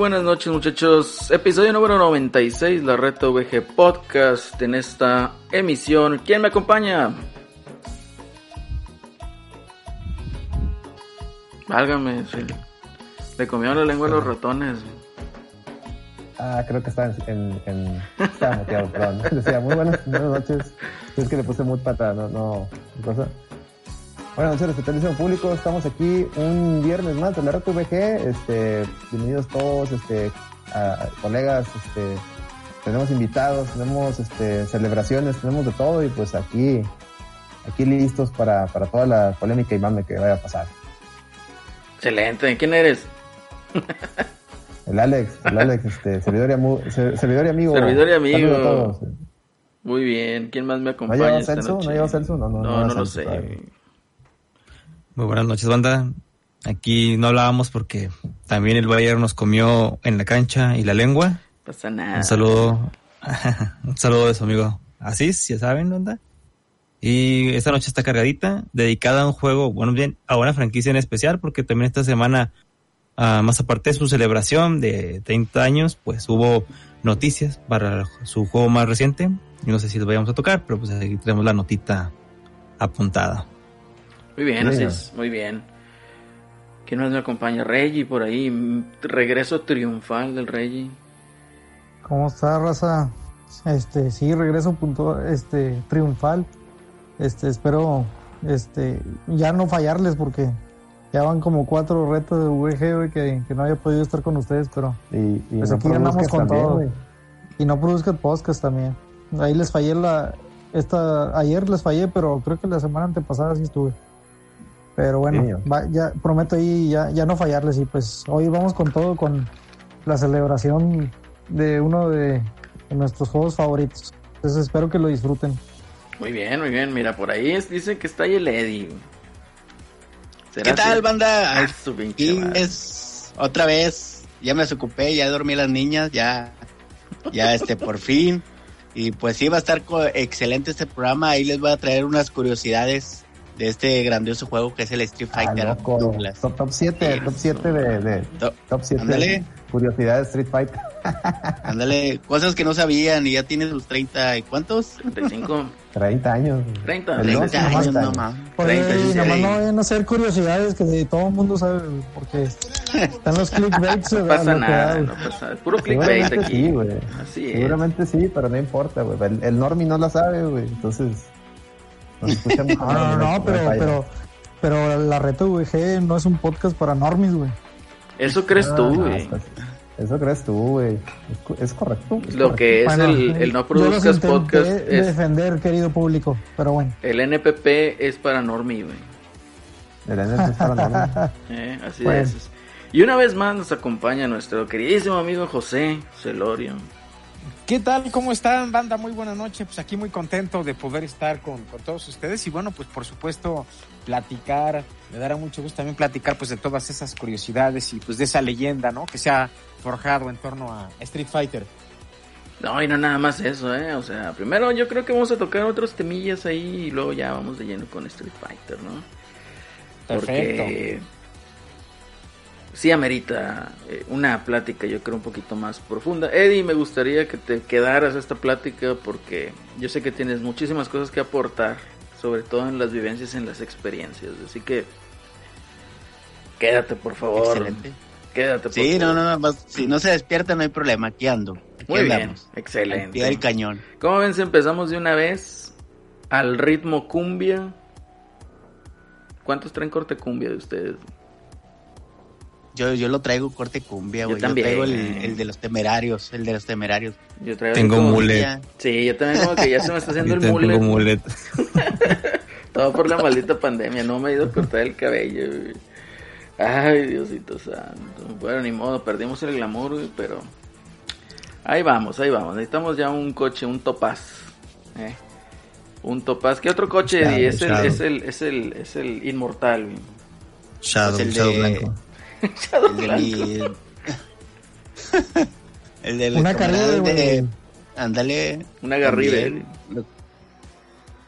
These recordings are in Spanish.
Buenas noches muchachos, episodio número 96, la Red VG Podcast en esta emisión. ¿Quién me acompaña? Válgame, sí. le comieron la lengua a los ratones. Ah, creo que estaba en... en, estaba moteado, perdón. Decía, muy buenas, buenas noches. Es que le puse muy pata, no, no, cosa. Bueno, noches, respetadísimo público, estamos aquí un viernes más de la VG, este, bienvenidos todos, este, a, colegas, este, tenemos invitados, tenemos, este, celebraciones, tenemos de todo y pues aquí, aquí listos para, para toda la polémica y mame que vaya a pasar. Excelente, ¿quién eres? El Alex, el Alex, este, servidor y, amigo. Servidor y amigo. Servidor y amigo. Muy bien, ¿quién más me acompaña? ¿No lleva Celso? ¿No lleva Celso? No, no, no, no, lo sé. Muy buenas noches, banda. Aquí no hablábamos porque también el Bayern nos comió en la cancha y la lengua. pasa nada. Un saludo, un saludo de su amigo Asís, ya saben, banda. Y esta noche está cargadita, dedicada a un juego, bueno, bien, a una franquicia en especial, porque también esta semana Ah, más aparte de su celebración de 30 años, pues hubo noticias para su juego más reciente. Yo no sé si los vayamos a tocar, pero pues aquí tenemos la notita apuntada. Muy bien, así es, muy bien. ¿Quién más me acompaña? Reggie por ahí, regreso triunfal del Reggie. ¿Cómo está, raza? Este, sí, regreso punto, este, triunfal. Este, espero, este, ya no fallarles porque ya van como cuatro retos de VG, que, no había podido estar con ustedes, pero y, pues aquí andamos con todo. Y no produzca podcast también. Ahí les fallé la... Esta, ayer les fallé, pero creo que la semana antepasada sí estuve. Pero bueno, ya prometo ahí ya, ya no fallarles y pues hoy vamos con todo, con la celebración de uno de, nuestros juegos favoritos. Entonces espero que lo disfruten. Muy bien, muy bien. Mira, por ahí dice que está ahí el Eddie. ¿Qué tal, banda? Ah, es otra vez. Ya me desocupé, ya dormí las niñas, ya, ya este, por fin. Y pues sí, va a estar excelente este programa. Ahí les voy a traer unas curiosidades de este grandioso juego que es el Street ah, Fighter. top 7, top 7 de, top 7 curiosidades Street Fighter. Ándale, cosas que no sabían y ya tienes los 30 y cuántos? 35. 30 años. 30, 30 años nomás. Por 30, ahí, nomás no vayan a hacer curiosidades que todo el mundo sabe porque están los clickbaits. no pasa nada, no pasa nada. Puro clickbait aquí. Sí, güey. Así es. Seguramente sí, pero no importa, güey. El, el normie no la sabe, güey. Entonces, nos escuchamos. no, no, no, pero, pero, pero la Reto VG no es un podcast para normies, güey. Eso crees tú, ah, güey. Eso crees tú, güey. Es, correcto. Lo que es el, el, no produzcas podcast es defender, querido público, pero bueno. El NPP es para normie, güey. El NPP es para normie. eh, así es. Y una vez más nos acompaña nuestro queridísimo amigo José Celorio. ¿Qué tal? ¿Cómo están, banda? Muy buena noche. Pues aquí muy contento de poder estar con, con, todos ustedes y bueno, pues por supuesto platicar, me dará mucho gusto también platicar pues de todas esas curiosidades y pues de esa leyenda, ¿no? Que se ha forjado en torno a Street Fighter. No, y no nada más eso, ¿eh? O sea, primero yo creo que vamos a tocar otros temillas ahí y luego ya vamos de lleno con Street Fighter, ¿no? Perfecto. Porque sí amerita eh, una plática, yo creo, un poquito más profunda. Eddie, me gustaría que te quedaras a esta plática porque yo sé que tienes muchísimas cosas que aportar, sobre todo en las vivencias, en las experiencias. Así que quédate, por favor. Excelente. Quédate, por Sí, no, no, no, si no se despierta no hay problema, aquí ando. Muy bien, excelente. el cañón. ¿Cómo ven si empezamos de una vez al ritmo cumbia? ¿Cuántos traen corte cumbia de ustedes? Yo, yo lo traigo corte cumbia, güey. Yo, yo, traigo el, el, de los temerarios, el de los temerarios. Yo traigo tengo mulet. Sí, yo también como que ya se me está haciendo el mulet. Tengo mulet. Todo por la maldita pandemia, no me he ido a cortar el cabello, güey. Ay, Diosito santo. Bueno, ni modo, perdimos el glamour, güey, pero... Ahí vamos, ahí vamos. Necesitamos ya un coche, un topaz. ¿eh? Un topaz. ¿Qué otro coche? Shadow, es, el, es, el, es, el, es el inmortal, güey. Shadow, Pues el Shadow de- blanco. Shadow El de Blanco. el de Una carrera, de... güey. Ándale. Una garrida. Lo-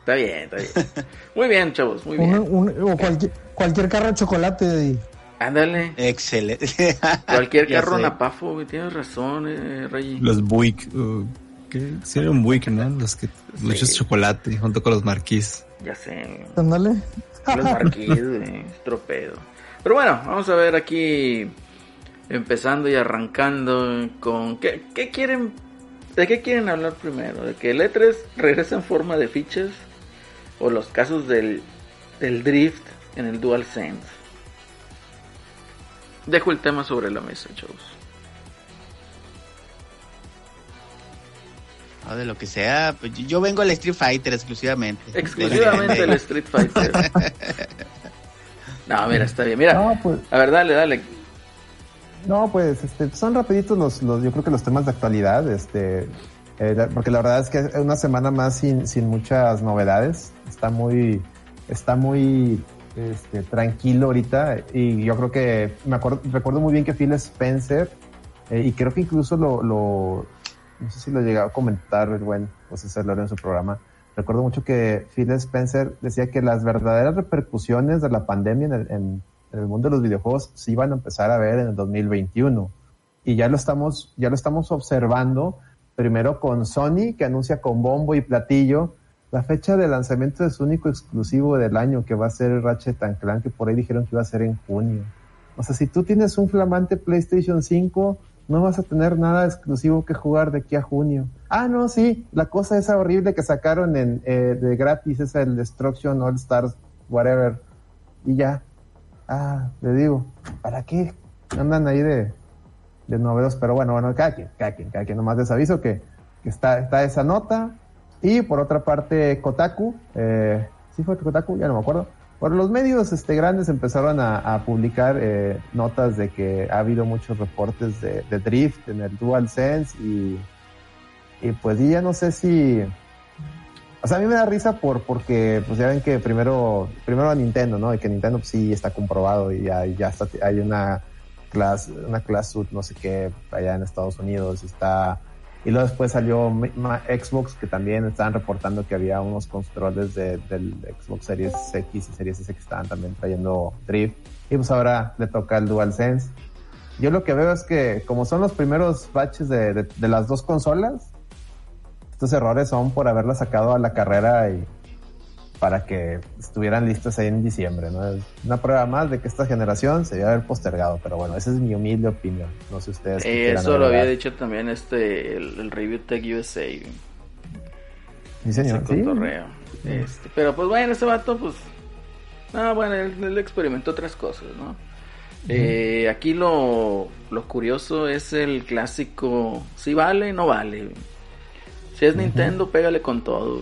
Está bien, está bien. Muy bien, chavos, muy bien. un- o cualquier, cualquier carro de chocolate. y- Ándale. Excelente. Cualquier carro napafo, tienes razón, eh, Rey. Los Buick, uh, ¿qué? Sí, un Buick, ¿no? Los que sí. muchos chocolate junto con los marquís. Ya sé. Ándale. Los marquís, eh, tropedo. Pero bueno, vamos a ver aquí empezando y arrancando con qué, qué quieren ¿De qué quieren hablar primero? ¿De que el E3 regresa en forma de fichas? ¿O los casos del, del drift en el DualSense? Dejo el tema sobre la mesa, chavos. O de lo que sea, pues yo vengo al Street Fighter exclusivamente. Exclusivamente el Street Fighter. no, mira, está bien. Mira, no, pues... a ver, dale, dale. No, pues este, son rapiditos los, los, yo creo que los temas de actualidad, este, eh, porque la verdad es que es una semana más sin, sin muchas novedades, está muy, está muy este, tranquilo ahorita y yo creo que me acuerdo, recuerdo muy bien que Phil Spencer eh, y creo que incluso lo, lo, no sé si lo llegaba a comentar el buen José Cerlero en su programa. Recuerdo mucho que Phil Spencer decía que las verdaderas repercusiones de la pandemia en, el, mundo de los videojuegos se iban a empezar a ver en el 2021. Y ya lo estamos, ya lo estamos observando primero con Sony, que anuncia con bombo y platillo la fecha de lanzamiento de su único exclusivo del año, que va a ser Ratchet Clank, que por ahí dijeron que iba a ser en junio. O sea, si tú tienes un flamante PlayStation 5, no vas a tener nada exclusivo que jugar de aquí a junio. Ah, no, sí, la cosa esa horrible que sacaron en, eh, de gratis, es el Destruction All Stars, whatever. Y ya, ah, le digo, ¿para qué andan ahí de, de novedos? Pero bueno, bueno, cada quien, cada quien, cada quien, nomás les aviso que, que está, está esa nota. Y por otra parte, Kotaku, eh, ¿sí fue Kotaku? Ya no me acuerdo. Por los medios este, grandes empezaron a, publicar eh, notas de que ha habido muchos reportes de, drift en el DualSense y, y pues ya no sé si, o sea, a mí me da risa por, porque, pues ya ven que primero, primero a Nintendo, ¿no? Y que Nintendo pues, sí está comprobado y ya, ya está, hay una class, una class no sé qué, allá en Estados Unidos, está, y luego después salió Xbox que también estaban reportando que había unos controles de, del Xbox Series X y Series S que estaban también trayendo drift. Y pues ahora le toca el DualSense. Yo lo que veo es que como son los primeros batches de, de, de las dos consolas, estos errores son por haberla sacado a la carrera y para que estuvieran listos ahí en diciembre, ¿no? Una prueba más de que esta generación se debe haber postergado, pero bueno, esa es mi humilde opinión. No sé ustedes. Eh, eso lo había dicho también este el, el Review Tech USA. Sí, señor. ¿Sí? Este, pero pues bueno, ese vato, pues. Ah, bueno, él, él experimentó otras cosas, ¿no? Uh -huh. eh, aquí lo, lo curioso es el clásico: si vale, no vale. Si es Nintendo, uh -huh. pégale con todo.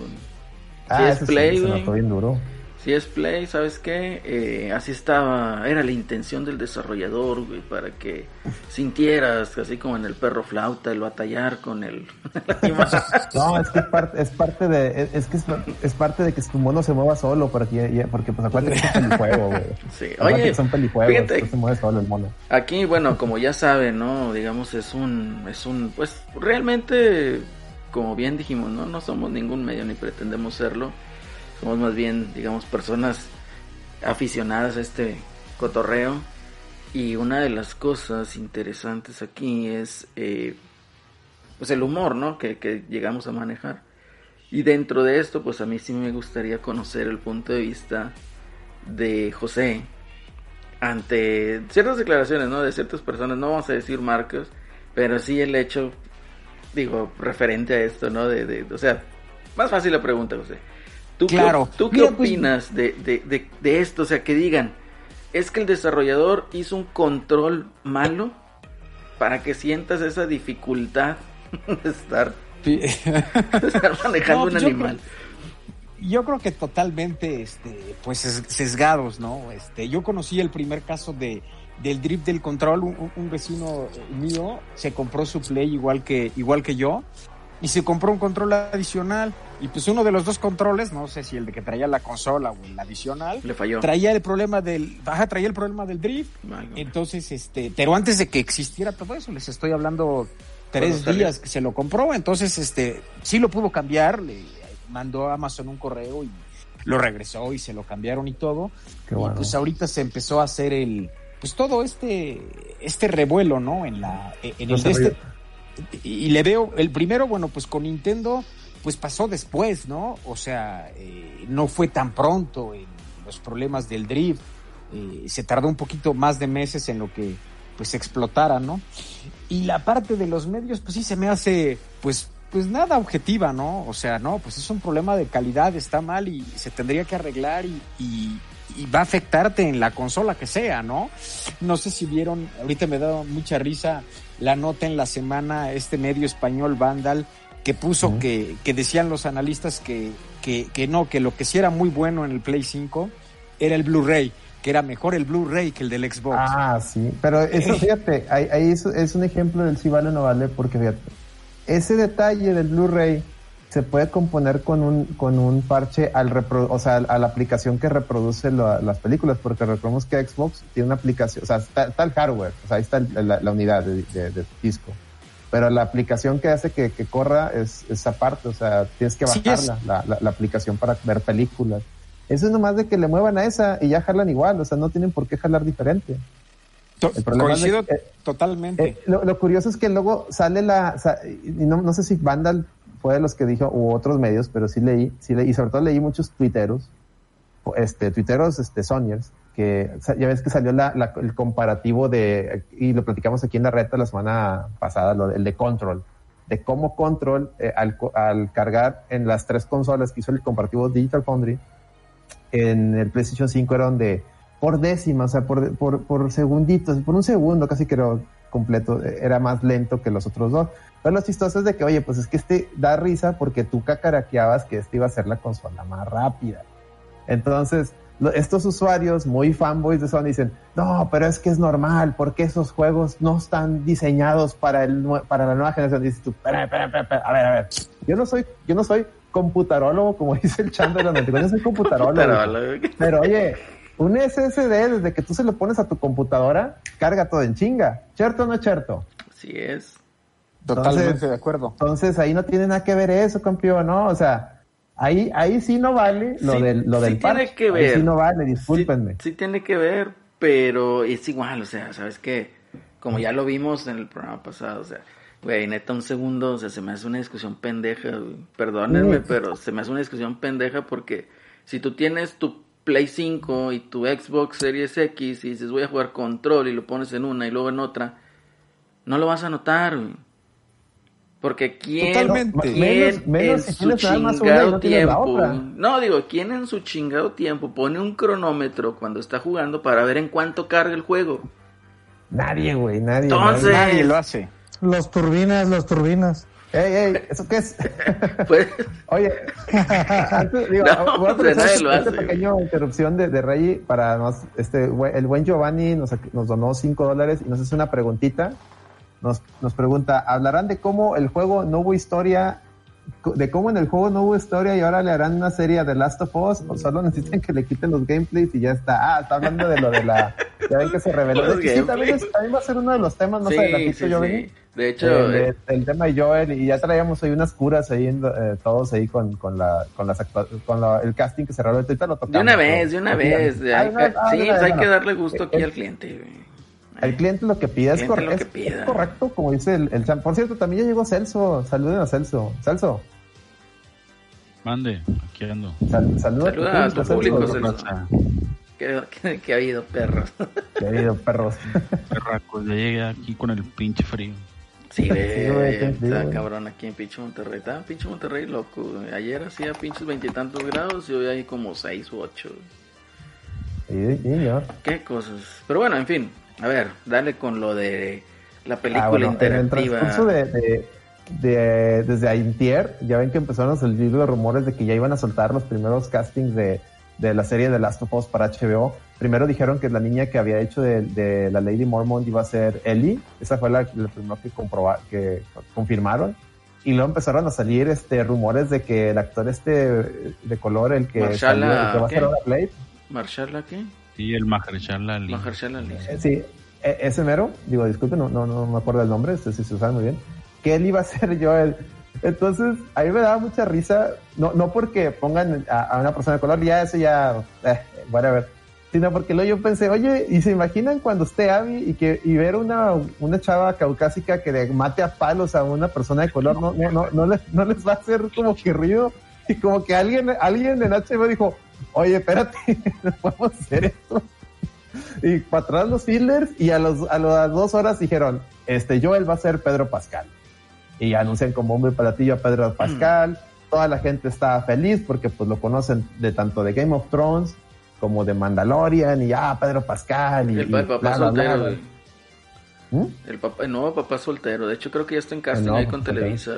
Ah, si es Play, sí, se bien duro. Si es Play, ¿sabes qué? Eh, así estaba, era la intención del desarrollador, güey, para que sintieras, así como en el perro flauta, el batallar con el... no, es que es parte, es parte de, es, que es, es, parte de que tu mono se mueva solo, porque, porque pues acuérdate que es un pelijuego, güey. Sí, oye, son pelijuegos, fíjate, se mueve solo el mono. Aquí, bueno, como ya saben, ¿no? Digamos, es un, es un, pues, realmente como bien dijimos, ¿no? no somos ningún medio ni pretendemos serlo. Somos más bien, digamos, personas aficionadas a este cotorreo. Y una de las cosas interesantes aquí es eh, pues el humor, ¿no? Que, que, llegamos a manejar. Y dentro de esto, pues a mí sí me gustaría conocer el punto de vista de José ante ciertas declaraciones, ¿no? De ciertas personas, no vamos a decir marcas, pero sí el hecho digo, referente a esto, ¿no? De, de, o sea, más fácil la pregunta, José. ¿Tú claro. qué, ¿tú qué Mira, opinas pues... de, de, de, de, esto? O sea, que digan, es que el desarrollador hizo un control malo para que sientas esa dificultad de estar, de estar manejando no, un animal. Yo, yo creo que totalmente, este, pues sesgados, ¿no? Este, yo conocí el primer caso de del drift del control, un, un, vecino mío se compró su Play igual que, igual que yo y se compró un control adicional y pues uno de los dos controles, no sé si el de que traía la consola o el adicional, le falló. Traía el problema del, ajá, traía el problema del drift. Entonces, este, pero antes de que existiera todo eso, les estoy hablando tres días que se lo compró, entonces, este, sí lo pudo cambiar, le mandó a Amazon un correo y lo regresó y se lo cambiaron y todo. Qué bueno. Y pues ahorita se empezó a hacer el, pues todo este, este revuelo, ¿no? En la, en el este, y le veo, el primero, bueno, pues con Nintendo, pues pasó después, ¿no? O sea, eh, no fue tan pronto en los problemas del drift, eh, se tardó un poquito más de meses en lo que pues explotara, ¿no? Y la parte de los medios, pues sí se me hace, pues, pues nada objetiva, ¿no? O sea, no, pues es un problema de calidad, está mal y se tendría que arreglar y, y, va a afectarte en la consola que sea, ¿no? No sé si vieron, ahorita me da mucha risa la nota en la semana, este medio español Vandal, que puso que, que decían los analistas que, que, que no, que lo que sí era muy bueno en el Play 5 era el Blu-ray que era mejor el Blu-ray que el del Xbox. Ah, sí, pero eso, fíjate, ahí, es, un ejemplo del si vale o no vale, porque fíjate, ese detalle del Blu-ray se puede componer con un, con un parche al o sea, a la aplicación que reproduce las películas, porque recordemos que Xbox tiene una aplicación, o sea, está, el hardware, o sea, ahí está la, unidad de, disco. Pero la aplicación que hace que, corra es esa parte, o sea, tienes que bajarla, la, la aplicación para ver películas. Eso es nomás de que le muevan a esa y ya jalan igual, o sea, no tienen por qué jalar diferente. Coincido totalmente. Eh, lo, curioso es que luego sale la, y no, no sé si Vandal fue de los que dijo, u otros medios, pero sí leí, sí leí, y sobre todo leí muchos tuiteros, este, tuiteros, este, Sonyers, que ya ves que salió la, el comparativo de, y lo platicamos aquí en la reta la semana pasada, lo, el de Control, de cómo Control, eh, al, al cargar en las tres consolas que hizo el comparativo Digital Foundry, en el PlayStation 5 era donde por décima, o sea, por, por, por segunditos, por un segundo casi era completo, era más lento que los otros dos. Pero lo chistoso es de que, oye, pues es que este da risa porque tú cacaraqueabas que este iba a ser la consola más rápida. Entonces, estos usuarios muy fanboys de Sony dicen, no, pero es que es normal, porque esos juegos no están diseñados para, el, para la nueva generación. Dices tú, espera, espera, espera, a ver, a ver, yo no soy, yo no soy computarólogo, como dice el Chandler de los yo soy computarólogo. pero oye, un SSD, desde que tú se lo pones a tu computadora, carga todo en chinga. ¿Cierto o no es cierto? Así es. Totalmente de acuerdo. Entonces ahí no tiene nada que ver eso, campeón, ¿no? O sea, ahí, ahí sí no vale lo del, lo del tiene que ver. Ahí sí no vale, discúlpenme. Sí, tiene que ver, pero es igual, o sea, ¿sabes qué? Como ya lo vimos en el programa pasado, o sea, Güey, neta, un segundo, o sea, se me hace una discusión pendeja, Perdónenme, pero se me hace una discusión pendeja porque si tú tienes tu Play 5 y tu Xbox Series X y dices voy a jugar control y lo pones en una y luego en otra, no lo vas a notar, Porque quién, en su chingado tiempo, no digo, quién en su chingado tiempo pone un cronómetro cuando está jugando para ver en cuánto carga el juego. Nadie, güey, nadie. Entonces, nadie lo hace. Los turbinas, los turbinas. Ey, ey, ¿eso qué es? Pues... Oye, antes, digo, voy a hacer esta pequeña interrupción de, de Rey para nos, este, el buen Giovanni nos, nos donó 5 dólares y nos hace una preguntita. Nos, nos pregunta, ¿hablarán de cómo el juego no hubo historia de cómo en el juego no hubo historia y ahora le harán una serie de Last of Us, o solo necesitan que le quiten los gameplays y ya está. Ah, está hablando de lo de la. Ya ven que se reveló. De sí, también, va a ser uno de los temas más sí, adelantito, sí, Joven. De hecho, eh, el tema de Joel, y ya traíamos ahí unas curas ahí, eh, todos ahí con, con, la, con, las con la, el casting que se reveló. Ahorita lo tocamos. De una vez, de una vez. sí, pues hay que darle gusto aquí al cliente. El cliente lo que pide es, correcto, como dice el, el, Por cierto, también ya llegó Celso. Saluden a Celso. Celso. Mande, aquí ando. Saluda, a tu público, Celso. ¿Qué, ha habido, perros? ¿Qué ha habido, perros? Perracos, ya llegué aquí con el pinche frío. Sí, güey, está cabrón aquí en pinche Monterrey. Está en pinche Monterrey, loco. Ayer hacía pinches veintitantos grados y hoy hay como seis u ocho. Qué cosas. Pero bueno, en fin, a ver, dale con lo de la ah, película interactiva. En el transcurso de, de, desde Aintier, ya ven que empezaron a salir los rumores de que ya iban a soltar los primeros castings de, de la serie de Last of Us para HBO. Primero dijeron que la niña que había hecho de, la Lady Mormont iba a ser Ellie. Esa fue la, la primera que, que confirmaron. Y luego empezaron a salir este rumores de que el actor este de color, el que, salió, que va a ser Blade. ¿Marshala qué? Sí, el Mahershala Ali. Mahershala Ali. Sí, e, ese mero, digo, disculpe, no, no, no me acuerdo el nombre, este sí se sabe muy bien, que él iba a ser yo el... Entonces, a mí me daba mucha risa, no, no porque pongan a, una persona de color, ya eso ya, eh, whatever, sino porque luego yo pensé, oye, ¿y se imaginan cuando esté Abby y que y ver una, una chava caucásica que le mate a palos a una persona de color, no, no, no, no les, no les va a hacer como que ruido? Y como que alguien, alguien en HBO dijo, oye, espérate, no podemos hacer esto. Y para atrás los fillers y a, los, a las dos horas dijeron, este Joel va a ser Pedro Pascal. Y anuncian como hombre platillo a Pedro Pascal. Toda la gente está feliz porque pues lo conocen de tanto de Game of Thrones como de Mandalorian y ya ah, Pedro Pascal y el, papá soltero. ¿Mm? El, papá, el nuevo papá soltero. De hecho creo que ya está en casting ahí con Televisa.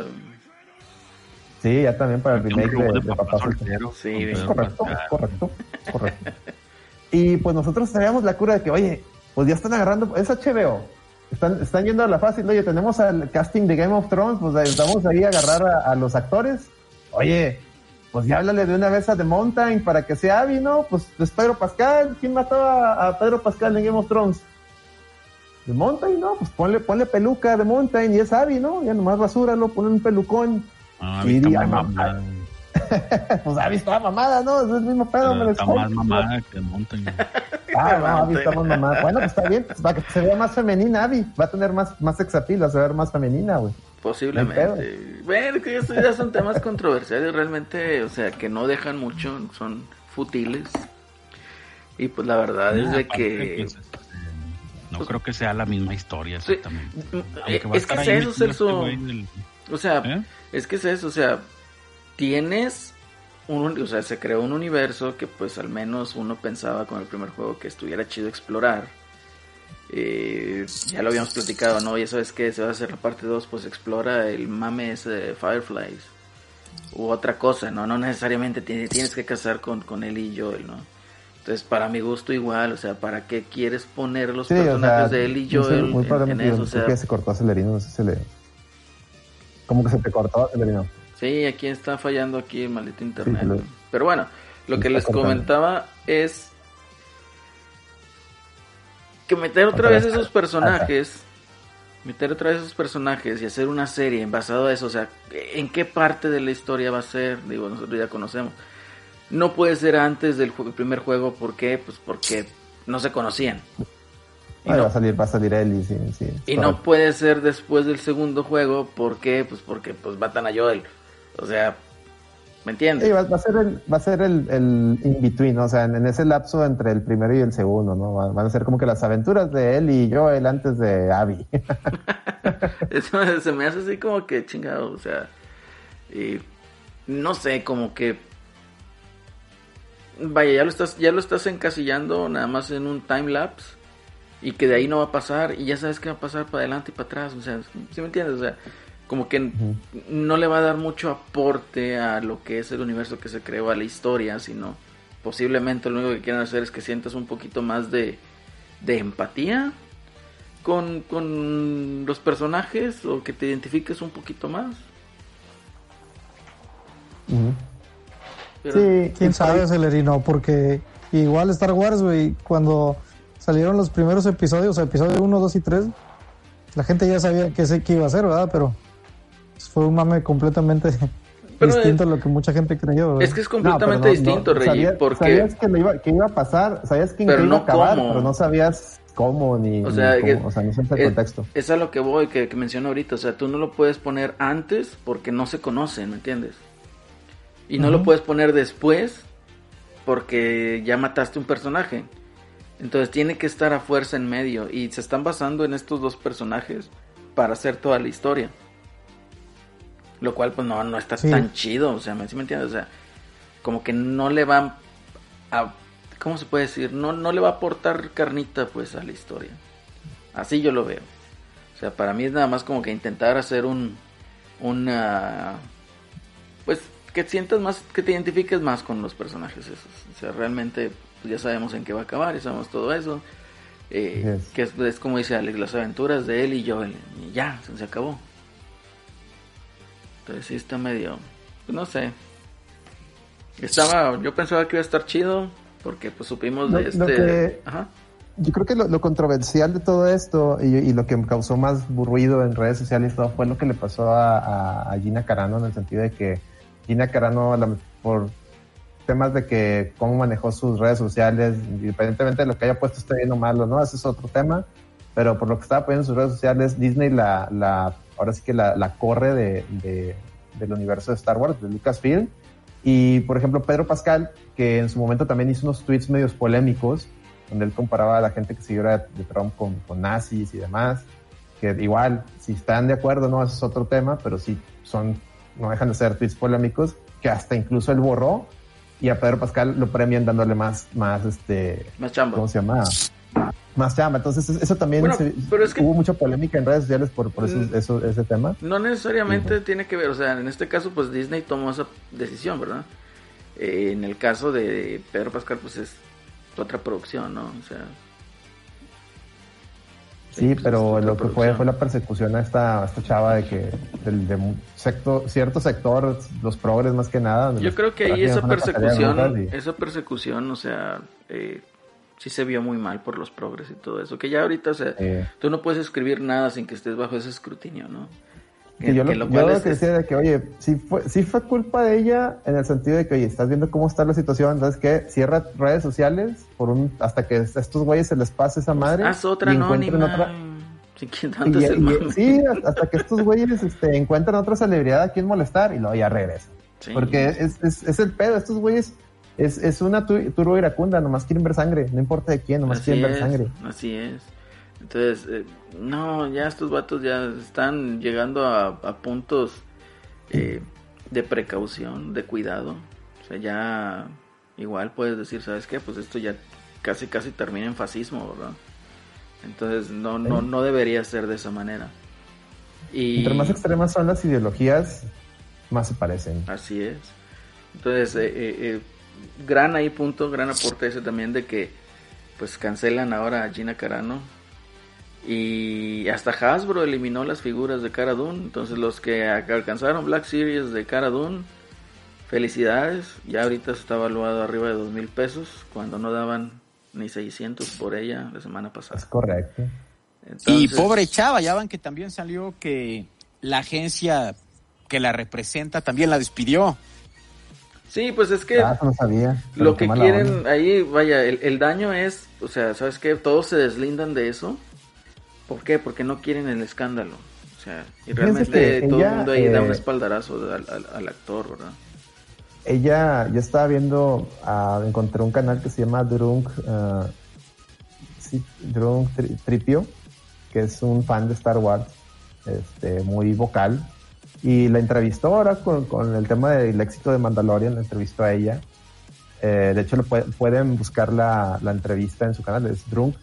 Sí, ya también para el remake de, Papá, Soltero. Sí, correcto, correcto, correcto. y pues nosotros teníamos la cura de que, oye, pues ya están agarrando, es HBO. Están, están yendo a la fácil, oye, tenemos al casting de Game of Thrones, pues estamos ahí a agarrar a, los actores. Oye, pues ya háblale de una vez a The Mountain para que sea Abby, ¿no? Pues es Pedro Pascal. ¿Quién mató a, Pedro Pascal en Game of Thrones? The Mountain, ¿no? Pues ponle, ponle peluca a The Mountain y es Abby, ¿no? Ya nomás basúralo, pone un pelucón. Ah, y di, mamá. pues Abby estaba mamada, ¿no? Es el mismo pedo, me lo Está más mamada que Mountain. ah, no, Abby está más mamada. Bueno, pues está bien, pues, para que se vea más femenina Abby. Va a tener más, más sexapil, va a ver más femenina, güey. Posiblemente. Bueno, que estos ya son temas controversiales realmente, o sea, que no dejan mucho, son futiles. Y pues la verdad es de que... Este, no creo que sea la misma historia exactamente. es que es eso, Celso. O sea, ¿Eh? es que es eso, o sea, tienes un, o sea, se creó un universo que pues al menos uno pensaba con el primer juego que estuviera chido explorar. Eh, ya lo habíamos platicado, ¿no? Ya sabes que se va a hacer la parte 2, pues explora el mame ese de Fireflies. U otra cosa, ¿no? No necesariamente tienes que casar con, con él y Joel, ¿no? Entonces, para mi gusto igual, o sea, ¿para qué quieres poner los personajes de él y Joel muy en, eso? O sea, que se cortó Celerino, no sé si se le... ¿Cómo que se te cortó Celerino? Sí, aquí está fallando aquí el maldito internet. Pero bueno, lo que les comentaba es que meter otra, vez esos personajes, meter otra vez esos personajes y hacer una serie basado a eso, o sea, ¿en qué parte de la historia va a ser? Digo, nosotros ya conocemos. No puede ser antes del primer juego, ¿por qué? Pues porque no se conocían. Y no, va a salir, va a salir él sí, sí, Y no puede ser después del segundo juego, ¿por qué? Pues porque pues matan a Joel. O sea, ¿me entiendes? Sí, va, a ser el, va a ser el, el in-between, o sea, en, ese lapso entre el primero y el segundo, ¿no? Van a ser como que las aventuras de él y yo, él antes de Abby. Eso se me hace así como que chingado, o sea, y no sé, como que vaya, ya lo estás, ya lo estás encasillando nada más en un time lapse y que de ahí no va a pasar y ya sabes que va a pasar para adelante y para atrás, o sea, ¿sí me entiendes? O sea, como que no le va a dar mucho aporte a lo que es el universo que se creó, a la historia, sino posiblemente lo único que quieren hacer es que sientas un poquito más de, de empatía con, con los personajes o que te identifiques un poquito más. sí, quién sabe, Celerino, porque igual Star Wars, güey, cuando salieron los primeros episodios, episodio 1, 2 y 3, la gente ya sabía que, sé, que iba a ser, ¿verdad? Pero fue un mame completamente distinto a lo que mucha gente creyó. Es que es completamente distinto, Rey, porque... Sabías que, iba, que iba a pasar, sabías que, iba a acabar, pero no sabías cómo ni, o sea, cómo, o sea no sabes el contexto. Es a lo que voy, que, que menciono ahorita, o sea, tú no lo puedes poner antes porque no se conocen, ¿me entiendes? Y no lo puedes poner después porque ya mataste un personaje. Entonces tiene que estar a fuerza en medio y se están basando en estos dos personajes para hacer toda la historia. Lo cual, pues no, no está tan chido. O sea, ¿sí me entiendes? O sea, como que no le va a. ¿Cómo se puede decir? No, no le va a aportar carnita, pues, a la historia. Así yo lo veo. O sea, para mí es nada más como que intentar hacer un. Una. Pues que sientas más. Que te identifiques más con los personajes esos. O sea, realmente, ya sabemos en qué va a acabar, ya sabemos todo eso. Eh, que es, como dice Alex, las aventuras de él y yo. Y ya, se acabó. Entonces sí está medio, pues, no sé. Estaba, yo pensaba que iba a estar chido porque pues supimos de este... Yo creo que lo, controversial de todo esto y, lo que causó más ruido en redes sociales y todo fue lo que le pasó a, Gina Carano en el sentido de que Gina Carano por temas de que cómo manejó sus redes sociales, independientemente de lo que haya puesto esté bien o malo, ¿no? Ese es otro tema. Pero por lo que estaba poniendo en sus redes sociales, Disney la, la ahora sí que la, la corre de, de, del universo de Star Wars, de Lucasfilm. Y, por ejemplo, Pedro Pascal, que en su momento también hizo unos tweets medios polémicos, donde él comparaba a la gente que siguiera de Trump con, con nazis y demás, que igual, si están de acuerdo, no, ese es otro tema, pero sí son, no dejan de ser tweets polémicos, que hasta incluso él borró, y a Pedro Pascal lo premian dándole más, más, este, más chamba. ¿cómo se llama? Más chamba. Entonces, eso también hubo mucha polémica en redes sociales por, por mm. eso, ese tema. No necesariamente tiene que ver, o sea, en este caso, pues Disney tomó esa decisión, ¿verdad? Eh, en el caso de Pedro Pascal, pues es otra producción, ¿no? O sea. Sí, pero lo que fue fue la persecución a esta, esta chava de que del, de sector, cierto sector, los progres más que nada. Yo creo que ahí esa persecución, esa persecución, o sea, eh, sí se vio muy mal por los progres y todo eso. Que ya ahorita, o sea, tú no puedes escribir nada sin que estés bajo ese escrutinio, ¿no? Que, yo, lo, que decía de que, oye, sí fue, sí fue culpa de ella en el sentido de que, oye, estás viendo cómo está la situación, entonces que cierra redes sociales por un hasta que a estos güeyes se les pase esa madre. Haz otra anónima. Otra... Sí, sí, hasta que estos güeyes este, encuentran otra celebridad a quien molestar y luego ya regresa. Porque es, es, es, el pedo, estos güeyes es, es una turbo iracunda, nomás quieren ver sangre, no importa de quién, nomás quieren ver sangre. Así es. Entonces, eh, no, ya estos vatos ya están llegando a, puntos eh, de precaución, de cuidado. O sea, ya igual puedes decir, ¿sabes qué? Pues esto ya casi casi termina en fascismo, ¿verdad? Entonces, no, no, no debería ser de esa manera. Y... Entre más extremas son las ideologías, más se parecen. Así es. Entonces, eh, eh gran ahí punto, gran aporte ese también de que pues cancelan ahora a Gina Carano y hasta Hasbro eliminó las figuras de Cara Dune, entonces los que alcanzaron Black Series de Cara Dune, felicidades, ya ahorita está evaluado arriba de dos mil pesos cuando no daban ni 600 por ella la semana pasada. Es correcto. y pobre chava, ya van que también salió que la agencia que la representa también la despidió. Sí, pues es que ah, no sabía, lo que quieren ahí, vaya, el, daño es, o sea, ¿sabes qué? Todos se deslindan de eso. ¿Por qué? Porque no quieren el escándalo. O sea, y realmente todo el mundo ahí da un eh, espaldarazo al, actor, ¿verdad? Ella, yo estaba viendo, uh, encontré un canal que se llama Drunk, uh, sí, Drunk Tripio, que es un fan de Star Wars, este, muy vocal, y la entrevistó ahora con, con el tema del éxito de Mandalorian, la entrevistó a ella. Eh, de hecho, lo pueden buscar la, la, entrevista en su canal, es Drunk,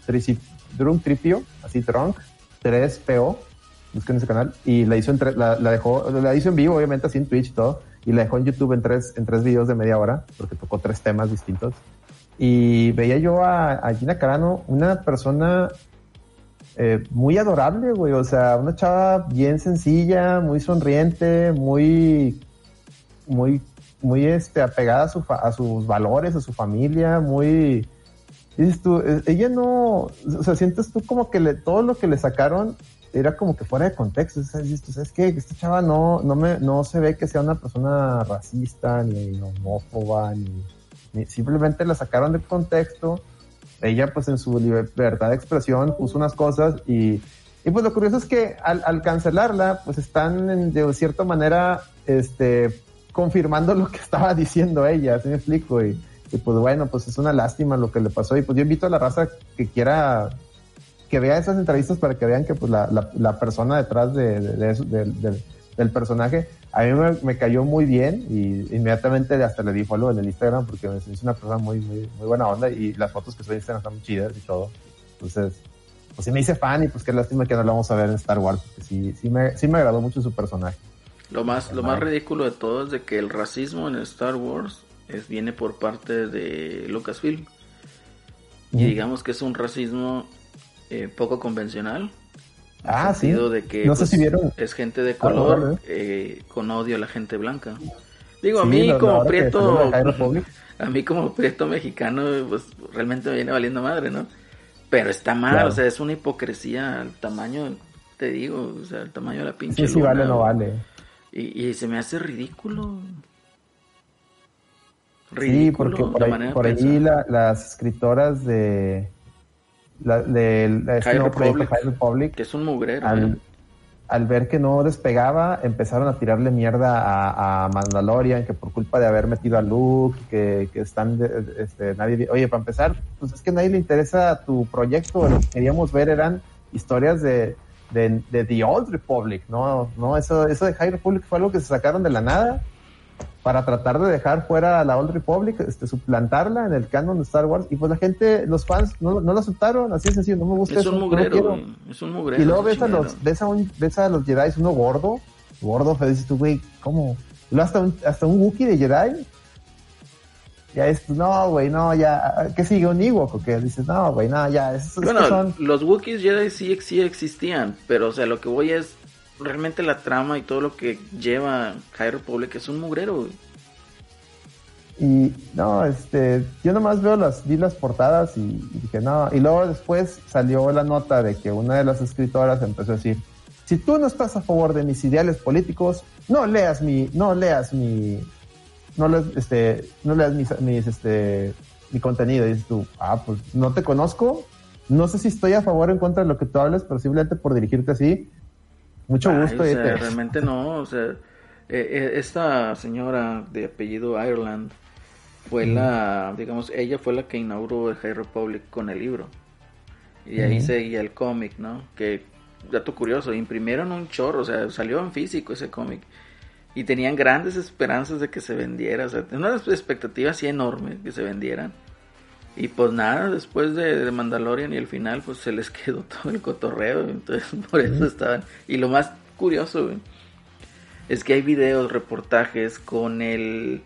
Drunk Tripio, así Drunk, 3PO, busquen ese canal, y la hizo, en la, la, dejó, la hizo en vivo, obviamente, así en Twitch y todo, y la dejó en YouTube en tres, en tres videos de media hora, porque tocó tres temas distintos. Y veía yo a, a Gina Carano, una persona eh, muy adorable, güey. O sea, una chava bien sencilla, muy sonriente, muy, muy, muy este, apegada a, su a sus valores, a su familia, muy. Dices tú, eh, ella no, o sea, sientes tú como que todo lo que le sacaron era como que fuera de contexto. O sea, dices tú. Esta chava no, no, me, no se ve que sea una persona racista, ni homófoba, ni, simplemente la sacaron de contexto ella pues en su libertad de expresión puso unas cosas y, y pues lo curioso es que al, cancelarla pues están de cierta manera este confirmando lo que estaba diciendo ella, así me explico? Y, y, pues bueno, pues es una lástima lo que le pasó y pues yo invito a la raza que quiera que vea esas entrevistas para que vean que pues la, la, la persona detrás de, de, de, del personaje a mí me, cayó muy bien y inmediatamente hasta le di follow en el Instagram porque es una persona muy, muy, muy buena onda y las fotos que sube en Instagram están muy chidas y todo. Entonces, pues sí me hice fan y pues qué lástima que no lo vamos a ver en Star Wars porque sí, sí me, sí me agradó mucho su personaje. Lo más, lo más ridículo de todo es de que el racismo en Star Wars es, viene por parte de Lucasfilm. Y digamos que es un racismo eh, poco convencional Ah, sí. de que no sé pues, si vieron. es gente de color eh, con odio a la gente blanca. Digo, a mí como prieto, a mí como prieto mexicano, pues realmente me viene valiendo madre, ¿no? Pero está mal, o sea, es una hipocresía al tamaño, te digo, o sea, el tamaño de la pinche. Sí, sí, vale, no vale. Y, y se me hace ridículo. Sí, porque por ahí, las escritoras de la, de, este Republic, que es un mugrero. Al, al, ver que no despegaba, empezaron a tirarle mierda a, a Mandalorian, que por culpa de haber metido a Luke, que, que están, este, nadie, oye, para empezar, pues es que a nadie le interesa tu proyecto, lo que queríamos ver eran historias de, de, de The Old Republic, ¿no? no eso, eso de High Republic fue algo que se sacaron de la nada para tratar de dejar fuera a la Old Republic, este, suplantarla en el canon de Star Wars. Y pues la gente, los fans, no, no lo aceptaron, así es así, no me gusta es eso. Un mugrero, es un mugrero. Y luego ves a, los, ves, a un, ves a los Jedi, uno gordo, gordo, pero dices tú, güey, ¿cómo? Luego hasta un, hasta un Wookiee de Jedi. Ya es, no, güey, no, ya, ¿qué sigue un Ewok? O qué dices, no, güey, no, ya, bueno, son... los Wookiees Jedi sí, sí existían, pero o sea, lo que voy es, realmente la trama y todo lo que lleva High Republic es un mugrero, Y no, este, yo nomás veo las, vi las portadas y, dije, no, y luego después salió la nota de que una de las escritoras empezó a decir, si tú no estás a favor de mis ideales políticos, no leas mi, no leas mi, no leas, este, no leas mis, mis este, mi contenido. Y dices tú, ah, pues no te conozco, no sé si estoy a favor o en contra de lo que tú hables, pero simplemente por dirigirte así, mucho gusto. realmente no, o sea, eh, eh, esta señora de apellido Ireland fue la, digamos, ella fue la que inauguró el High Republic con el libro. Y ahí seguía el cómic, ¿no? Que, dato curioso, imprimieron un chorro, o sea, salió en físico ese cómic. Y tenían grandes esperanzas de que se vendiera, o sea, una expectativa así enorme que se vendieran. Y pues nada, después de, Mandalorian y el final, pues se les quedó todo el cotorreo. Entonces, por eso estaban. Y lo más curioso, es que hay videos, reportajes con el.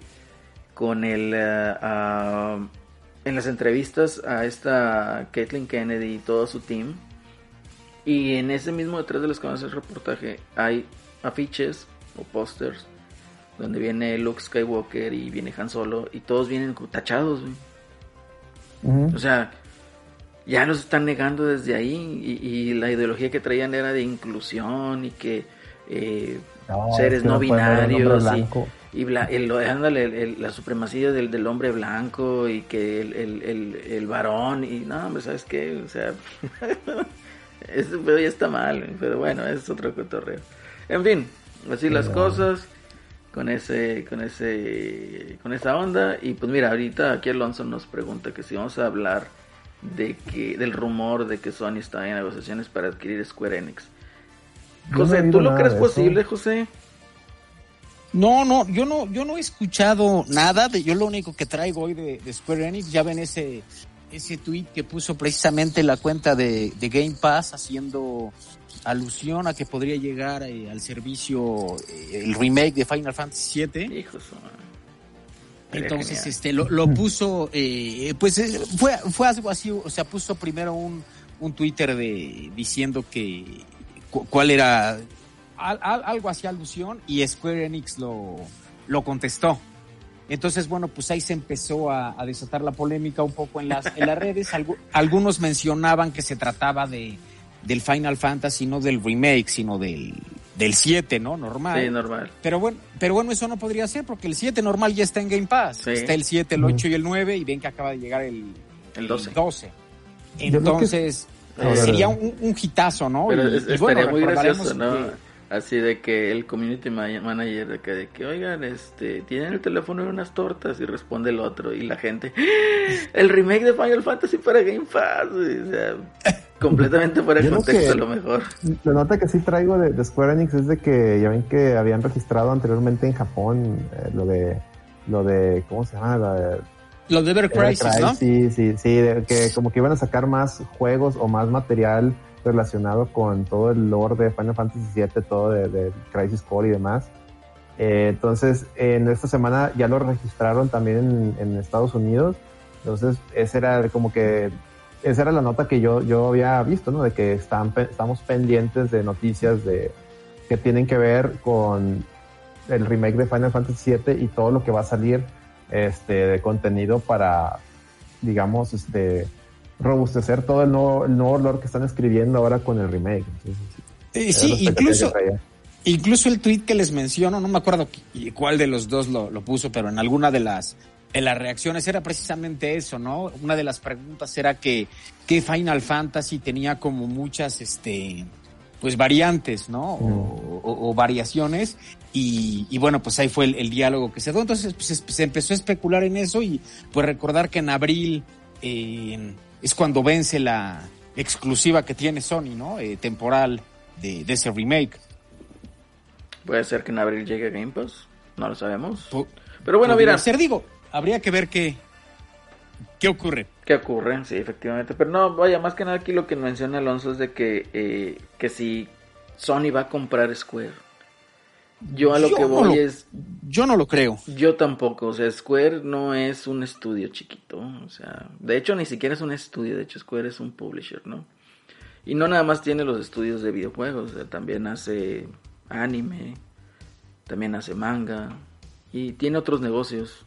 Con el. Ah, en las entrevistas a esta Kathleen Kennedy y todo su team. Y en ese mismo detrás de los que van a hacer reportaje hay afiches o pósters donde viene Luke Skywalker y viene Han Solo y todos vienen tachados, güey. O sea, ya los están negando desde ahí y, la ideología que traían era de inclusión y que eh, seres no, binarios y, la supremacía del, del, hombre blanco y que el, varón y no, hombre, ¿sabes qué? O sea, eso ya está mal, pero bueno, es otro cotorreo. En fin, así las cosas con ese con ese con esa onda. Y pues mira ahorita aquí Alonso nos pregunta que si vamos a hablar de que del rumor de que Sony está en negociaciones para adquirir Square Enix. José tú lo crees posible José no no yo no yo no he escuchado nada de yo lo único que traigo hoy de, Square Enix ya ven ese ese tweet que puso precisamente la cuenta de, de Game Pass haciendo alusión a que podría llegar eh, al servicio eh, el remake de Final Fantasy VII. Entonces, este, lo, lo puso, eh, pues fue, fue algo así, o sea, puso primero un, un Twitter de, diciendo que cuál era, algo así alusión, y Square Enix lo, lo contestó. Entonces, bueno, pues ahí se empezó a, a desatar la polémica un poco en las, en las redes. algunos mencionaban que se trataba de, del Final Fantasy, no del remake, sino del, del 7, ¿no? Normal. Sí, normal. Pero bueno, pero bueno, eso no podría ser porque el 7 normal ya está en Game Pass. Está el 7, el 8 y el 9 y ven que acaba de llegar el, el 12. 12. Entonces, sería un, un hitazo, ¿no? Pero y, estaría muy gracioso, ¿no? así de que el community manager de que, de que oigan este tienen el teléfono y unas tortas y responde el otro y la gente el remake de Final Fantasy para Game Pass o sea completamente fuera de contexto a lo mejor la nota que sí traigo de, Square Enix es de que ya ven que habían registrado anteriormente en Japón eh, lo de lo de cómo se llama la lo de Ever Crisis, ¿no? Sí, sí, sí, que como que iban a sacar más juegos o más material relacionado con todo el lore de Final Fantasy VII, todo de, Crisis Core y demás. Eh, entonces, en esta semana ya lo registraron también en, Estados Unidos. Entonces, esa era como que, esa era la nota que yo, yo había visto, ¿no? De que están, estamos pendientes de noticias de, que tienen que ver con el remake de Final Fantasy VII y todo lo que va a salir este, de contenido para, digamos, este, robustecer todo el nuevo, el nuevo lore que están escribiendo ahora con el remake. Eh, sí, incluso, incluso el tweet que les menciono, no me acuerdo cuál de los dos lo, puso, pero en alguna de las en las reacciones era precisamente eso, ¿no? Una de las preguntas era que, que Final Fantasy tenía como muchas, este, pues variantes, ¿no? O, variaciones. Y, bueno, pues ahí fue el, diálogo que se dio. Entonces pues, se empezó a especular en eso y pues recordar que en abril eh, es cuando vence la exclusiva que tiene Sony, ¿no? Eh, temporal de, ese remake. Puede ser que en abril llegue Game Pass, no lo sabemos. Pero bueno, mira. Ser, digo, habría que ver qué, qué ocurre. ¿Qué ocurre? Sí, efectivamente. Pero no, vaya, más que nada aquí lo que menciona Alonso es de que, eh, que si Sony va a comprar Square. Yo a lo que voy es... Yo no lo creo. Yo tampoco. O sea, Square no es un estudio chiquito. O sea, de hecho ni siquiera es un estudio. De hecho, Square es un publisher, ¿no? Y no nada más tiene los estudios de videojuegos. también hace anime. También hace manga. Y tiene otros negocios.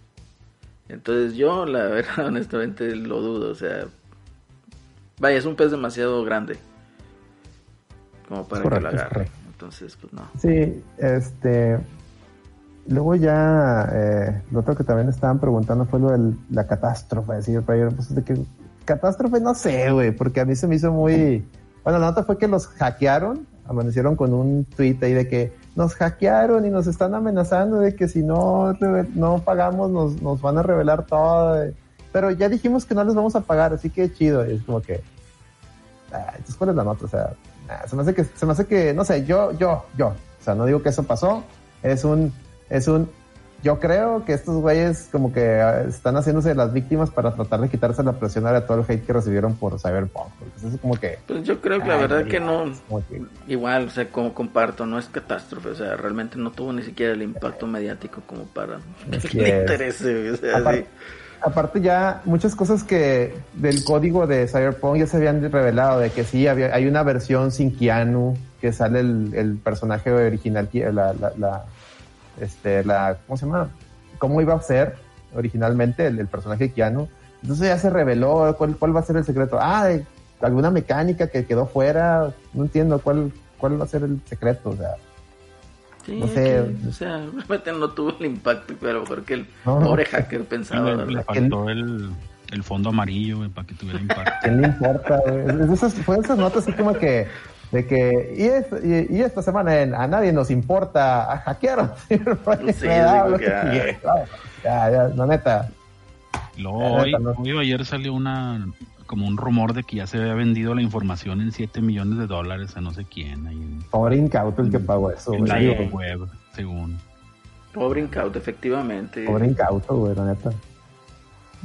Entonces yo, la verdad, honestamente lo dudo. O sea, vaya, es un pez demasiado grande como para que lo agarre. Entonces, pues no. Sí, este. Luego ya, eh, lo otro que también estaban preguntando fue lo de la catástrofe. Decir, pues de que catástrofe no sé, güey, porque a mí se me hizo muy. Bueno, la nota fue que los hackearon, amanecieron con un tweet ahí de que nos hackearon y nos están amenazando de que si no, no pagamos nos, nos van a revelar todo. Pero ya dijimos que no les vamos a pagar, así que chido. Es como que, ah, entonces cuál es la nota, o sea, se me hace que, se me hace que, no sé, yo, yo, yo, o sea, no digo que eso pasó, es un, es un, yo creo que estos güeyes como que ah, están haciéndose las víctimas para tratar de quitarse la presión a todo el hate que recibieron por Cyberpunk. Es como que... Pues yo creo que la verdad que no... Igual, o sea, como comparto, no es catástrofe. O sea, realmente no tuvo ni siquiera el impacto mediático como para que le interese. O sea, aparte, aparte, ya muchas cosas que del código de Cyberpunk ya se habían revelado, de que sí, había, hay una versión sin Keanu, que sale el, el personaje original, la, la este, la, ¿cómo se llama? ¿Cómo iba a ser originalmente el, personaje Keanu? Entonces ya se reveló cuál, cuál va a ser el secreto. Ah, alguna mecánica que quedó fuera, no entiendo cuál, cuál va a ser el secreto, o sea. no sé. o sea, realmente no tuvo el impacto, pero porque el pobre hacker pensaba. Le, faltó el, el, fondo amarillo para que tuviera impacto. ¿Qué le importa? Esas, fue esas notas así como que de que y, es, y, esta semana en a nadie nos importa a hackearon sí, ya, ya, la neta. Hoy, ayer salió una como un rumor de que ya se había vendido la información en 7 millones de dólares a no sé quién ahí pobre incauto el que pagó eso en la web según. Pobre incauto efectivamente. Pobre incauto güey la neta.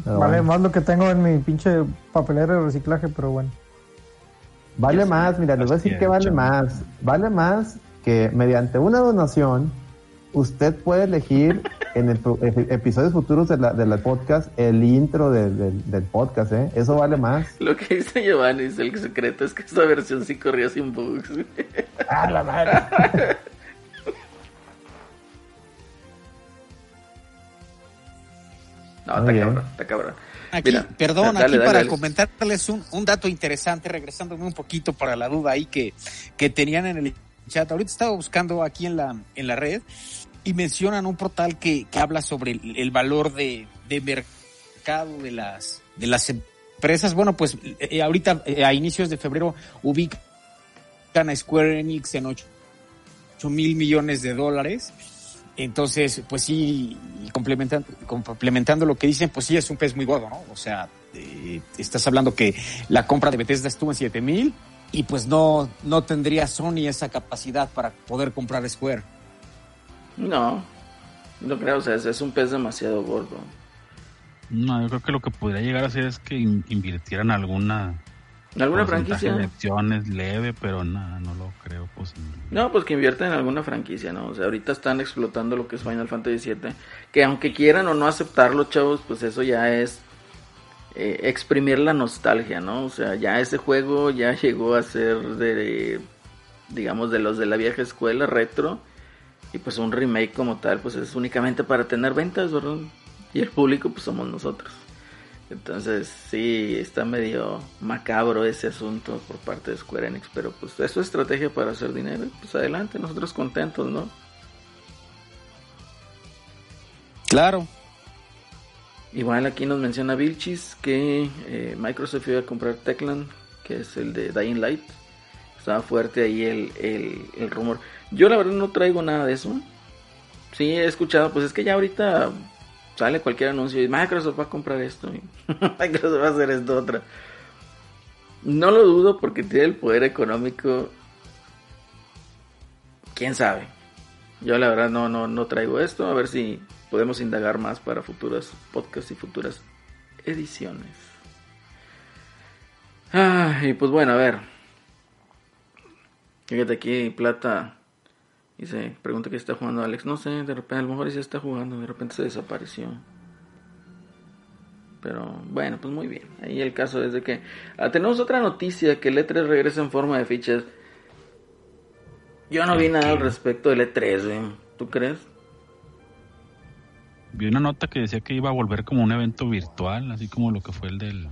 Vale más lo que tengo en mi pinche papelera de reciclaje pero bueno Vale más, mira, les voy a decir que vale más. Vale más que mediante una donación usted puede elegir en el episodios futuros de la, de la podcast el intro del podcast, ¿eh? Eso vale más. Lo que dice Giovanni es el secreto es que esta versión sí corría sin bugs. ¡Ah, la madre! no, está cabrón, está cabrón. Aquí, perdón, aquí para comentarles un, un, dato interesante, regresándome un poquito para la duda ahí que, que tenían en el chat. Ahorita estaba buscando aquí en la, en la red y mencionan un portal que, que habla sobre el, valor de, de, mercado de las, de las empresas. Bueno, pues eh, ahorita eh, a inicios de febrero ubican a Square Enix en 8 mil millones de dólares entonces, pues sí, complementando, complementando lo que dicen, pues sí es un pez muy gordo, ¿no? O sea, eh, estás hablando que la compra de Bethesda estuvo en 7 mil y pues no, no tendría Sony esa capacidad para poder comprar Square. No, no creo, o sea, es, un pez demasiado gordo. No, yo creo que lo que podría llegar a hacer es que invirtieran alguna ¿Alguna franquicia? De acciones leve, pero nada, no lo creo posible. No, pues que inviertan en alguna franquicia, ¿no? O sea, ahorita están explotando lo que es Final Fantasy VII. Que aunque quieran o no aceptarlo, chavos, pues eso ya es eh, exprimir la nostalgia, ¿no? O sea, ya ese juego ya llegó a ser de, digamos, de los de la vieja escuela retro. Y pues un remake como tal, pues es únicamente para tener ventas, ¿verdad? Y el público, pues somos nosotros. Entonces sí, está medio macabro ese asunto por parte de Square Enix, pero pues es su estrategia para hacer dinero, pues adelante, nosotros contentos, ¿no? Claro. Igual aquí nos menciona Vilchis que eh, Microsoft iba a comprar Techland, que es el de Dying Light. Estaba fuerte ahí el, el, rumor. Yo la verdad no traigo nada de eso. Sí, he escuchado, pues es que ya ahorita sale cualquier anuncio y Microsoft va a comprar esto. Microsoft va a hacer esto otra. No lo dudo porque tiene el poder económico. Quién sabe. Yo la verdad no, no, no traigo esto. A ver si podemos indagar más para futuras podcasts y futuras ediciones. Ah, y pues bueno, a ver. Fíjate aquí, Plata. Dice, pregunta que está jugando Alex. No sé, de repente, a lo mejor se está jugando, de repente se desapareció. Pero bueno, pues muy bien. Ahí el caso es de que ah, tenemos otra noticia que el E3 regresa en forma de fichas. Yo no vi nada al respecto del E3, ¿tú crees? Vi una nota que decía que iba a volver como un evento virtual, así como lo que fue el del...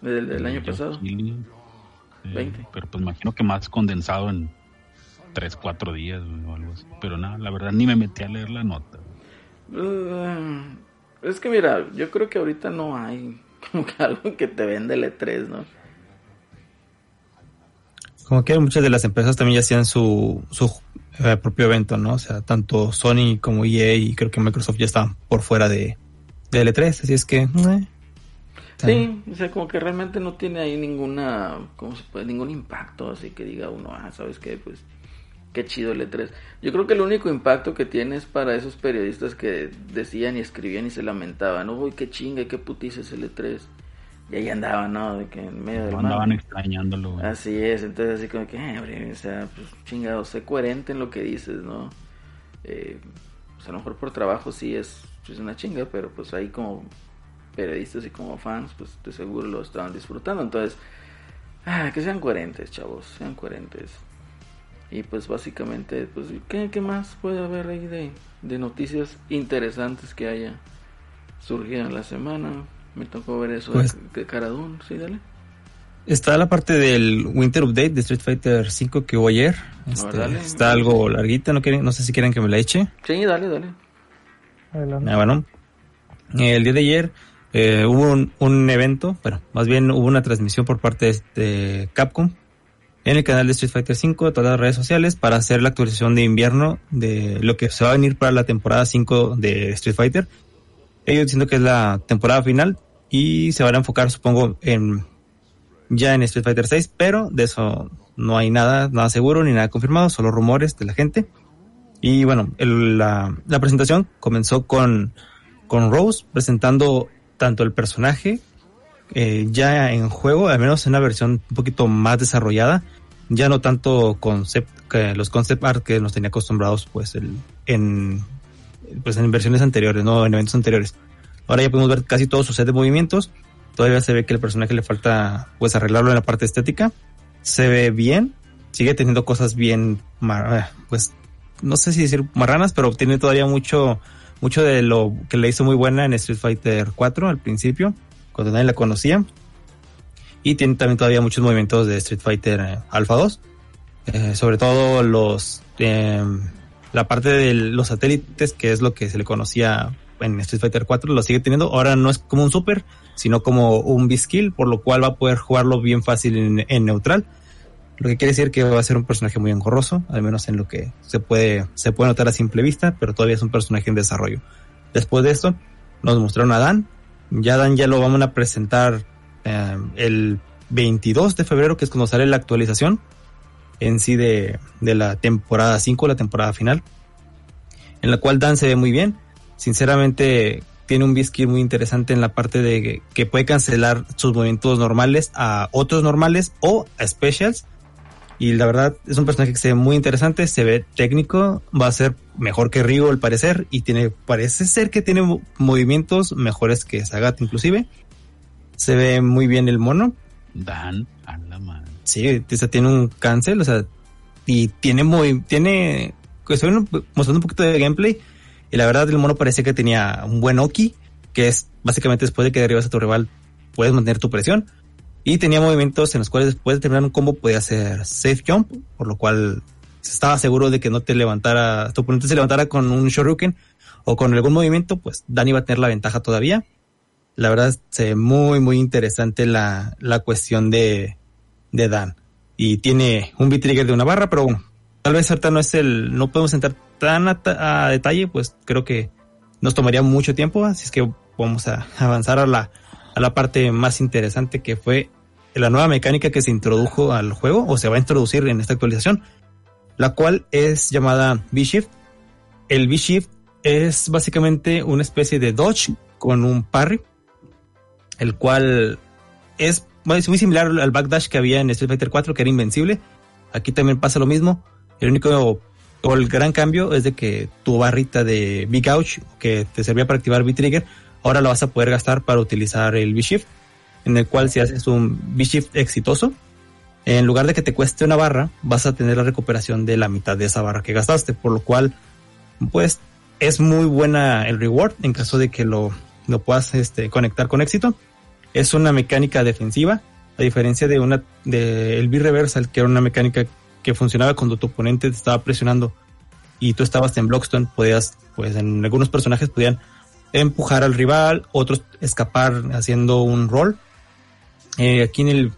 del, año pasado. 20. Pero pues imagino que más condensado en 3, 4 días o algo así. Pero nada, la verdad ni me metí a leer la nota. Uh, es que mira, yo creo que ahorita no hay como que algo que te vende el E3, ¿no? Como que muchas de las empresas también ya hacían su, su eh, propio evento, ¿no? O sea, tanto Sony como EA y creo que Microsoft ya están por fuera de, de L3, así es que... Eh, sí, o sea, como que realmente no tiene ahí ninguna, ¿cómo se puede? Ningún impacto, así que diga uno, ah, ¿sabes qué? Pues qué chido el E3. Yo creo que el único impacto que tiene es para esos periodistas que decían y escribían y se lamentaban, uy, qué chinga, qué putiza es el E3. Y ahí andaban, ¿no? De que en medio del Andaban extrañándolo. Así es, entonces así como que, eh, o sea, pues chingado, sé coherente en lo que dices, ¿no? Eh, pues a lo mejor por trabajo sí es, es una chinga, pero pues ahí como periodistas y como fans, pues de seguro lo estaban disfrutando. Entonces, ah, que sean coherentes, chavos, sean coherentes. Y pues básicamente, pues, ¿qué, qué más puede haber ahí de, de noticias interesantes que haya surgido en la semana? Me tocó ver eso pues, de Caradun, sí, dale. Está la parte del Winter Update de Street Fighter 5 que hubo ayer. Este, está algo larguita, no quieren, no sé si quieren que me la eche. Sí, dale, dale. Ah, bueno, el día de ayer eh, hubo un, evento, bueno, más bien hubo una transmisión por parte de este Capcom en el canal de Street Fighter 5 de todas las redes sociales para hacer la actualización de invierno de lo que se va a venir para la temporada 5 de Street Fighter ellos diciendo que es la temporada final y se van a enfocar, supongo, en ya en Street Fighter 6, pero de eso no hay nada, nada seguro ni nada confirmado, solo rumores de la gente. Y bueno, la, presentación comenzó con, con Rose presentando tanto el personaje eh, ya en juego, al menos en una versión un poquito más desarrollada, ya no tanto concept, que los concept art que nos tenía acostumbrados pues el, en pues en versiones anteriores, no en eventos anteriores. Ahora ya podemos ver casi todo su set de movimientos. Todavía se ve que el personaje le falta pues arreglarlo en la parte estética. Se ve bien, sigue teniendo cosas bien, eh, pues no sé si decir marranas, pero tiene todavía mucho, mucho de lo que le hizo muy buena en Street Fighter 4 al principio, cuando nadie la conocía. Y tiene también todavía muchos movimientos de Street Fighter eh, Alpha 2. Eh, sobre todo los la parte de los satélites, que es lo que se le conocía en Street Fighter 4, lo sigue teniendo. Ahora no es como un super, sino como un B-Skill, por lo cual va a poder jugarlo bien fácil en, neutral. Lo que quiere decir que va a ser un personaje muy engorroso, al menos en lo que se puede, se puede notar a simple vista, pero todavía es un personaje en desarrollo. Después de esto, nos mostraron a Dan. Ya Dan ya lo vamos a presentar eh, el 22 de febrero, que es cuando sale la actualización en sí de, la temporada 5, la temporada final, en la cual Dan se ve muy bien. Sinceramente, tiene un biscuit muy interesante en la parte de que, puede cancelar sus movimientos normales a otros normales o a specials. Y la verdad es un personaje que se ve muy interesante, se ve técnico, va a ser mejor que Ryu al parecer y tiene, parece ser que tiene movimientos mejores que Sagat inclusive. Se ve muy bien el mono. Dan a la Sí, o tiene un cancel, o sea, y tiene muy, tiene, estoy mostrando un poquito de gameplay y la verdad el mono parece que tenía un buen Oki, que es básicamente después de que derribas a tu rival puedes mantener tu presión y tenía movimientos en los cuales después de terminar un combo podía hacer safe jump, por lo cual estaba seguro de que no te levantara, tu oponente se levantara con un Shoryuken o con algún movimiento, pues Dani va a tener la ventaja todavía. la verdad se ve muy, muy interesante la, la cuestión de, de Dan. Y tiene un bitrigger de una barra, pero tal vez ahorita no es el, no podemos entrar tan a, detalle, pues creo que nos tomaría mucho tiempo, así es que vamos a avanzar a la, a la parte más interesante que fue la nueva mecánica que se introdujo al juego o se va a introducir en esta actualización, la cual es llamada V-Shift. El V-Shift es básicamente una especie de dodge con un parry, el cual es muy similar al backdash que había en Street Fighter 4, que era invencible. Aquí también pasa lo mismo. El único o el gran cambio es de que tu barrita de Big Ouch, que te servía para activar V-Trigger, ahora la vas a poder gastar para utilizar el V-Shift, en el cual si haces un V-Shift exitoso, en lugar de que te cueste una barra, vas a tener la recuperación de la mitad de esa barra que gastaste, por lo cual, pues, es muy buena el reward en caso de que lo, lo puedas este, conectar con éxito. Es una mecánica defensiva, a diferencia de una de el B-Reversal, que era una mecánica que funcionaba cuando tu oponente te estaba presionando y tú estabas en Blockstone, podías, pues en algunos personajes podían empujar al rival, otros escapar haciendo un roll. Eh, aquí en el,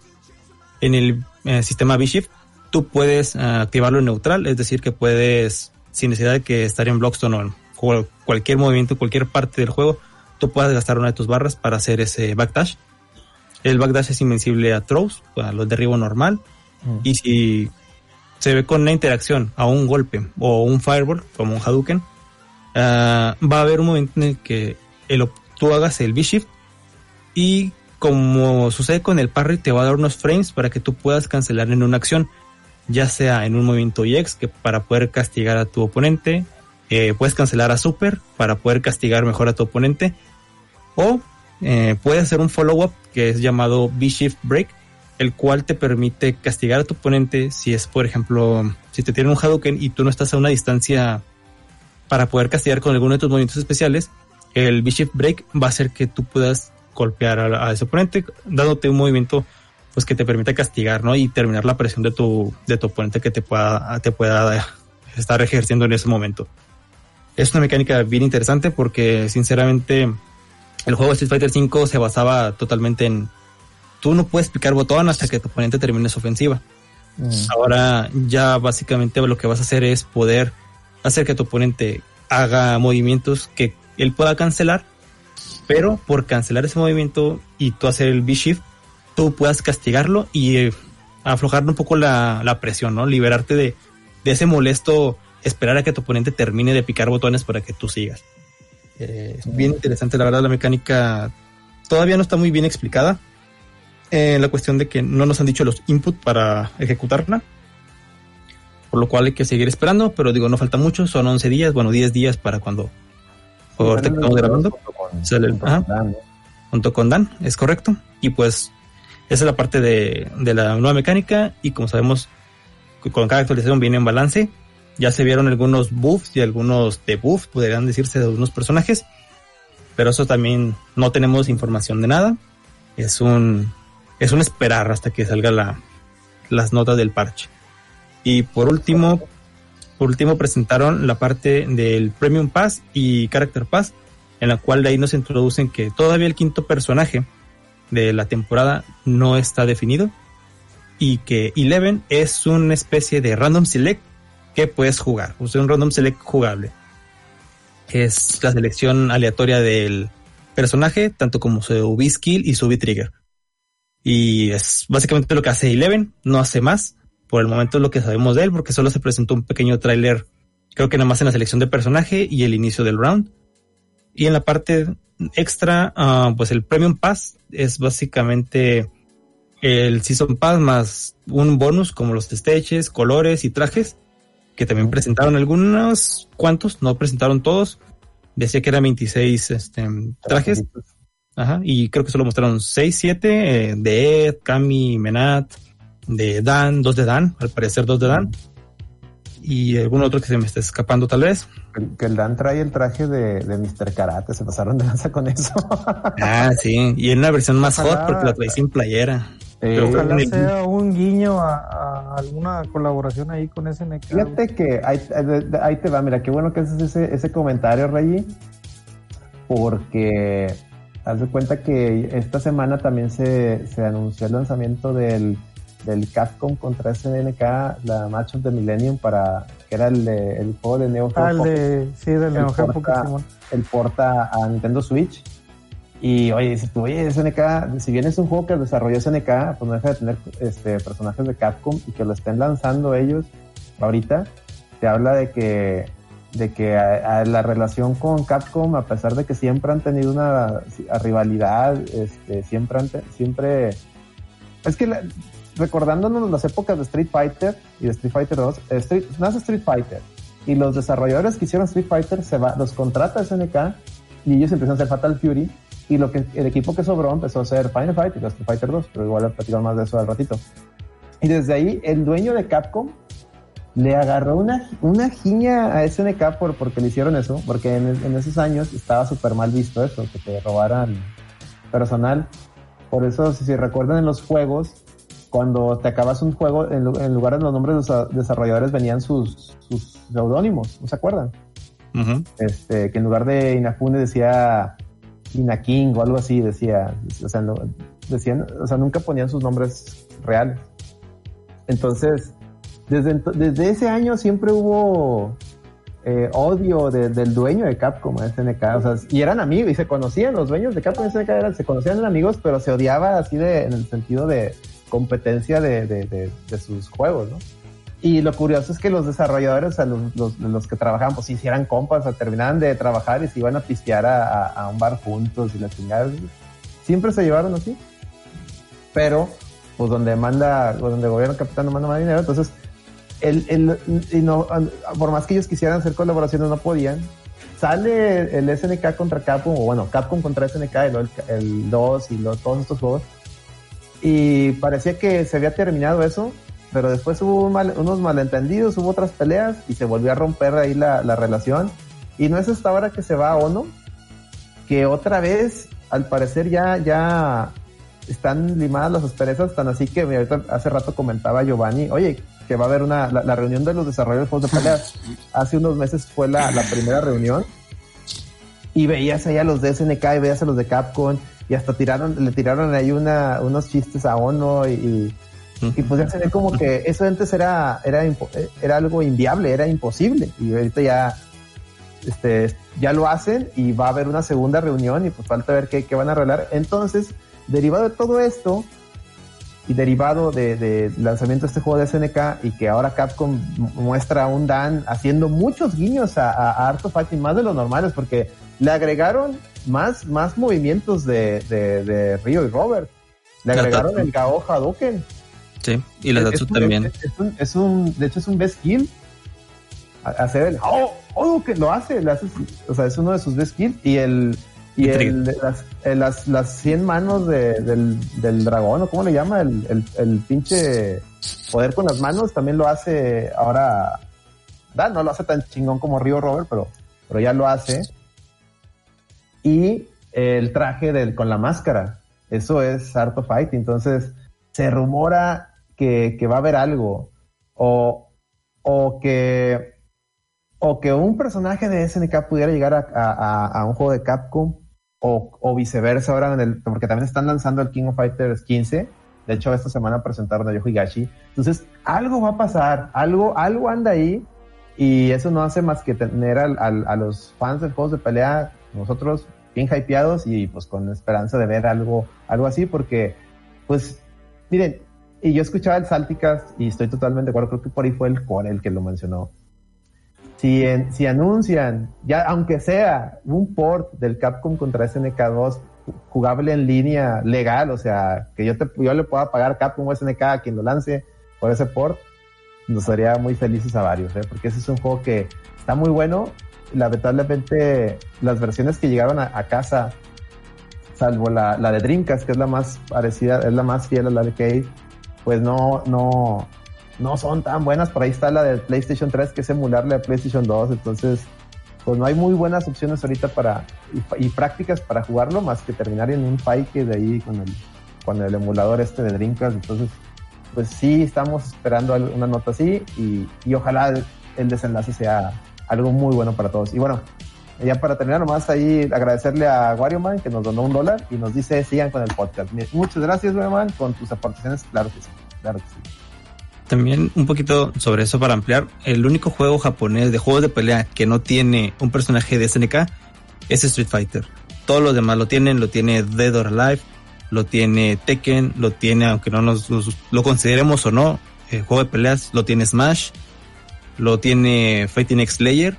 en el eh, sistema B-Shift, tú puedes eh, activarlo en neutral, es decir, que puedes, sin necesidad de que estar en Blockstone o en cualquier movimiento, cualquier parte del juego, tú puedes gastar una de tus barras para hacer ese backdash. El backdash es invencible a throws, a los derribo normal. Mm. Y si se ve con una interacción a un golpe o un fireball, como un Hadouken, ah, va a haber un momento en el que el, tú hagas el V-Shift y como sucede con el parry, te va a dar unos frames para que tú puedas cancelar en una acción, ya sea en un movimiento EX, que para poder castigar a tu oponente, eh, puedes cancelar a Super para poder castigar mejor a tu oponente, o eh, puedes hacer un follow-up que es llamado V-Shift Break, el cual te permite castigar a tu oponente si es, por ejemplo, si te tienen un Hadouken y tú no estás a una distancia para poder castigar con alguno de tus movimientos especiales, el V-Shift Break va a hacer que tú puedas golpear a, ese oponente, dándote un movimiento pues que te permita castigar, ¿no? Y terminar la presión de tu, de tu oponente que te pueda, te pueda estar ejerciendo en ese momento. Es una mecánica bien interesante porque sinceramente el juego de Street Fighter V se basaba totalmente en tú no puedes picar botón hasta que tu oponente termine su ofensiva. Mm. Ahora ya básicamente lo que vas a hacer es poder hacer que tu oponente haga movimientos que él pueda cancelar, pero por cancelar ese movimiento y tú hacer el V-Shift, tú puedas castigarlo y eh, aflojar un poco la, presión, ¿no? Liberarte de, ese molesto esperar a que tu oponente termine de picar botones para que tú sigas. Eh, es bien interesante, la verdad, la mecánica todavía no está muy bien explicada en la cuestión de que no nos han dicho los inputs para ejecutarla. Por lo cual hay que seguir esperando, pero digo, no falta mucho, son 11 días, bueno, 10 días para cuando ahorita que estamos grabando. Junto con, Dan, es correcto. Y pues esa es la parte de, de la nueva mecánica y como sabemos, con cada actualización viene en balance. Ya se vieron algunos buffs y algunos debuffs, podrían decirse, de algunos personajes. Pero eso también no tenemos información de nada. Es un es un esperar hasta que salga la, las notas del parche. Y por último, por último presentaron la parte del Premium Pass y Character Pass, en la cual de ahí nos introducen que todavía el quinto personaje de la temporada no está definido y que Eleven es una especie de random select que puedes jugar, o sea, un random select jugable. Es la selección aleatoria del personaje, tanto como su V skill y su V trigger. Y es básicamente lo que hace Eleven, no hace más. Por el momento es lo que sabemos de él, porque solo se presentó un pequeño tráiler, creo que nada más en la selección de personaje y el inicio del round. Y en la parte extra, ah, pues el Premium Pass es básicamente el Season Pass más un bonus como los stages, colores y trajes, que también presentaron algunos cuantos, no presentaron todos. Decía que eran 26 este, trajes. Ajá, y creo que solo mostraron 6, 7 eh, de Ed, Kami, Menat, de Dan, dos de Dan, al parecer dos de Dan. Y algún otro que se me está escapando tal vez. Que el Dan trae el traje de, de Mr. Karate, se pasaron de lanza con eso. ah, sí, y en una versión más hot porque la trae sin playera. Pero ojalá sea un guiño a, alguna colaboración ahí con SNK. Fíjate que ahí, ahí, te va, mira, qué bueno que haces ese, ese comentario, Reggie, porque haz de cuenta que esta semana también se, se anunció el lanzamiento del, del Capcom contra SNK, la Match of the Millennium, para, que era el, de, el juego de Neo Geo. Ah, el de, sí, del Neo Geo. El porta a Nintendo Switch. Y oye, dices tú, oye, SNK, si bien es un juego que desarrolló SNK, pues no deja de tener este, personajes de Capcom y que lo estén lanzando ellos ahorita, te habla de que de que a, la relación con Capcom, a pesar de que siempre han tenido una rivalidad, este, siempre han, siempre es que recordándonos las épocas de Street Fighter y de Street Fighter 2, Street, nace Street Fighter y los desarrolladores que hicieron Street Fighter se va, los contrata SNK y ellos empiezan a hacer Fatal Fury y lo que el equipo que sobró empezó a hacer Final Fight y Street Fighter 2, pero igual platicado más de eso al ratito. Y desde ahí el dueño de Capcom le agarró una, una giña a SNK por, porque le hicieron eso, porque en, esos años estaba súper mal visto eso, que te robaran personal. Por eso, si, recuerdan en los juegos, cuando te acabas un juego, en, lugar de los nombres de los desarrolladores venían sus, sus seudónimos, ¿no se acuerdan? este, que en lugar de Inafune decía Inaking o algo así, decía, o sea, decían, o sea, nunca ponían sus nombres reales. Entonces, desde, desde ese año siempre hubo eh, odio del dueño de Capcom, SNK, o sea, y eran amigos, y se conocían, los dueños de Capcom SNK eran, se conocían en amigos, pero se odiaba así de, en el sentido de competencia de, de, de, sus juegos, ¿no? Y lo curioso es que los desarrolladores, o sea, los, los, los, que trabajaban, pues hicieran compas, o sea, terminaban de trabajar y se iban a pistear a, a, un bar juntos y la chingada. Siempre se llevaron así. Pero, pues donde manda, donde el gobierno capitán no manda más dinero, entonces el, el, y no, por más que ellos quisieran hacer colaboraciones, no podían. Sale el SNK contra Capcom, o bueno, Capcom contra SNK, el, el 2 y todos estos juegos. Y parecía que se había terminado eso, pero después hubo unos malentendidos, hubo otras peleas y se volvió a romper ahí la, la relación. Y no es hasta ahora que se va a Ono, que otra vez, al parecer ya, ya están limadas las asperezas, tan así que ahorita hace rato comentaba Giovanni, oye, que va a haber una, la, reunión de los desarrolladores de juegos de peleas. Hace unos meses fue la, la, primera reunión y veías ahí a los de SNK y veías a los de Capcom y hasta tiraron, le tiraron ahí una, unos chistes a Ono y, pues ya se ve como que eso antes era, era, era algo inviable, era imposible y ahorita ya, este, ya lo hacen y va a haber una segunda reunión y pues falta ver qué, van a arreglar. Entonces, derivado de todo esto, y derivado de, lanzamiento de este juego de SNK y que ahora Capcom muestra un Dan haciendo muchos guiños a, a Fighting, más de los normales, porque le agregaron más, más movimientos de, de, de Ryo y Robert. Le agregaron el Gao Hadouken. Sí, y la Tatsu también. Es, un, de hecho es un best kill. Hacer el oh, oh, que lo hace, hace, o sea, es uno de sus best kills y el y el, las, las, las 100 manos de, del, del dragón, o cómo le llama, el, el, el, pinche poder con las manos, también lo hace ahora. No lo hace tan chingón como Río Robert, pero, pero ya lo hace. Y el traje del, con la máscara, eso es Art of Fight. Entonces, se rumora que, que va a haber algo. O, o que o que un personaje de SNK pudiera llegar a, a, un juego de Capcom o, viceversa ahora porque también están lanzando el King of Fighters 15. De hecho, esta semana presentaron a Yoshi Higashi. Entonces, algo va a pasar, algo, algo anda ahí. Y eso no hace más que tener al, a los fans de juegos de pelea, nosotros bien hypeados y pues con esperanza de ver algo, algo así, porque, pues, miren, y yo escuchaba el Salticast y estoy totalmente de acuerdo, creo que por ahí fue el Core el que lo mencionó si, si anuncian, ya aunque sea un port del Capcom contra SNK 2 jugable en línea legal, o sea, que yo, te, yo le pueda pagar Capcom o SNK a quien lo lance por ese port, nos haría muy felices a varios, ¿eh? porque ese es un juego que está muy bueno. Lamentablemente, las versiones que llegaron a, casa, salvo la, la de Dreamcast, que es la más parecida, es la más fiel a la arcade, pues no, no, no son tan buenas. Por ahí está la del PlayStation 3, que es emularle a PlayStation 2. Entonces, pues no hay muy buenas opciones ahorita para y, prácticas para jugarlo, más que terminar en un fight de ahí con el, con el emulador este de Dreamcast. Entonces, pues sí, estamos esperando una nota así y, y ojalá el, desenlace sea algo muy bueno para todos. Y bueno, ya para terminar, nomás ahí agradecerle a WarioMan que nos donó un dólar y nos dice sigan con el podcast. Muchas gracias, WarioMan, con tus aportaciones, claro que sí, claro que sí. También un poquito sobre eso para ampliar, el único juego japonés de juegos de pelea que no tiene un personaje de SNK es Street Fighter. Todos los demás lo tienen, lo tiene Dead or Alive, lo tiene Tekken, lo tiene, aunque no nos lo consideremos o no, el juego de peleas, lo tiene Smash, lo tiene Fighting X Layer.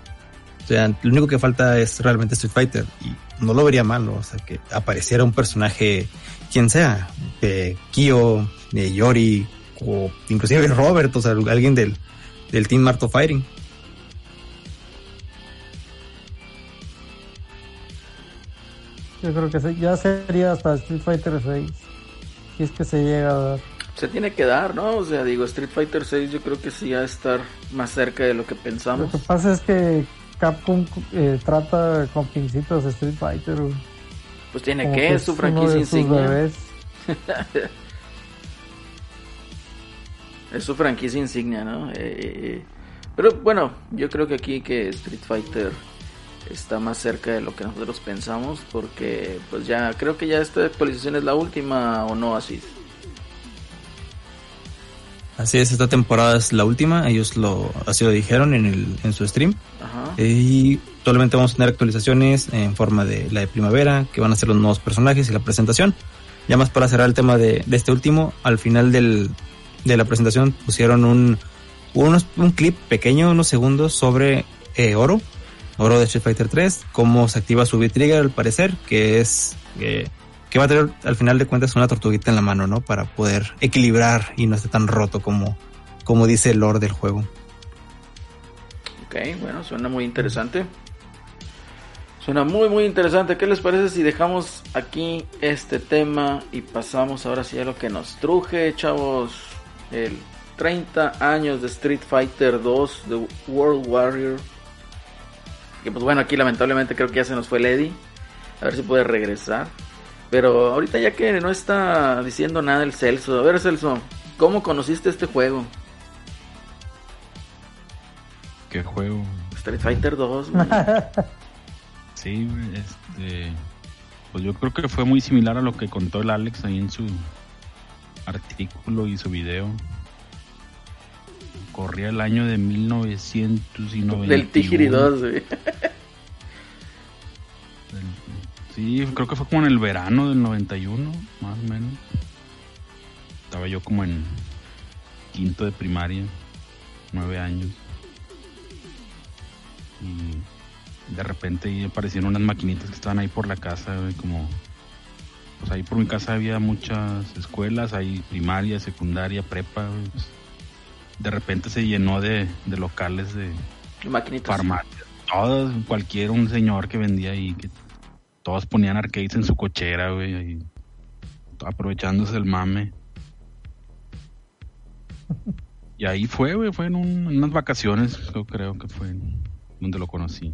O sea, lo único que falta es realmente Street Fighter. Y no lo vería mal, o sea, que apareciera un personaje, quien sea, de Kyo, de Yori, o inclusive Robert, o sea, alguien del, del Team Marto Fighting. Yo creo que ya sería hasta Street Fighter 6. Si es que se llega a dar. Se tiene que dar, ¿no? O sea, digo, Street Fighter 6 yo creo que sí va a estar más cerca de lo que pensamos. Lo que pasa es que Capcom eh, trata con pincitos Street Fighter. Pues tiene que, es su franquicia insignia. es su franquicia insignia, ¿no? Eh, eh, pero bueno, yo creo que aquí que Street Fighter está más cerca de lo que nosotros pensamos porque pues ya creo que ya esta actualización es la última o no así. Así es, esta temporada es la última, ellos lo así lo dijeron en el en su stream. Y solamente vamos a tener actualizaciones en forma de la de primavera, que van a ser los nuevos personajes y la presentación. Ya más para cerrar el tema de, de este último, al final del, de la presentación pusieron un, un clip pequeño, unos segundos, sobre eh, Oro, Oro de Street Fighter 3, cómo se activa su V-Trigger al parecer, que es eh, que va a tener al final de cuentas una tortuguita en la mano, ¿no? Para poder equilibrar y no esté tan roto como, como dice el lore del juego. Ok, bueno, suena muy interesante. Suena muy muy interesante. ¿Qué les parece si dejamos aquí este tema y pasamos ahora sí a lo que nos truje, chavos? El 30 años de Street Fighter 2 de World Warrior que pues bueno, aquí lamentablemente creo que ya se nos fue Lady. A ver si puede regresar. Pero ahorita ya que no está diciendo nada el Celso. A ver Celso, ¿cómo conociste este juego? ¿Qué juego? Street Fighter 2. sí, este... Pues yo creo que fue muy similar a lo que contó el Alex ahí en su artículo y su video corría el año de 1991. Del Tigiri 2, Sí, creo que fue como en el verano del 91, más o menos. Estaba yo como en quinto de primaria, nueve años. Y de repente aparecieron unas maquinitas que estaban ahí por la casa, como... Pues ahí por mi casa había muchas escuelas, ahí primaria, secundaria, prepa, pues, de repente se llenó de, locales de farmacias. Todos, cualquier un señor que vendía ahí, que todos ponían arcades en su cochera, güey, aprovechándose el mame. Y ahí fue, güey, fue en, unas vacaciones, yo creo que fue donde lo conocí.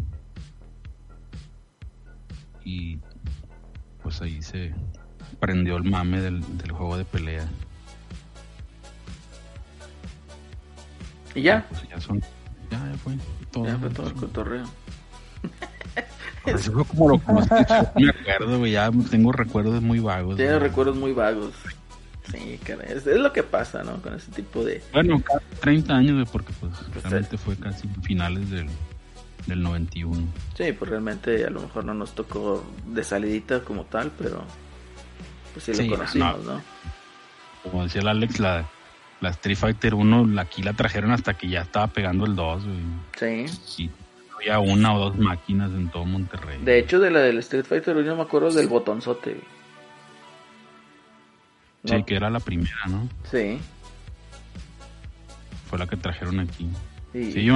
Y pues ahí se prendió el mame del juego de pelea. ¿Y ya? Pues ya son. Ya, ya fue. Todo, ya fue todo el cotorreo. Eso fue como lo conocí. me acuerdo, güey. Ya tengo recuerdos muy vagos. Tengo recuerdos muy vagos. Sí, caray. Es, lo que pasa, ¿no? Con ese tipo de. Bueno, casi 30 años, güey, porque pues, pues realmente fue casi finales del, del 91. Sí, pues realmente a lo mejor no nos tocó de salidita como tal, pero pues sí, lo conocimos, ¿no? Como decía el Alex, la la Street Fighter 1 aquí la trajeron hasta que ya estaba pegando el 2. Sí. Y había una o dos máquinas en todo Monterrey. De hecho, de la del Street Fighter 1 me acuerdo del botonzote. Sí, que era la primera, ¿no? Sí. Fue la que trajeron aquí. Sí, yo,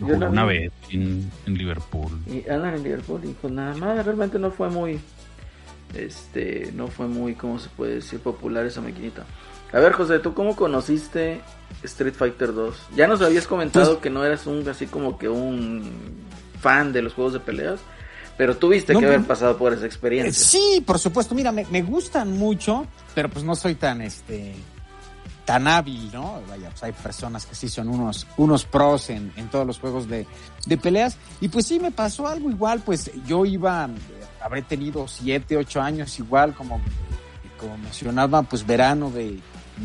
una vez en, Liverpool. Y andan en Liverpool y pues nada más, realmente no fue muy, este, no fue muy, ¿cómo se puede decir? Popular esa maquinita. A ver, José, ¿tú cómo conociste Street Fighter 2? Ya nos habías comentado pues- que no eras un así como que un fan de los juegos de peleas, pero tuviste que haber pasado por esa experiencia. Sí, por supuesto. Mira, me, gustan mucho, pero pues no soy tan este tan hábil, ¿no? Vaya, pues hay personas que sí son unos, unos pros en, en todos los juegos de, de peleas. Y pues sí me pasó algo igual, pues yo iba, habré tenido siete, ocho años igual, como, como mencionaba, pues verano de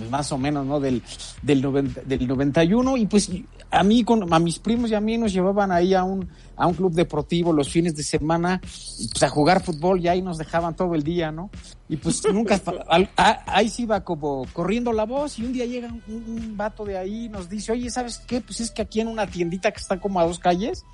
más o menos, ¿no? Del, del, del 91 y pues a mí, con, a mis primos y a mí nos llevaban ahí a un, a un club deportivo los fines de semana, pues a jugar fútbol y ahí nos dejaban todo el día, ¿no? Y pues nunca, ahí se iba como corriendo la voz y un día llega un, vato de ahí y nos dice, oye, ¿sabes qué? Pues es que aquí en una tiendita que está como a dos calles,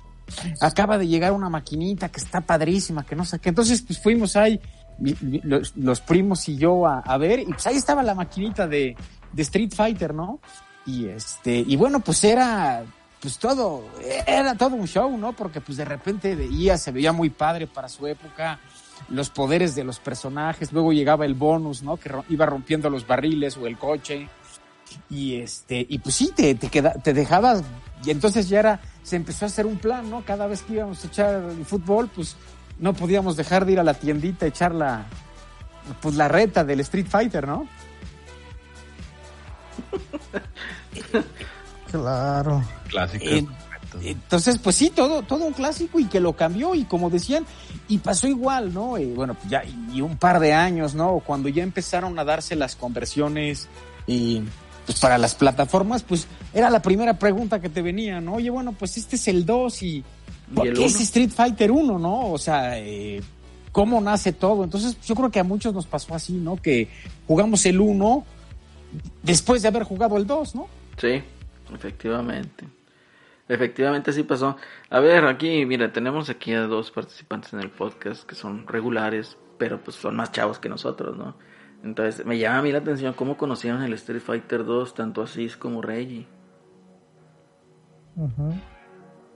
acaba de llegar una maquinita que está padrísima, que no sé qué. Entonces, pues fuimos ahí, los, primos y yo a, ver, y pues ahí estaba la maquinita de, de Street Fighter, ¿no? Y este, y bueno, pues era, pues todo, era todo un show, ¿no? Porque pues de repente veía, se veía muy padre para su época, los poderes de los personajes, luego llegaba el bonus, ¿no? Que iba rompiendo los barriles o el coche. Y este, y pues sí, te, te, queda, te dejabas, y entonces ya era, se empezó a hacer un plan, ¿no? Cada vez que íbamos a echar el fútbol, pues no podíamos dejar de ir a la tiendita a echar la, pues la reta del Street Fighter, ¿no? claro. Clásico. entonces, pues sí, todo, todo un clásico y que lo cambió y como decían, y pasó igual, ¿no? Y bueno, ya, y un par de años, ¿no? Cuando ya empezaron a darse las conversiones y pues para las plataformas, pues era la primera pregunta que te venía, ¿no? Oye, bueno, pues este es el 2 y, ¿por qué es Street Fighter 1, no? O sea, eh, ¿cómo nace todo? Entonces, yo creo que a muchos nos pasó así, ¿no? Que jugamos el 1 después de haber jugado el 2, ¿no? Sí, efectivamente. Efectivamente así pasó. A ver, aquí, mira, tenemos aquí a dos participantes en el podcast que son regulares, pero pues son más chavos que nosotros, ¿no? Entonces, me llama a mí la atención cómo conocieron el Street Fighter 2, tanto Asís como Reggie.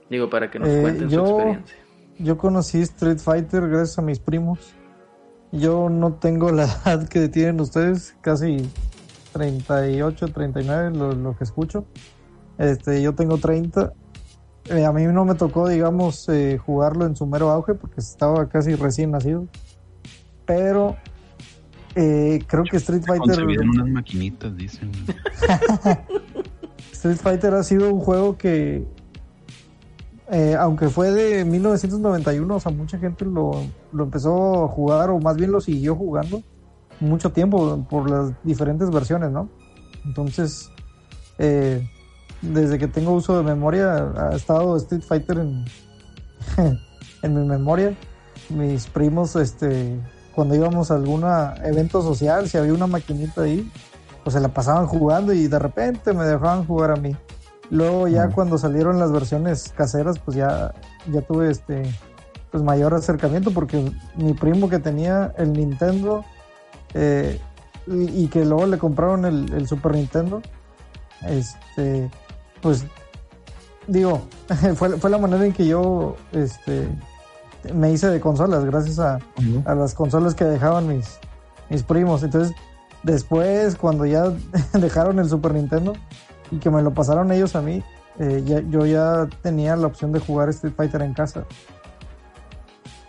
Digo, para que nos eh, cuenten su experiencia. Yo conocí Street Fighter gracias a mis primos. Yo no tengo la edad que tienen ustedes, casi 38, 39, lo, lo que escucho. Este, yo tengo 30. Eh, a mí no me tocó, digamos, eh, jugarlo en su mero auge porque estaba casi recién nacido. Pero eh, creo que Street Fighter. unas maquinitas, dicen. Street Fighter ha sido un juego que, aunque fue de 1991, o sea, mucha gente lo, lo empezó a jugar o más bien lo siguió jugando mucho tiempo por las diferentes versiones, ¿no? Entonces, eh, desde que tengo uso de memoria, ha estado Street Fighter en, en mi memoria. Mis primos, este, cuando íbamos a algún evento social, si había una maquinita ahí, pues se la pasaban jugando y de repente me dejaban jugar a mí. Luego ya cuando salieron las versiones caseras, pues ya, ya tuve este pues mayor acercamiento porque mi primo que tenía el Nintendo eh, y, que luego le compraron el, Super Nintendo, este, pues digo, fue, fue la manera en que yo este, me hice de consolas, gracias a, a las consolas que dejaban mis, mis primos. Entonces, después, cuando ya dejaron el Super Nintendo y que me lo pasaron ellos a mí, eh, yo ya tenía la opción de jugar Street Fighter en casa.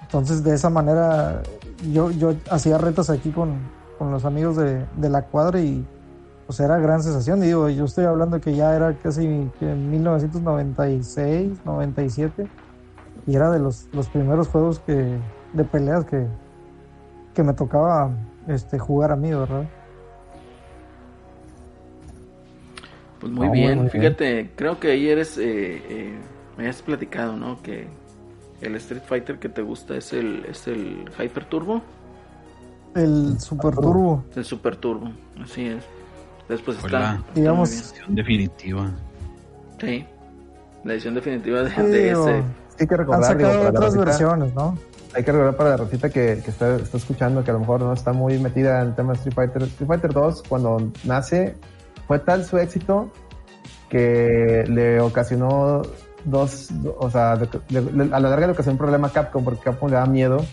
Entonces, de esa manera, yo, yo hacía retas aquí con, con los amigos de, la cuadra y pues era gran sensación. Digo, yo estoy hablando que ya era casi en 1996, 97 y era de los, los primeros juegos que de peleas que, que me tocaba este jugar a mí, ¿verdad? Pues muy bien, fíjate, creo que ayer eres, eh, eh, me has platicado, ¿no? Que el Street Fighter que te gusta es el, es el Hyper Turbo. El Super Turbo. El Super Turbo, así es. Después está. La, digamos, edición definitiva. Sí, la edición definitiva de, ese. Hay que recordar, Han sacado otras versiones, ¿no? Hay que recordar para la ratita que, que está, está, escuchando, que a lo mejor no está muy metida en el tema de Street Fighter. Street Fighter 2, cuando nace, fue tal su éxito que le ocasionó dos, o sea, a la larga le ocasionó un problema a Capcom, porque Capcom le da miedo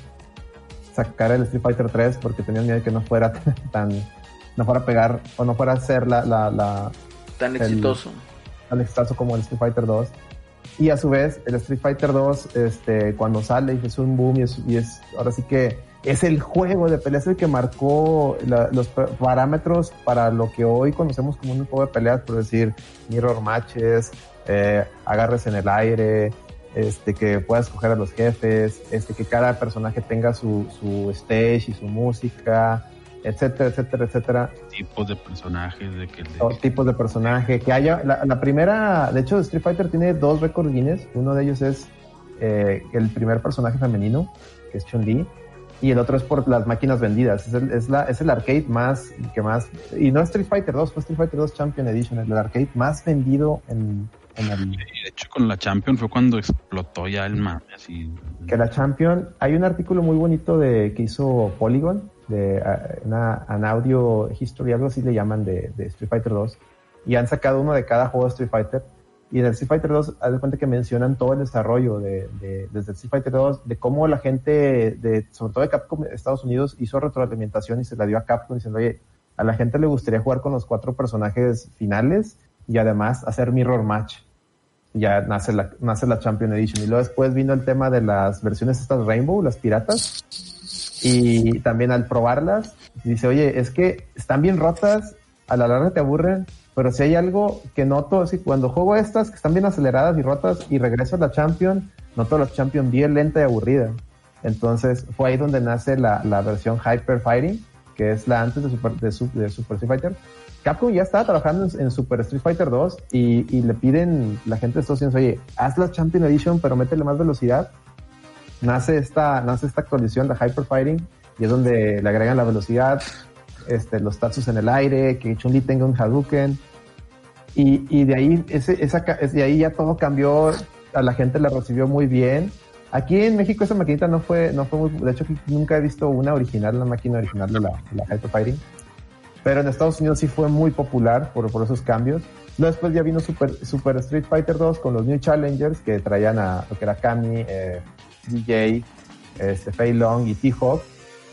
sacar el Street Fighter 3 porque tenían miedo de que no fuera tan, no fuera a pegar o no fuera a ser la, la, tan exitoso. tan exitoso como el Street Fighter 2. Y a su vez, el Street Fighter 2, este, cuando sale, es un boom y es, ahora sí que es el juego de peleas el que marcó los parámetros para lo que hoy conocemos como un juego de peleas, por decir, mirror matches, eh, agarres en el aire, este, que puedas escoger a los jefes, este, que cada personaje tenga su, su stage y su música, etcétera, etcétera, etcétera. Tipos de personajes, de que... tipos de personaje, que haya... La, la, primera, de hecho, Street Fighter tiene dos récords Guinness, uno de ellos es eh, el primer personaje femenino, que es Chun-Li, y el otro es por las máquinas vendidas. Es el, es, la, es el arcade más, que más, y no Street Fighter 2, fue Street Fighter 2 Champion Edition, el arcade más vendido en, en el... de hecho, con la Champion fue cuando explotó ya el mame, así. Que la Champion, hay un artículo muy bonito de que hizo Polygon, de uh, una, an audio history, algo así le llaman de, de Street Fighter 2, y han sacado uno de cada juego de Street Fighter y en el Street Fighter 2, haz de cuenta que mencionan todo el desarrollo de, de, desde el Street Fighter 2, de cómo la gente, de, sobre todo de Capcom Estados Unidos, hizo retroalimentación y se la dio a Capcom diciendo, oye, a la gente le gustaría jugar con los cuatro personajes finales y además hacer mirror match. Ya nace la, nace la Champion Edition. Y luego después vino el tema de las versiones estas Rainbow, las piratas. Y también al probarlas, dice, oye, es que están bien rotas, a la larga te aburren, pero si hay algo que noto, así cuando juego estas que están bien aceleradas y rotas y regreso a la Champion, noto la Champion bien lenta y aburrida. Entonces fue ahí donde nace la, la versión Hyper Fighting, que es la antes de Super, de, Super Street Fighter. Capcom ya estaba trabajando en, Super Street Fighter 2 y, y, le piden la gente de Estados Unidos, oye, haz la Champion Edition, pero métele más velocidad. Nace esta, nace esta actualización de Hyper Fighting y es donde le agregan la velocidad, este, los Tatsus en el aire, que Chun-Li tenga un Hadouken. Y, y de ahí, ese, esa, de ahí ya todo cambió, a la gente la recibió muy bien. Aquí en México esa maquinita no fue, no fue muy, de hecho nunca he visto una original, la máquina original de la, la Hyper Fighting. Pero en Estados Unidos sí fue muy popular por, por esos cambios. Luego después ya vino Super, Super Street Fighter 2 con los New Challengers que traían a lo que era Kami, eh, DJ, este, Fei Long y T-Hawk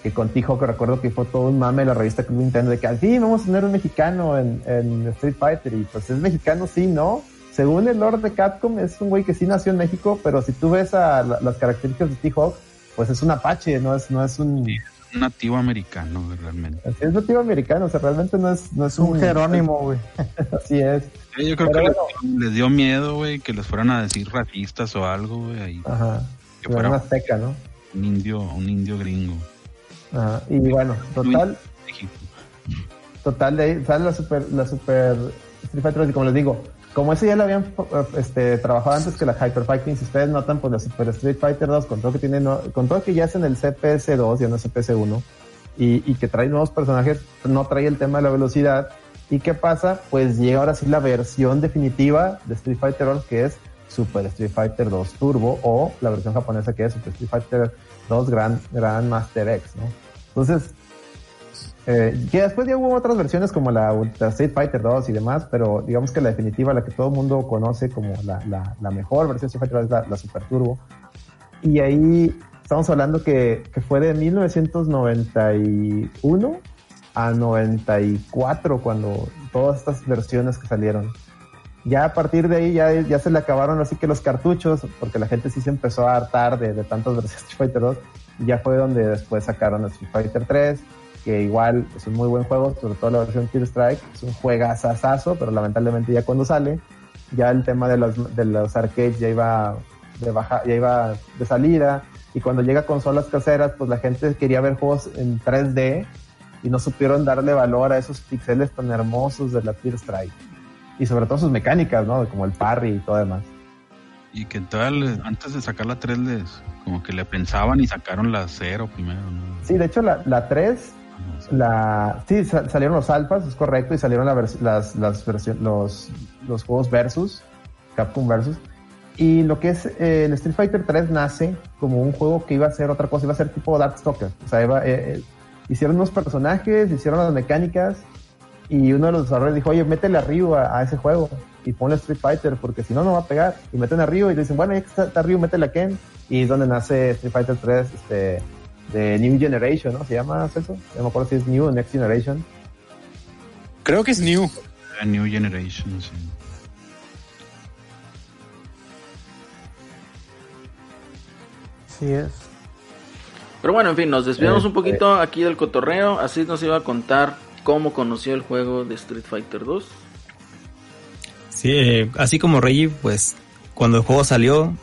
que contigo que recuerdo que fue todo un mame la revista Club Nintendo de que al fin vamos a tener un mexicano en, en Street Fighter y pues es mexicano sí, ¿no? Según el Lord de Capcom es un güey que sí nació en México, pero si tú ves a las características de T-Hawk, pues es un apache, no es, no es un... nativo americano, realmente. es nativo americano, o sea, realmente no es, no es un... Jerónimo, güey. Así es. Yo creo que les, dio miedo, güey, que les fueran a decir racistas o algo, güey. Ajá. Que fuera una azteca, ¿no? Un indio, un indio gringo y bueno, total. Total, de ahí sale la super, la super Street Fighter y como les digo, como ese ya lo habían este, trabajado antes que la Hyper Fighting, si ustedes notan, pues la Super Street Fighter 2, con todo que tiene, con todo que ya es en el CPS 2, ya no es CPS 1, y, y que trae nuevos personajes, no trae el tema de la velocidad. ¿Y qué pasa? Pues llega ahora sí la versión definitiva de Street Fighter 2, que es Super Street Fighter 2 Turbo, o la versión japonesa que es Super Street Fighter dos Grand, Grand Master X, ¿no? Entonces, eh, que después ya hubo otras versiones como la Ultra Street Fighter 2 y demás, pero digamos que la definitiva, la que todo el mundo conoce como la, la, la mejor versión de Street Fighter es la, la, Super Turbo. Y ahí estamos hablando que, que fue de 1991 a 94 cuando todas estas versiones que salieron. Ya a partir de ahí ya, se le acabaron así que los cartuchos, porque la gente sí se empezó a hartar de, de versiones de Street Fighter 2. Y ya fue donde después sacaron Street Fighter 3, que igual es un muy buen juego, sobre todo la versión Tear Strike. Es un juegazazazo, pero lamentablemente ya cuando sale, ya el tema de los, de los arcades ya iba de baja, ya iba de salida. Y cuando llega a consolas caseras, pues la gente quería ver juegos en 3D y no supieron darle valor a esos pixeles tan hermosos de la Tear Strike y sobre todo sus mecánicas, ¿no? Como el parry y todo demás. Y que tal, antes de sacar la 3 les, como que le pensaban y sacaron la 0 primero, ¿no? Sí, de hecho la, la 3, la, sí, salieron los alfas, es correcto, y salieron la las, las los, los juegos versus, Capcom versus. Y lo que es eh, el Street Fighter 3 nace como un juego que iba a ser otra cosa, iba a ser tipo Darkstalker. O sea, iba, eh, eh, hicieron unos personajes, hicieron las mecánicas, y uno de los desarrolladores dijo, oye, métele arriba a ese juego y ponle Street Fighter porque si no, no va a pegar. Y meten arriba y dicen, bueno, ya que está, arriba, métele a Ken. Y es donde nace Street Fighter 3 este, de New Generation, ¿no? ¿Se llama eso? No me acuerdo si es New o Next Generation. Creo que es New. New Generation, sí. Sí es. Pero bueno, en fin, nos desviamos un poquito este. aquí del cotorreo. Así nos iba a contar cómo conoció el juego de Street Fighter 2. Sí, eh, así como Reggie, pues cuando el juego salió,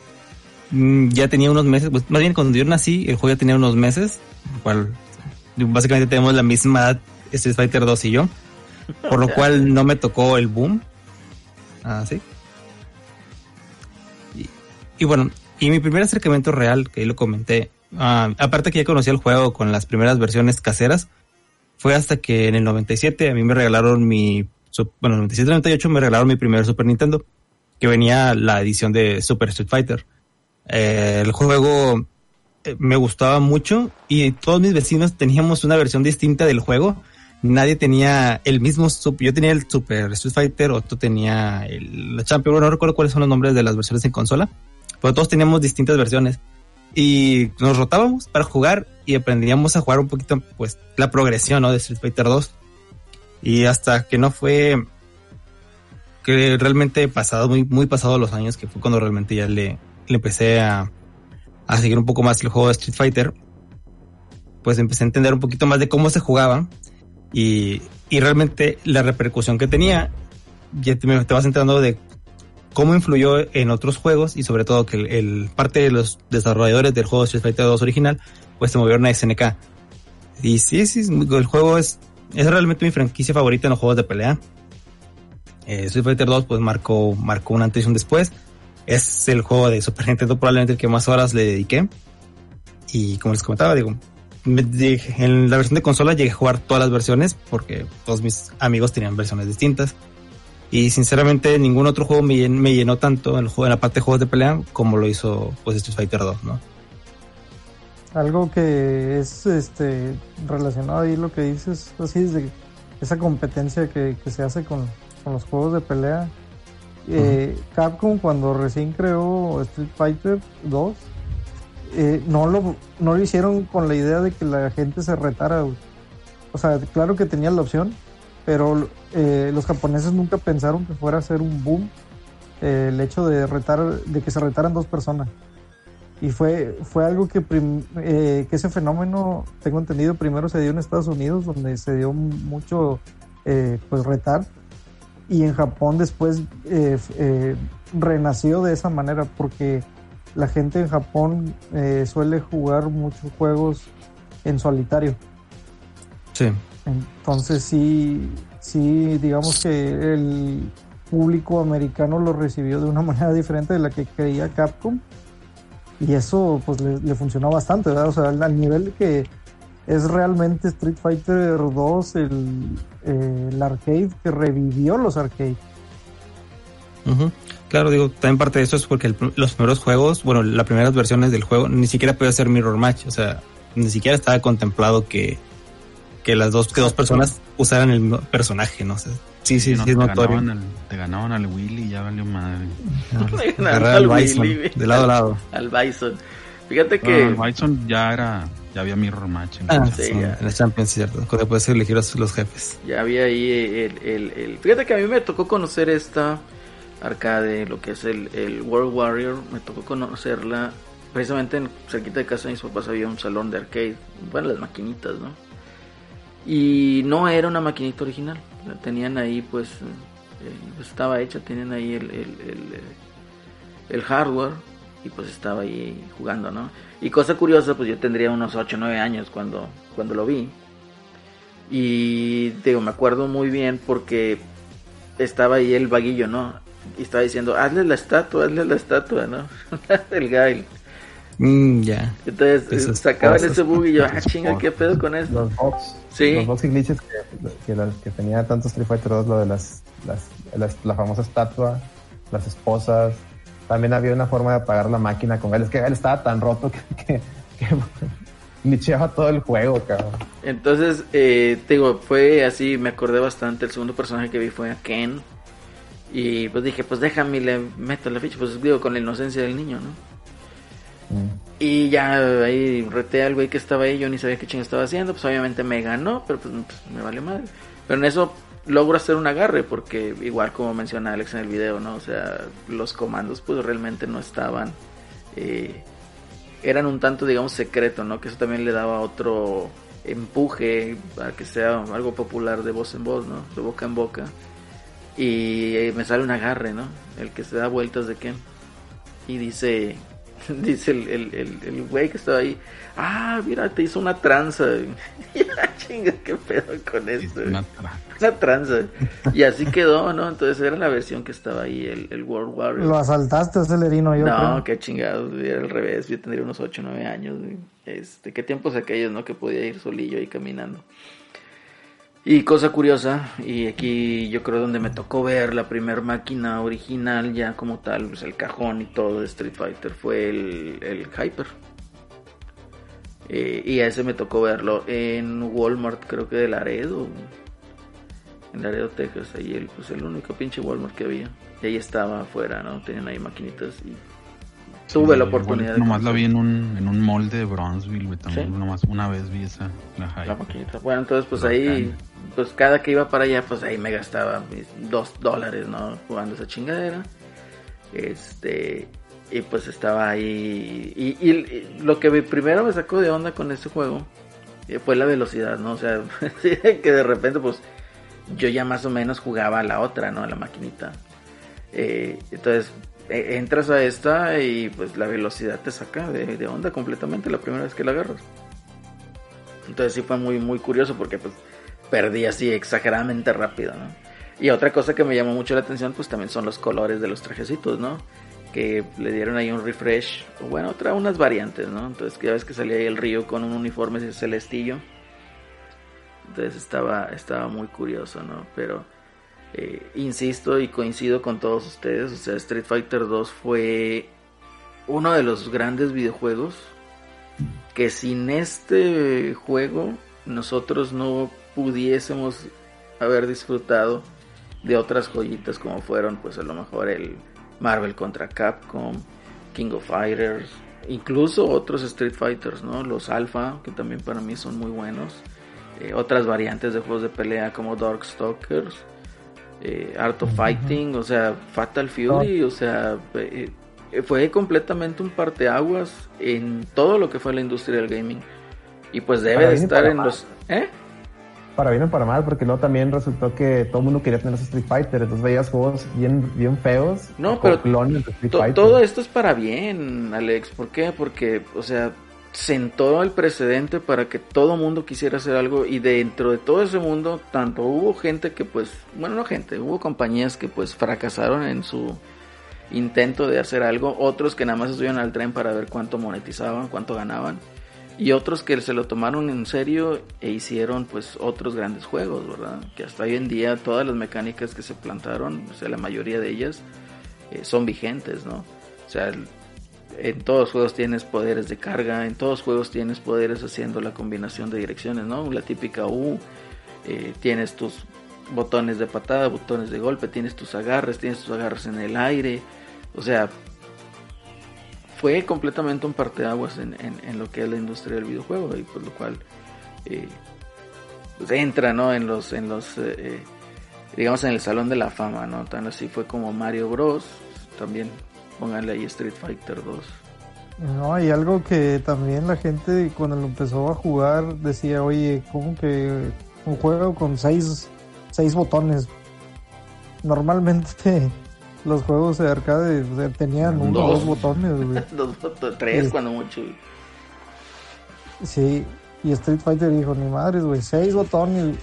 mm, ya tenía unos meses, pues más bien cuando yo nací, el juego ya tenía unos meses, cual básicamente tenemos la misma edad Street Fighter 2 y yo, por lo cual no me tocó el boom. Ah, sí. Y, bueno, y mi primer acercamiento real, que ahí lo comenté, ah, aparte que ya conocía el juego con las primeras versiones caseras, fue hasta que en el 97 a mí me regalaron mi, bueno, en el 97-98 me regalaron mi primer Super Nintendo, que venía la edición de Super Street Fighter. Eh, el juego eh, me gustaba mucho y todos mis vecinos teníamos una versión distinta del juego. Nadie tenía el mismo, yo tenía el Super Street Fighter, otro tenía el Champion, no recuerdo cuáles son los nombres de las versiones en consola, pero todos teníamos distintas versiones y nos rotábamos para jugar y aprendíamos a jugar un poquito pues la progresión ¿no? de Street Fighter 2 y hasta que no fue que realmente pasado muy muy pasado los años que fue cuando realmente ya le, le empecé a, a seguir un poco más el juego de Street Fighter pues empecé a entender un poquito más de cómo se jugaba y, y realmente la repercusión que tenía ya te, te vas enterando de cómo influyó en otros juegos y sobre todo que el, parte de los desarrolladores del juego Street Fighter 2 original pues se movieron a SNK. Y sí, sí, el juego es, es realmente mi franquicia favorita en los juegos de pelea. Eh, Street Fighter 2 pues marcó, marcó un antes y un después. Es el juego de Super Nintendo probablemente el que más horas le dediqué. Y como les comentaba, digo, en la versión de consola llegué a jugar todas las versiones porque todos mis amigos tenían versiones distintas. Y sinceramente ningún otro juego me, llenó, tanto en, el juego, en la parte de juegos de pelea como lo hizo pues Street Fighter 2, ¿no? Algo que es este relacionado ahí lo que dices, así de esa competencia que, se hace con, los juegos de pelea. Eh, Capcom cuando recién creó Street Fighter 2 eh, no lo no lo hicieron con la idea de que la gente se retara. O sea, claro que tenía la opción, pero eh, los japoneses nunca pensaron que fuera a ser un boom eh, el hecho de retar, de que se retaran dos personas. Y fue, fue algo que, eh, que ese fenómeno, tengo entendido, primero se dio en Estados Unidos, donde se dio mucho pues retar, y en Japón después renació de esa manera, porque la gente en Japón suele jugar muchos juegos en solitario. Sí. Entonces sí, sí, digamos que el público americano lo recibió de una manera diferente de la que creía Capcom. Y eso pues le, funcionó bastante, ¿verdad? O sea, al, nivel que es realmente Street Fighter 2 el, arcade que revivió los arcades. Claro, digo, también parte de eso es porque los primeros juegos, bueno, las primeras versiones del juego ni siquiera podía ser mirror match, o sea, ni siquiera estaba contemplado que que las dos, que dos personas usaran el personaje, no sé. Sí, sí, sí, es notorio. Ganaban te ganaban al Willy y ya valió madre. al Bison, de lado a lado. Al Bison. Fíjate que. el Bison ya era. Ya había Mirror Match. En, ah, sí, en la Champions, cierto. Cuando puedes elegir a los jefes. Ya había ahí el, el, el, Fíjate que a mí me tocó conocer esta arcade, lo que es el, el World Warrior. Me tocó conocerla. Precisamente en cerquita de casa de mis papás había un salón de arcade. Bueno, las maquinitas, ¿no? Y no era una maquinita original. La tenían ahí, pues, eh, estaba hecha, tenían ahí el, el, el, hardware y pues estaba ahí jugando, ¿no? Y cosa curiosa, pues yo tendría unos 8 o 9 años cuando, cuando lo vi. Y digo, me acuerdo muy bien porque estaba ahí el vaguillo, ¿no? Y estaba diciendo, hazle la estatua, hazle la estatua, ¿no? el Gail. Mm, ya. Entonces sacaban ese bug y yo, ah, chinga, ¿qué pedo con eso? Los box. Sí. Los box y glitches que, que, tenía tanto Street Fighter 2, lo de las, las, la famosa estatua, las esposas. También había una forma de apagar la máquina con él. Es que él estaba tan roto que, que, glitcheaba todo el juego, cabrón. Entonces, eh, te digo, fue así, me acordé bastante. El segundo personaje que vi fue a Ken. Y pues dije, pues déjame, le meto la ficha. Pues digo, con la inocencia del niño, ¿no? Y ya ahí reté al güey que estaba ahí, yo ni sabía qué ching estaba haciendo, pues obviamente me ganó, pero pues, pues, me vale madre. Pero en eso logro hacer un agarre, porque igual como menciona Alex en el video, ¿no? O sea, los comandos pues realmente no estaban... Eh, eran un tanto, digamos, secreto, ¿no? Que eso también le daba otro empuje a que sea algo popular de voz en voz, ¿no? De boca en boca. Y eh, me sale un agarre, ¿no? El que se da vueltas de Ken. Y dice, dice el, el, el, güey que estaba ahí, ah, mira, te hizo una tranza. chinga, qué pedo con esto. Una, tranza. Y así quedó, ¿no? Entonces era la versión que estaba ahí, el, el World War. Lo asaltaste, Celerino, yo. No, qué chingado, era al revés, yo tendría unos 8 o 9 años. Este, qué tiempos aquellos, ¿no? Que podía ir solillo ahí caminando. Y cosa curiosa, y aquí yo creo donde me tocó ver la primera máquina original ya como tal, pues el cajón y todo de Street Fighter fue el, el Hyper. Eh, y a ese me tocó verlo en Walmart, creo que de Laredo. En Laredo, Texas, ahí el, pues el único pinche Walmart que había. Y ahí estaba afuera, ¿no? Tenían ahí maquinitas y tuve la oportunidad. de nomás la vi en un, en un molde de Bronzeville, También nomás una vez vi esa, la, maquinita. Bueno, entonces pues ahí, pues cada que iba para allá, pues ahí me gastaba mis dos dólares, ¿no? Jugando esa chingadera. Este, y pues estaba ahí. Y, lo que primero me sacó de onda con ese juego eh, fue la velocidad, ¿no? O sea, que de repente, pues yo ya más o menos jugaba a la otra, ¿no? A la maquinita. Eh, entonces entras a esta y pues la velocidad te saca de, onda completamente la primera vez que la agarras. Entonces sí fue muy, muy curioso porque pues perdí así exageradamente rápido, ¿no? Y otra cosa que me llamó mucho la atención pues también son los colores de los trajecitos, ¿no? Que le dieron ahí un refresh, bueno, otra unas variantes, ¿no? Entonces ya ves que salía ahí el río con un uniforme celestillo. Entonces estaba, estaba muy curioso, ¿no? Pero eh, insisto y coincido con todos ustedes, Street Fighter 2 fue uno de los grandes videojuegos que sin este juego nosotros no pudiésemos haber disfrutado de otras joyitas como fueron pues a lo mejor el Marvel contra Capcom, King of Fighters, incluso otros Street Fighters, ¿no? Los Alpha, que también para mí son muy buenos. Eh, otras variantes de juegos de pelea como Darkstalkers eh, Art of Fighting, o sea, Fatal Fury, o sea, eh, fue completamente un parteaguas en todo lo que fue la industria del gaming. Y pues debe de estar en los... ¿Eh? Para bien o para mal, porque luego también resultó que todo el mundo quería tener Street Fighter, entonces veías juegos bien, bien feos. No, pero todo esto es para bien, Alex. ¿Por qué? Porque, o sea, sentó el precedente para que todo mundo quisiera hacer algo y dentro de todo ese mundo tanto hubo gente que pues bueno no gente hubo compañías que pues fracasaron en su intento de hacer algo otros que nada más estuvieron al tren para ver cuánto monetizaban cuánto ganaban y otros que se lo tomaron en serio e hicieron pues otros grandes juegos verdad que hasta hoy en día todas las mecánicas que se plantaron o sea la mayoría de ellas eh, son vigentes no o sea en todos los juegos tienes poderes de carga, en todos juegos tienes poderes haciendo la combinación de direcciones, ¿no? La típica U, eh, tienes tus botones de patada, botones de golpe, tienes tus agarres, tienes tus agarres en el aire, o sea, fue completamente un parteaguas en, en, lo que es la industria del videojuego y por lo cual eh, pues entra, ¿no? En los, en los, eh, digamos en el salón de la fama, ¿no? Tan así fue como Mario Bros. También Pónganle ahí Street Fighter 2. No, y algo que también la gente cuando lo empezó a jugar decía, oye, ¿cómo que un juego con seis, seis botones? Normalmente los juegos de arcade tenían uno dos botones, dos botones, tres cuando mucho. Sí, y Street Fighter dijo, ni madres, güey, seis botones.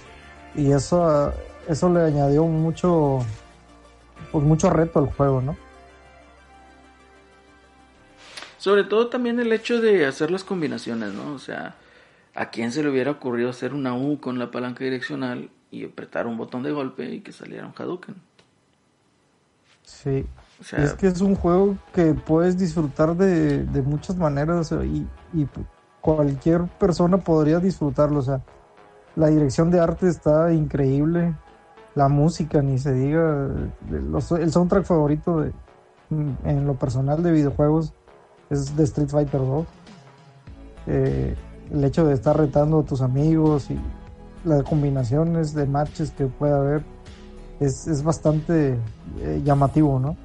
Y eso, eso le añadió mucho, pues mucho reto al juego, ¿no? Sobre todo también el hecho de hacer las combinaciones, ¿no? O sea, ¿a quién se le hubiera ocurrido hacer una U con la palanca direccional y apretar un botón de golpe y que saliera un Hadouken? Sí. es que es un juego que puedes disfrutar de, muchas maneras y, y, cualquier persona podría disfrutarlo. O sea, la dirección de arte está increíble. La música, ni se diga. el soundtrack favorito de, en lo personal de videojuegos es de Street Fighter 2. Eh, el hecho de estar retando a tus amigos y las combinaciones de matches que puede haber es, bastante eh, llamativo, ¿no?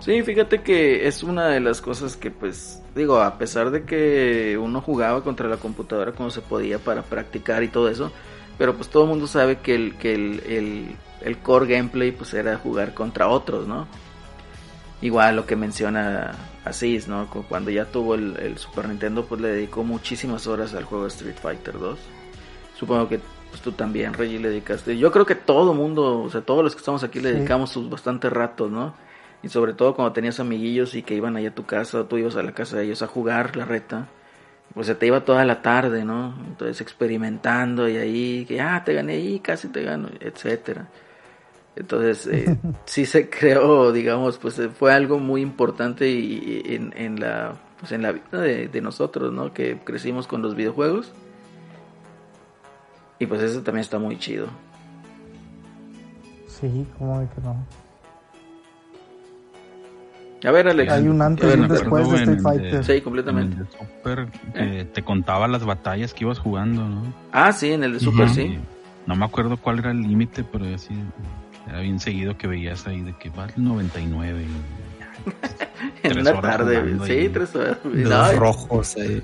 Sí, fíjate que es una de las cosas que pues digo, a pesar de que uno jugaba contra la computadora como se podía para practicar y todo eso, pero pues todo el mundo sabe que el, que el, el, core gameplay pues era jugar contra otros, ¿no? Igual lo que menciona Asís, ¿no? Cuando ya tuvo el, el, Super Nintendo pues le dedicó muchísimas horas al juego Street Fighter 2. Supongo que pues, tú también, Reggie, le dedicaste. Yo creo que todo mundo, o sea, todos los que estamos aquí le dedicamos sus bastantes ratos, ¿no? Y sobre todo cuando tenías amiguillos y que iban allá a tu casa, tú ibas a la casa de ellos a jugar la reta, pues se te iba toda la tarde, ¿no? Entonces experimentando y ahí, que ah, te gané ahí, casi te gano, etcétera. Entonces, eh, sí se creó, digamos, pues eh, fue algo muy importante y, en, en, la, pues en la vida de, de, nosotros, ¿no? Que crecimos con los videojuegos. Y pues eso también está muy chido. Sí, ¿cómo de que no? A ver, Alex. Hay un antes y un después de Street Fighter. sí, completamente. En el de Super eh, te contaba las batallas que ibas jugando, ¿no? Ah, sí, en el de Super, sí. No me acuerdo cuál era el límite, pero así era bien seguido que veías ahí de que va el 99. en una tarde, sí, tres horas. Los rojos ahí.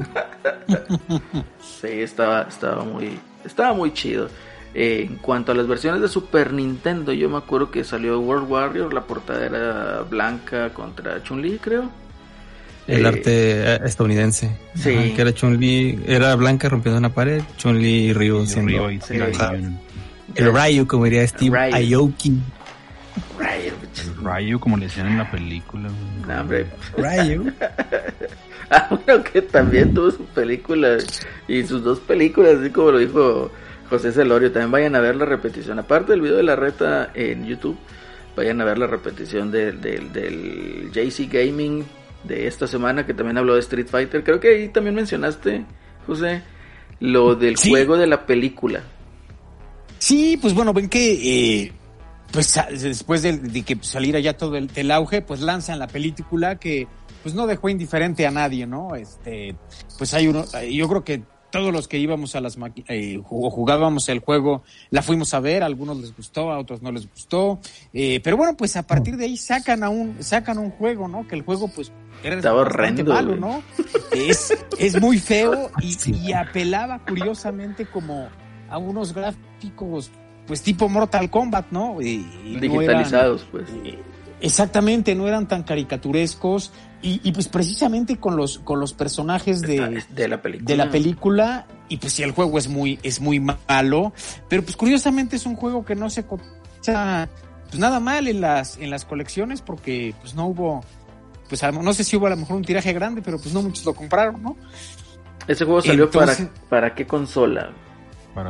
sí, estaba, estaba muy, estaba muy chido. Eh, en cuanto a las versiones de Super Nintendo, yo me acuerdo que salió World Warrior, la portada era blanca contra Chun-Li, creo. El eh, arte eh, estadounidense. Sí. que era Chun-Li, era blanca rompiendo una pared, Chun-Li y Ryu siendo. y el Ryu, como diría Steve Aoki. Ryu. Ryu, como le decían en la película. No, hombre. Ryu. ah, bueno, que también tuvo su película y sus dos películas, así como lo dijo José Celorio. También vayan a ver la repetición. Aparte del video de la reta en YouTube, vayan a ver la repetición del, del, del JC Gaming de esta semana que también habló de Street Fighter. Creo que ahí también mencionaste, José, lo del juego de la película. Sí, pues bueno, ven que eh, pues después de, que saliera ya todo el, el, auge, pues lanzan la película que pues no dejó indiferente a nadie, ¿no? Este, pues hay uno, yo creo que todos los que íbamos a las eh, o jugábamos el juego, la fuimos a ver, a algunos les gustó, a otros no les gustó, eh, pero bueno, pues a partir de ahí sacan a un, sacan un juego, ¿no? Que el juego pues era Estaba horrendo, malo, ¿no? Es, es muy feo y, apelaba curiosamente como a unos gráficos pues tipo Mortal Kombat, ¿no? Digitalizados, pues. Eh, exactamente, no eran tan caricaturescos, y, pues precisamente con los, con los personajes de, de, la película. de la película, y pues si el juego es muy, es muy malo, pero pues curiosamente es un juego que no se cotiza pues nada mal en las, en las colecciones porque pues no hubo, pues no sé si hubo a lo mejor un tiraje grande, pero pues no muchos lo compraron, ¿no? ¿Ese juego salió para, para qué consola?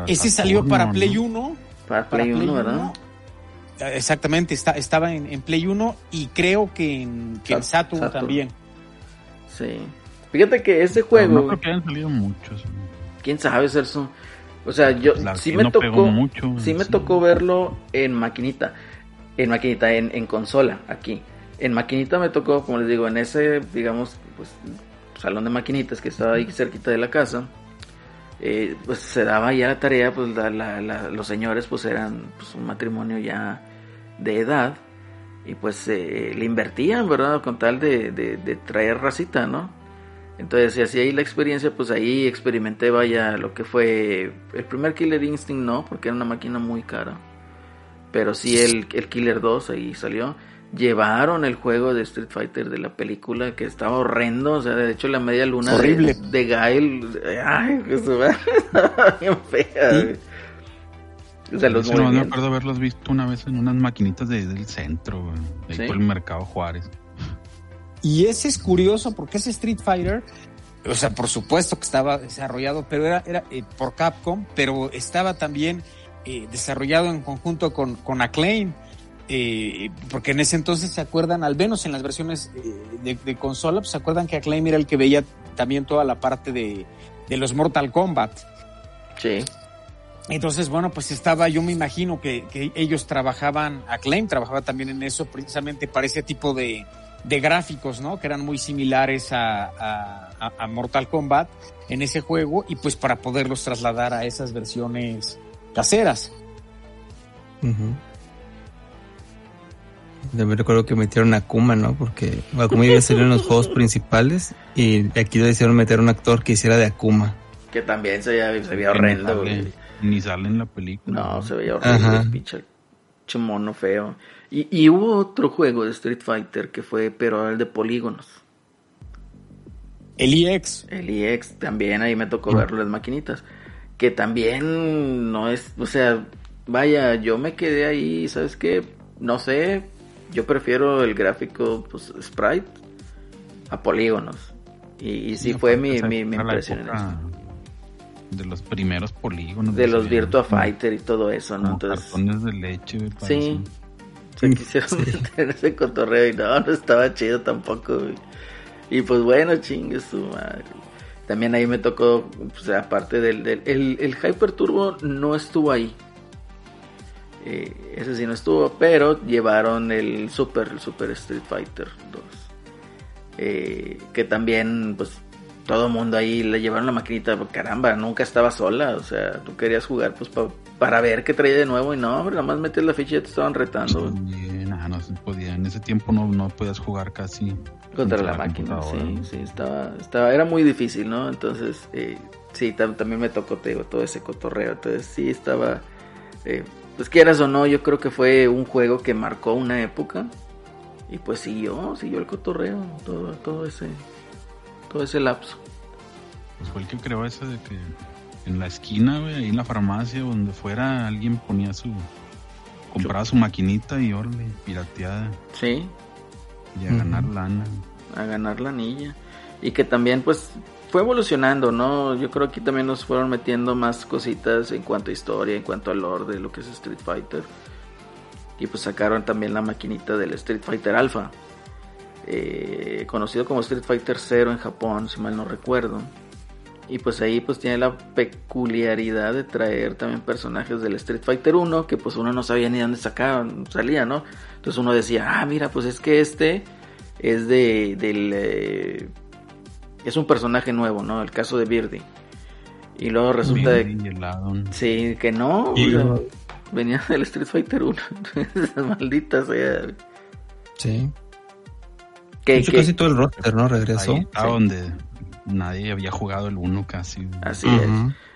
Ese salió para Play 1. Para Play, 1, ¿verdad? Exactamente, está, estaba en, Play 1 y creo que en, que Saturn, también. Sí. Fíjate que ese juego. no creo que hayan salido muchos. Quién sabe, Celso. O sea, yo sí me tocó. Mucho, sí me tocó verlo en maquinita. En maquinita, en, en consola, aquí. En maquinita me tocó, como les digo, en ese, digamos, pues, salón de maquinitas que estaba ahí cerquita de la casa. Eh, pues se daba ya la tarea, pues los señores pues eran pues, un matrimonio ya de edad y pues eh, le invertían, ¿verdad? Con tal de, de, traer racita, ¿no? Entonces, si hacía ahí la experiencia, pues ahí experimenté, vaya, lo que fue el primer Killer Instinct, no, porque era una máquina muy cara. Pero sí el, el Killer 2 ahí salió llevaron el juego de Street Fighter de la película que estaba horrendo, o sea, de hecho la media luna Horrible. De, de Gael, ay, que se va bien fea. O sea, los no, me acuerdo haberlos visto una vez en unas maquinitas de, del centro, de ahí por el mercado Juárez. Y ese es curioso porque ese Street Fighter, o sea, por supuesto que estaba desarrollado, pero era, era eh, por Capcom, pero estaba también eh, desarrollado en conjunto con, con Acclaim. Eh, porque en ese entonces se acuerdan, al menos en las versiones eh, de, consola, pues se acuerdan que Acclaim era el que veía también toda la parte de, los Mortal Kombat. Sí. Entonces, bueno, pues estaba, yo me imagino que, ellos trabajaban, Acclaim trabajaba también en eso, precisamente para ese tipo de, gráficos, ¿no? Que eran muy similares a, Mortal Kombat en ese juego y pues para poderlos trasladar a esas versiones caseras. Me recuerdo que metieron a Akuma, ¿no? Porque Akuma iba a salir en los juegos principales y aquí le hicieron meter un actor que hiciera de Akuma. Que también se veía, horrendo, Ni sale en la película. No, se veía horrendo, pinche mono feo. Y, y hubo otro juego de Street Fighter que fue, pero el de polígonos. El EX. El EX también, ahí me tocó ver las maquinitas. Que también no es, o sea, vaya, yo me quedé ahí, ¿sabes qué? No sé, yo prefiero el gráfico, pues, sprite a polígonos. Y, sí fue mi, mi, impresión en eso. De los primeros polígonos. De los Virtua Fighter y todo eso, ¿no? Entonces, cartones de leche, me Sí. Se quisieron meter ese cotorreo y no, no estaba chido tampoco, Y pues bueno, chingue su madre. También ahí me tocó, pues aparte del, del el, el Hyper Turbo no estuvo ahí. Eh, ese sí no estuvo, pero llevaron el Super, el Super Street Fighter 2. Eh, que también, pues, todo el mundo ahí le llevaron la maquinita, caramba, nunca estaba sola, o sea, tú querías jugar, pues, para ver qué traía de nuevo y no, nada más metías la ficha y te estaban retando. no se podía, en ese tiempo no, no podías jugar casi contra, la, máquina, sí, sí, estaba, estaba, era muy difícil, ¿no? Entonces, eh, sí, también me tocó, te todo ese cotorreo, entonces sí estaba... Eh, pues quieras o no, yo creo que fue un juego que marcó una época y pues siguió, siguió el cotorreo, todo, todo ese, todo ese lapso. Pues fue el que creó ese de que en la esquina, ahí en la farmacia, donde fuera, alguien ponía su, compraba su maquinita y órale, pirateada. Sí. Y a ganar lana. A ganar la niña. Y que también, pues, fue evolucionando, ¿no? Yo creo que también nos fueron metiendo más cositas en cuanto a historia, en cuanto al lore de lo que es Street Fighter. Y pues sacaron también la maquinita del Street Fighter Alpha. Eh, conocido como Street Fighter 0 en Japón, si mal no recuerdo. Y pues ahí pues tiene la peculiaridad de traer también personajes del Street Fighter 1 que pues uno no sabía ni dónde sacaban, salía, ¿no? Entonces uno decía, ah, mira, pues es que este es de, del... Eh, es un personaje nuevo, ¿no? El caso de Birdie. Y luego resulta de... Sí, que no. venía del Street Fighter 1. Maldita sea. Sí. Que, casi todo el roster, ¿no? Regresó. a donde nadie había jugado el 1 casi. Así es.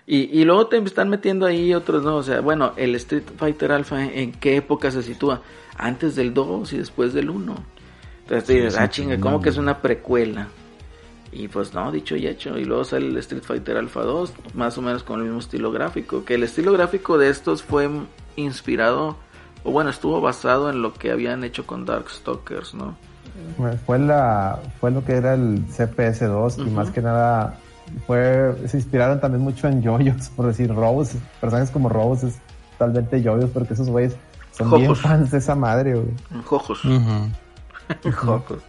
Y, y luego te están metiendo ahí otros, ¿no? O sea, bueno, el Street Fighter Alpha, ¿en qué época se sitúa? Antes del 2 y después del 1. Entonces te dices, ah, chinga, ¿cómo que es una precuela? Y pues no, dicho y hecho. Y luego sale el Street Fighter Alpha 2, más o menos con el mismo estilo gráfico. Que el estilo gráfico de estos fue inspirado, o bueno, estuvo basado en lo que habían hecho con Darkstalkers, ¿no? Fue, la, fue lo que era el CPS 2 y más que nada fue se inspiraron también mucho en yoyos, por decir Rose, personajes como Rose es totalmente yoyos porque esos güeyes son bien fans de esa madre, güey. Jojos. Jojos.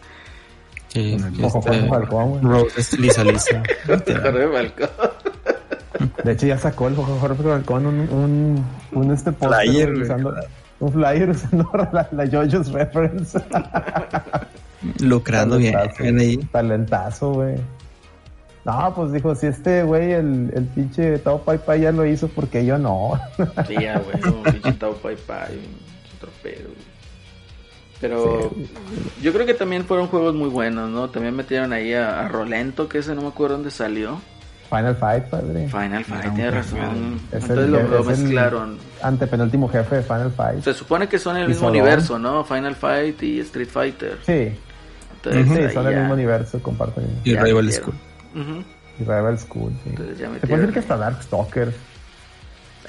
Sí, este, Rose es lisa lisa. De hecho ya sacó el Jorge Balcón un, un, un este flyer usando, un flyer usando la, la JoJo's reference. Lucrando bien, ahí. Talentazo, güey. No, pues dijo, si este güey, el, el pinche Tao Pai Pai ya lo hizo, porque yo no? sí, ya, güey, un pinche Tao Pai Pai, otro pedo, pero yo creo que también fueron juegos muy buenos, ¿no? También metieron ahí a, Rolento, que ese no me acuerdo dónde salió. Final Fight, padre. Final Fight, tiene razón. Entonces lo, mezclaron. Antepenúltimo jefe de Final Fight. Se supone que son el mismo universo, ¿no? Final Fight y Street Fighter. Sí. Entonces, sí, son el mismo universo, comparten. Y Rival School. Y Rival School, sí. Entonces ya Se puede decir que hasta Darkstalkers.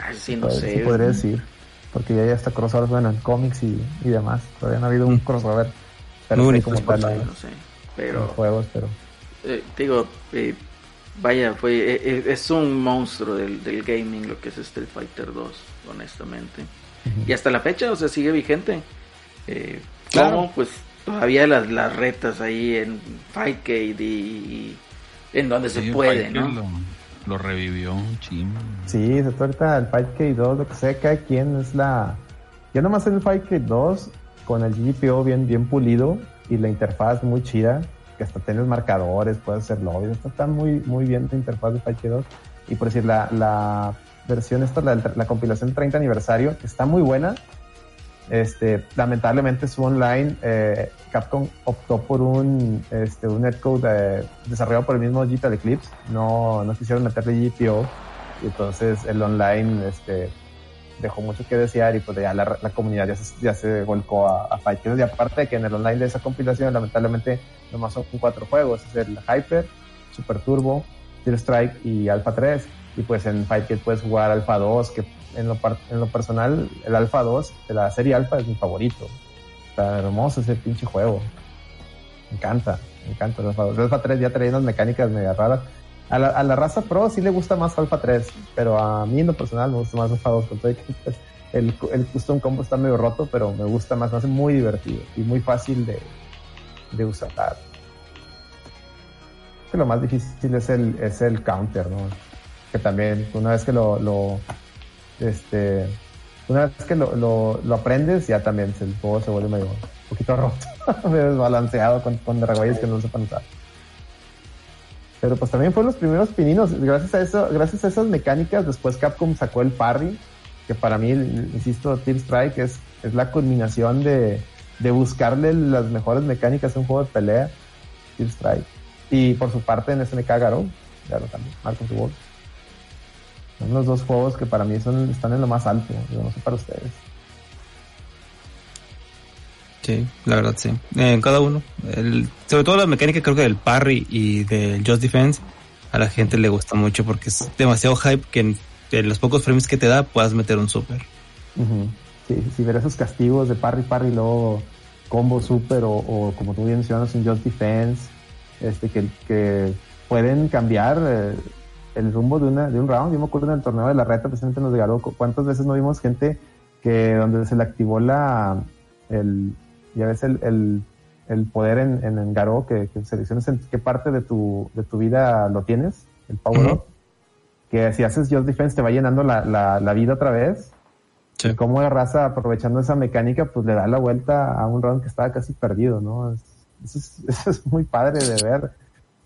Ay, sí, no sé. Se podría decir porque ya, ya está crossover bueno, en cómics y, y, demás. Todavía no ha habido un crossover. Pero Muy bonito, como no sé, pero juegos, pero eh, digo, eh, vaya, fue eh, eh, es un monstruo del, del, gaming lo que es Street Fighter 2, honestamente. Y hasta la fecha, o sea, sigue vigente. Eh, claro, pues todavía las, las retas ahí en Fightcade y, y en donde se puede, ¿no? Lo revivió, ching. Sí, se trata el Fight K2, lo que sea, cada quien es la. Yo nomás el Fight K2 con el GPO bien, bien pulido y la interfaz muy chida, que hasta tienes marcadores, puedes hacer lobbies, está muy, muy bien la interfaz de Fight K2. Y por decir, la, la versión esta, la, la compilación 30 aniversario, está muy buena, Este, lamentablemente su online, eh, Capcom optó por un, este, un netcode eh, desarrollado por el mismo Digital Eclipse. No, no quisieron meterle GPO. Y entonces el online, este, dejó mucho que desear y pues ya la, comunidad ya se, ya se volcó a, a Fighters. Y aparte de que en el online de esa compilación, lamentablemente, nomás son cuatro juegos. Es el Hyper, Super Turbo, Steel Strike y Alpha 3. Y pues en Fight puedes jugar Alpha 2, que en lo, en lo personal, el Alpha 2 de la serie Alpha es mi favorito. Está hermoso ese pinche juego. Me encanta, me encanta el Alpha 2. El Alpha 3 ya trae unas mecánicas medio raras. A la, a la, raza pro sí le gusta más Alpha 3, pero a mí en lo personal me gusta más Alpha 2. Con todo pues, el, el custom combo está medio roto, pero me gusta más, me hace muy divertido y muy fácil de, de usar. Que lo más difícil es el, es el counter, ¿no? Que también, una vez que lo este, una vez que lo, lo, lo, aprendes, ya también el juego se vuelve medio un poquito roto, medio desbalanceado con, con que no sepan usar. Pero pues también fueron los primeros pininos. Gracias a eso, gracias a esas mecánicas, después Capcom sacó el parry, que para mí, insisto, Team Strike es, es la culminación de, de buscarle las mejores mecánicas a un juego de pelea. Team Strike. Y por su parte en SNK Garo, claro también, Marco Wolf. Son los dos juegos que para mí son, están en lo más alto, yo no sé para ustedes. Sí, la verdad sí. En cada uno. El, sobre todo la mecánica creo que del parry y del Just Defense a la gente le gusta mucho porque es demasiado hype que en, los pocos frames que te da puedas meter un super. Sí, sí, ver esos castigos de parry, parry, luego combo super o, como tú bien mencionas un Just Defense, este que, que pueden cambiar eh, el rumbo de, una, de un round. Yo me acuerdo en el torneo de la reta, precisamente nos llegaron cuántas veces no vimos gente que donde se le activó la, el, ya ves el, el, poder en, en, Garou, que, que, selecciones en qué parte de tu, de tu vida lo tienes, el power up, que si haces Just Defense te va llenando la, la, la vida otra vez. Sí. Y cómo raza, aprovechando esa mecánica, pues le da la vuelta a un round que estaba casi perdido, ¿no? eso, es, eso, es, muy padre de ver,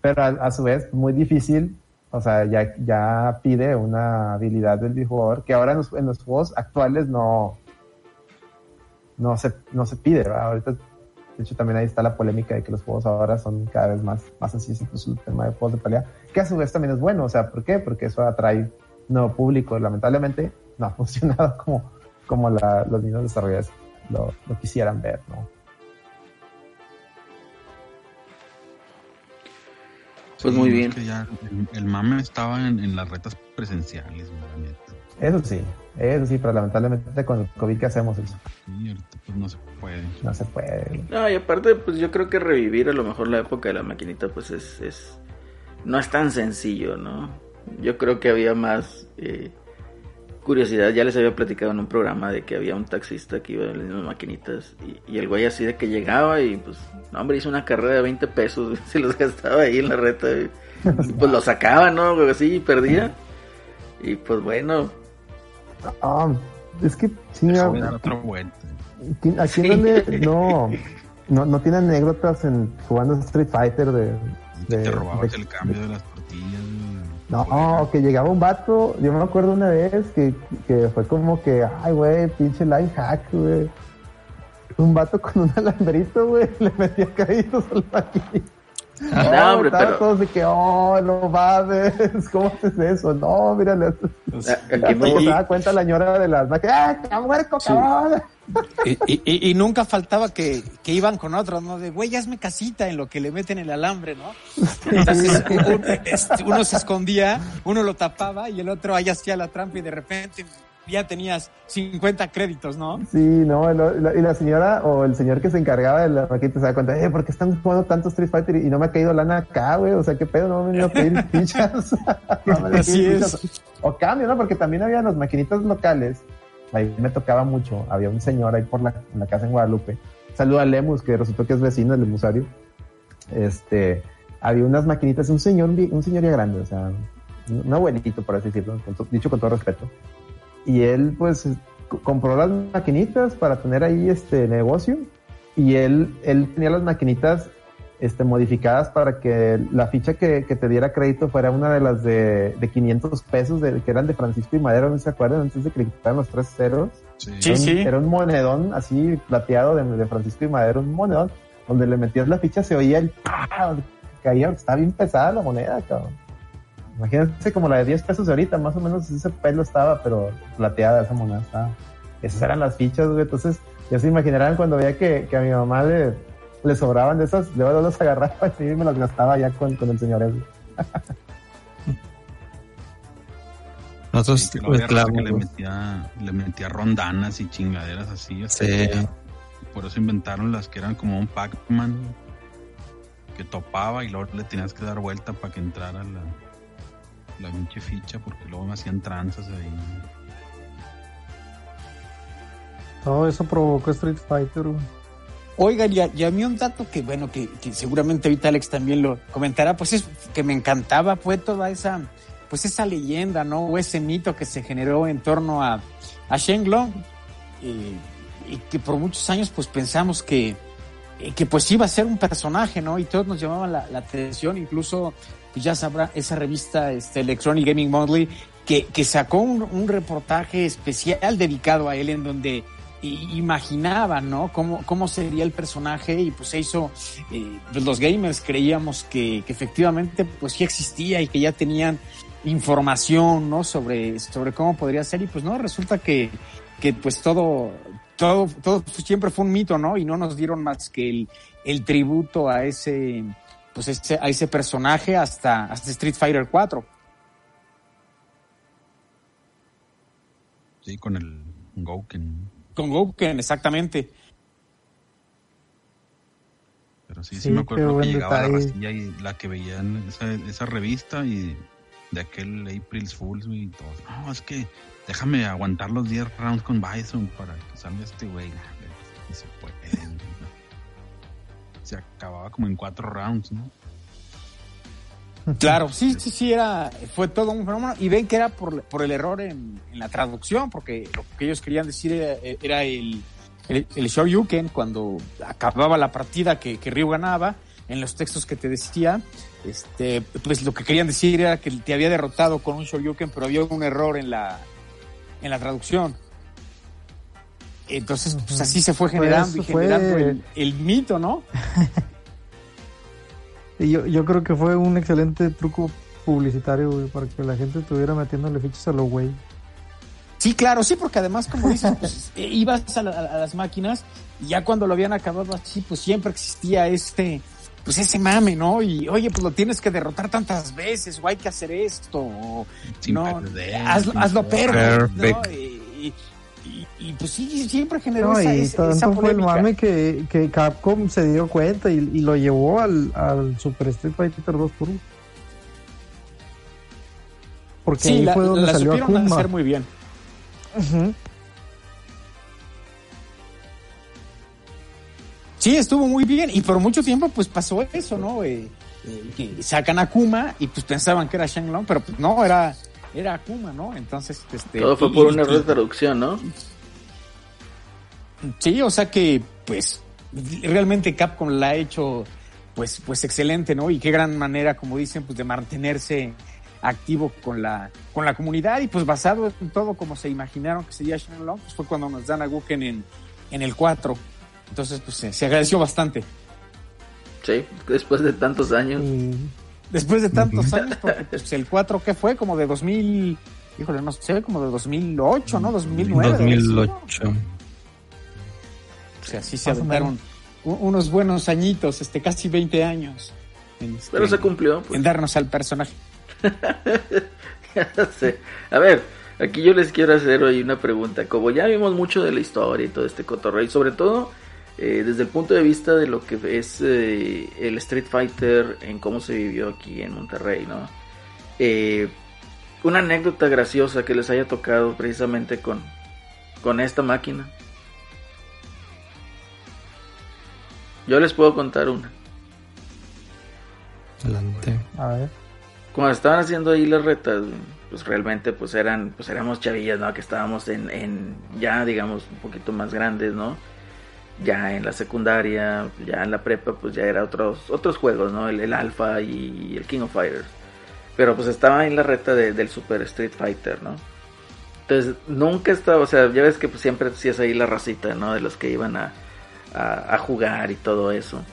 pero a, su vez muy difícil o sea, ya, ya pide una habilidad del jugador que ahora en los, en los juegos actuales no, no se, no se pide, ¿verdad? Ahorita, de hecho, también ahí está la polémica de que los juegos ahora son cada vez más, más así, incluso el tema de juegos de pelea, que a su vez también es bueno, o sea, ¿por qué? Porque eso atrae nuevo público, lamentablemente no ha funcionado como, como la, los niños desarrolladores lo, lo quisieran ver, ¿no? Pues muy bien. el, mame estaba en, las retas presenciales, Eso sí, eso sí, pero lamentablemente con el COVID, ¿qué hacemos eso? Sí, pues no se puede. No se puede. No, y aparte, pues yo creo que revivir a lo mejor la época de la maquinita, pues es. es no es tan sencillo, ¿no? Yo creo que había más. Eh, curiosidad, ya les había platicado en un programa de que había un taxista que iba en las mismas maquinitas y, el güey así de que llegaba y pues, no, hombre, hizo una carrera de 20 pesos, se los gastaba ahí en la reta y, pues lo sacaba, ¿no? Así y perdía. Y pues bueno. Ah, es que sí, no, aquí no, no, no, tiene anécdotas en jugando Street Fighter de... de te robabas el cambio de las no, que llegaba un vato, yo me acuerdo una vez que, que fue como que, ay, güey, pinche life hack, güey. Un vato con un alambrito, güey, le metía caídos al maquinito. Ah, no, hombre, pero... todos de que, oh, no mames, ¿cómo haces eso? No, mírale. O sea, se da cuenta la señora de las máquinas, ¡ah, está muerto, cabrón! Y, y, nunca faltaba que, que, iban con otros, ¿no? De, güey, hazme casita en lo que le meten el alambre, ¿no? Entonces este, uno, se escondía, uno lo tapaba y el otro ahí hacía la trampa y de repente ya tenías 50 créditos, ¿no? Sí, no, y la señora o el señor que se encargaba de la maquinita se da cuenta, eh, ¿por qué están jugando tanto Street Fighter y no me ha caído lana acá, güey? O sea, ¿qué pedo? No me han venido a pedir fichas. Así es. O cambio, ¿no? Porque también había las maquinitas locales ahí me tocaba mucho. Había un señor ahí por la, en la casa en Guadalupe. Saluda a Lemus, que resultó que es vecino del Lemusario. Este, había unas maquinitas, un señor, un señor ya grande, o sea, un abuelito, por así decirlo, dicho con todo respeto. Y él, pues, compró las maquinitas para tener ahí este negocio. Y él, él tenía las maquinitas este, modificadas para que la ficha que, que, te diera crédito fuera una de las de, de 500 pesos de, que eran de Francisco y Madero, ¿no se acuerdan? Antes de que le quitaran los tres ceros. Sí, sí. Era, un, sí. era un monedón así plateado de, de, Francisco y Madero, un monedón, donde le metías la ficha, se oía el caía, estaba bien pesada la moneda, cabrón. Imagínense como la de 10 pesos de ahorita, más o menos ese pelo estaba, pero plateada esa moneda estaba. Esas eran las fichas, güey. Entonces, ya se imaginarán cuando veía que, que a mi mamá le, le sobraban de esas, luego los agarraba y me las gastaba ya con, con el señor Ed. Nosotros sí, que, que le metía, le metía rondanas y chingaderas así. Sí. Por eso inventaron las que eran como un Pac-Man que topaba y luego le tenías que dar vuelta para que entrara la, la pinche ficha porque luego me hacían tranzas ahí. Todo eso provocó Street Fighter. Oigan, y a, y a mí un dato que, bueno, que, que, seguramente ahorita Alex también lo comentará, pues es que me encantaba, fue toda esa, pues esa leyenda, ¿no? O ese mito que se generó en torno a, a Shenlong, y, y que por muchos años pues pensamos que, que pues iba a ser un personaje, ¿no? Y todos nos llamaban la, la atención, incluso pues ya sabrá esa revista este, Electronic Gaming Monthly que, que sacó un, reportaje especial dedicado a él en donde imaginaba, ¿no? Cómo, cómo sería el personaje y pues se hizo, eh, pues los gamers creíamos que, que, efectivamente pues ya existía y que ya tenían información, ¿no? Sobre, sobre cómo podría ser y pues no, resulta que, que pues todo, todo, todo siempre fue un mito, ¿no? Y no nos dieron más que el, el tributo a ese, pues ese, a ese personaje hasta, hasta Street Fighter 4. Sí, con el Gouken. Con Gouken, exactamente. Pero sí, sí, sí me acuerdo que llegaba detalle. la rastilla y la que veían esa, esa revista y de aquel April's Fools y todo. No, es que déjame aguantar los 10 rounds con Bison para que salga este güey. Se acababa como en cuatro rounds, ¿no? Claro, sí, sí, sí, era, fue todo un fenómeno. Y ven que era por, por el error en, en, la traducción, porque lo que ellos querían decir era, era el, el, el Shoryuken cuando acababa la partida que, que Ryu ganaba, en los textos que te decía, este, pues lo que querían decir era que te había derrotado con un Shoryuken, pero había un error en la, en la traducción. Entonces, pues así se fue generando pues y generando fue... el, el, mito, ¿no? y yo, yo creo que fue un excelente truco publicitario, güey, para que la gente estuviera metiéndole fichas a los güey. Sí, claro, sí, porque además, como dices, pues, ibas a, la, a, las máquinas y ya cuando lo habían acabado así, pues siempre existía este, pues ese mame, ¿no? Y oye, pues lo tienes que derrotar tantas veces, o hay que hacer esto, o no, hazlo, hazlo perfecto, perfect. ¿no? Y, y, y, pues sí, siempre generó no, esa, y esa, tanto fue el mame que, que Capcom se dio cuenta y, y lo llevó al, al, Super Street Fighter 2 Turbo. Porque sí, ahí la, fue donde la salió supieron Akuma. hacer muy bien. Uh -huh. Sí, estuvo muy bien y por mucho tiempo pues pasó eso, ¿no? Eh, eh, que sacan a Akuma y pues pensaban que era Shenlong, pero pues no, era, era Akuma, ¿no? Entonces, este... Todo fue por un error de traducción, ¿no? Sí, o sea que pues realmente Capcom la ha hecho pues, pues excelente, ¿no? Y qué gran manera, como dicen, pues de mantenerse activo con la, con la comunidad y pues basado en todo como se imaginaron que sería Shenlong, pues fue cuando nos dan a Guken en, en el 4. Entonces, pues se, se agradeció bastante. Sí, después de tantos años. Y Después de tantos años, porque pues, el 4, ¿qué fue? Como de 2000, híjole, no sé, como de 2008, ¿no? 2009. 2008. ¿no? O sea, sí se aventaron unos buenos añitos, este, casi 20 años. En, este, Pero se cumplió. Pues. en darnos al personaje. Ya sé. A ver, aquí yo les quiero hacer hoy una pregunta. Como ya vimos mucho de la historia y todo este cotorreo, y sobre todo eh, desde el punto de vista de lo que es eh, el Street Fighter en cómo se vivió aquí en Monterrey, ¿no? Eh, una anécdota graciosa que les haya tocado precisamente con, con esta máquina. Yo les puedo contar una. Adelante. a ver. Cuando estaban haciendo ahí las retas, pues realmente pues eran, pues éramos chavillas, ¿no? Que estábamos en, en ya digamos un poquito más grandes, ¿no? Ya en la secundaria, ya en la prepa, pues ya era otros, otros juegos, ¿no? El, el Alpha y el King of Fighters. Pero pues estaba en la reta del Super Street Fighter, ¿no? Entonces nunca estaba, o sea, ya ves que pues, siempre decías ahí la racita, ¿no? De los que iban a, a, jugar y todo eso.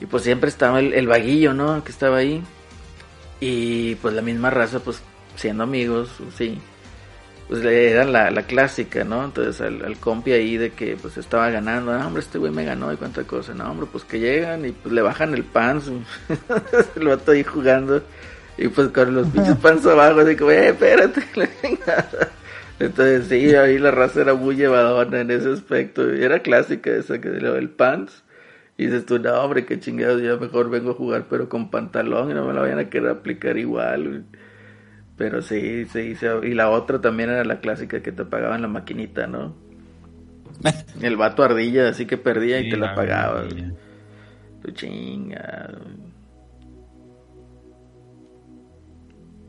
Y pues siempre estaba el, el, vaguillo, ¿no? Que estaba ahí. Y pues la misma raza, pues siendo amigos, sí pues era la, la clásica, ¿no? Entonces al, al, compi ahí de que pues estaba ganando, ah, hombre, este güey me ganó y cuánta cosa, no, hombre, pues que llegan y pues le bajan el pants, el vato ahí jugando y pues con los pinches pants abajo, así como, eh, espérate, Entonces sí, ahí la raza era muy llevadora en ese aspecto, era clásica esa que el pants. Y dices tú, no, hombre, qué chingados, yo mejor vengo a jugar, pero con pantalón y no me la vayan a querer aplicar igual. Pero sí, sí, y la otra también era la clásica que te pagaban la maquinita, ¿no? El vato ardilla, así que perdía y te la, pagaba. Tu chinga.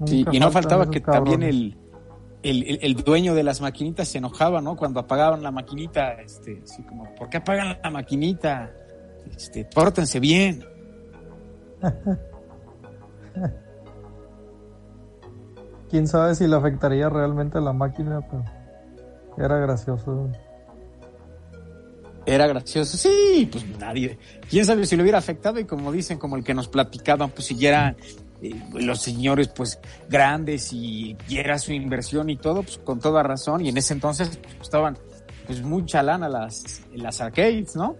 Sí, y no faltaba que también el, el, el, dueño de las maquinitas se enojaba, ¿no? Cuando apagaban la maquinita, este, así como, ¿por qué apagan la maquinita? Este, pórtense bien. quién sabe si le afectaría realmente a la máquina, pero era gracioso. Era gracioso, sí, pues nadie. Quién sabe si le hubiera afectado y como dicen, como el que nos platicaban, pues si eran eh, los señores pues grandes y, era su inversión y todo, pues con toda razón. Y en ese entonces pues, estaban pues mucha lana las, las arcades, ¿no?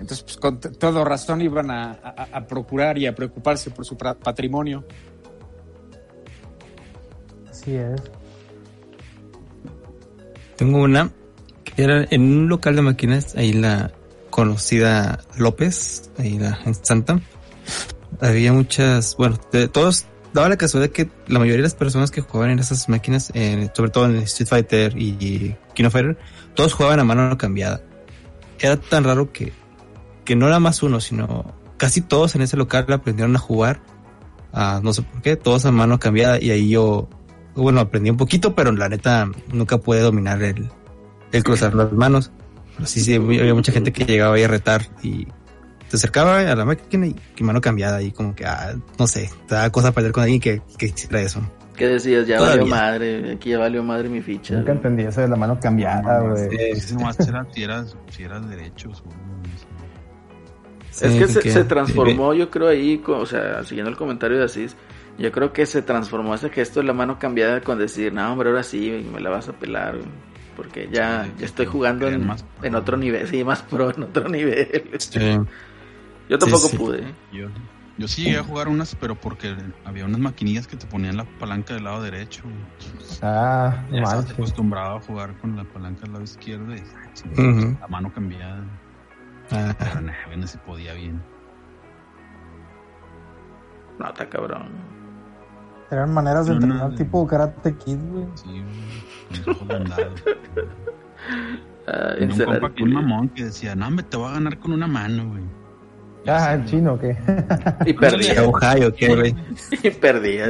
Entonces, pues con toda razón iban a, a procurar y a preocuparse por su patrimonio. Así es. Tengo una que era en un local de máquinas, ahí la conocida López, ahí la en Santa. Había muchas, bueno, de todos, daba la casualidad que la mayoría de las personas que jugaban en esas máquinas, sobre todo en Street Fighter y King Fighter, todos jugaban a mano cambiada. Era tan raro que, que no era más uno, sino casi todos en ese local aprendieron a jugar, no sé por qué, todos a mano cambiada y ahí yo bueno, aprendí un poquito, pero la neta nunca pude dominar el, el cruzar las manos. Pero sí, sí, había mucha gente que llegaba ahí a retar y te acercaba a la máquina y que mano cambiada y como que, ah, no sé, te da cosa perder con alguien que, que hiciera eso. ¿Qué decías? Ya valió madre, aquí ya valió madre mi ficha. Nunca entendí eso de la mano cambiada, güey. Sí, nomás si eras, si eras derechos, es que, se, se, transformó, yo creo, ahí, o sea, siguiendo el comentario de Asís, yo creo que se transformó ese gesto de la mano cambiada con decir, no, hombre, ahora sí, me la vas a pelar, porque ya, estoy jugando en, en, otro nivel, sí, más pro, en otro nivel. Yo tampoco pude. Yo, yo sí llegué a jugar unas, pero porque había unas maquinillas que te ponían la palanca del lado derecho. Ah, ya estás acostumbrado a jugar con la palanca del lado izquierdo y la mano cambiada. Ah. Pero no se podía bien. No, está cabrón. Eran maneras de entrenar tipo Karate Kid, güey. Sí, güey. Ah, un compa aquí un mamón que decía, no, me te voy a ganar con una mano, güey. Ah, el chino, ¿qué? Y perdía. Ohio, ¿qué, güey? Y perdía.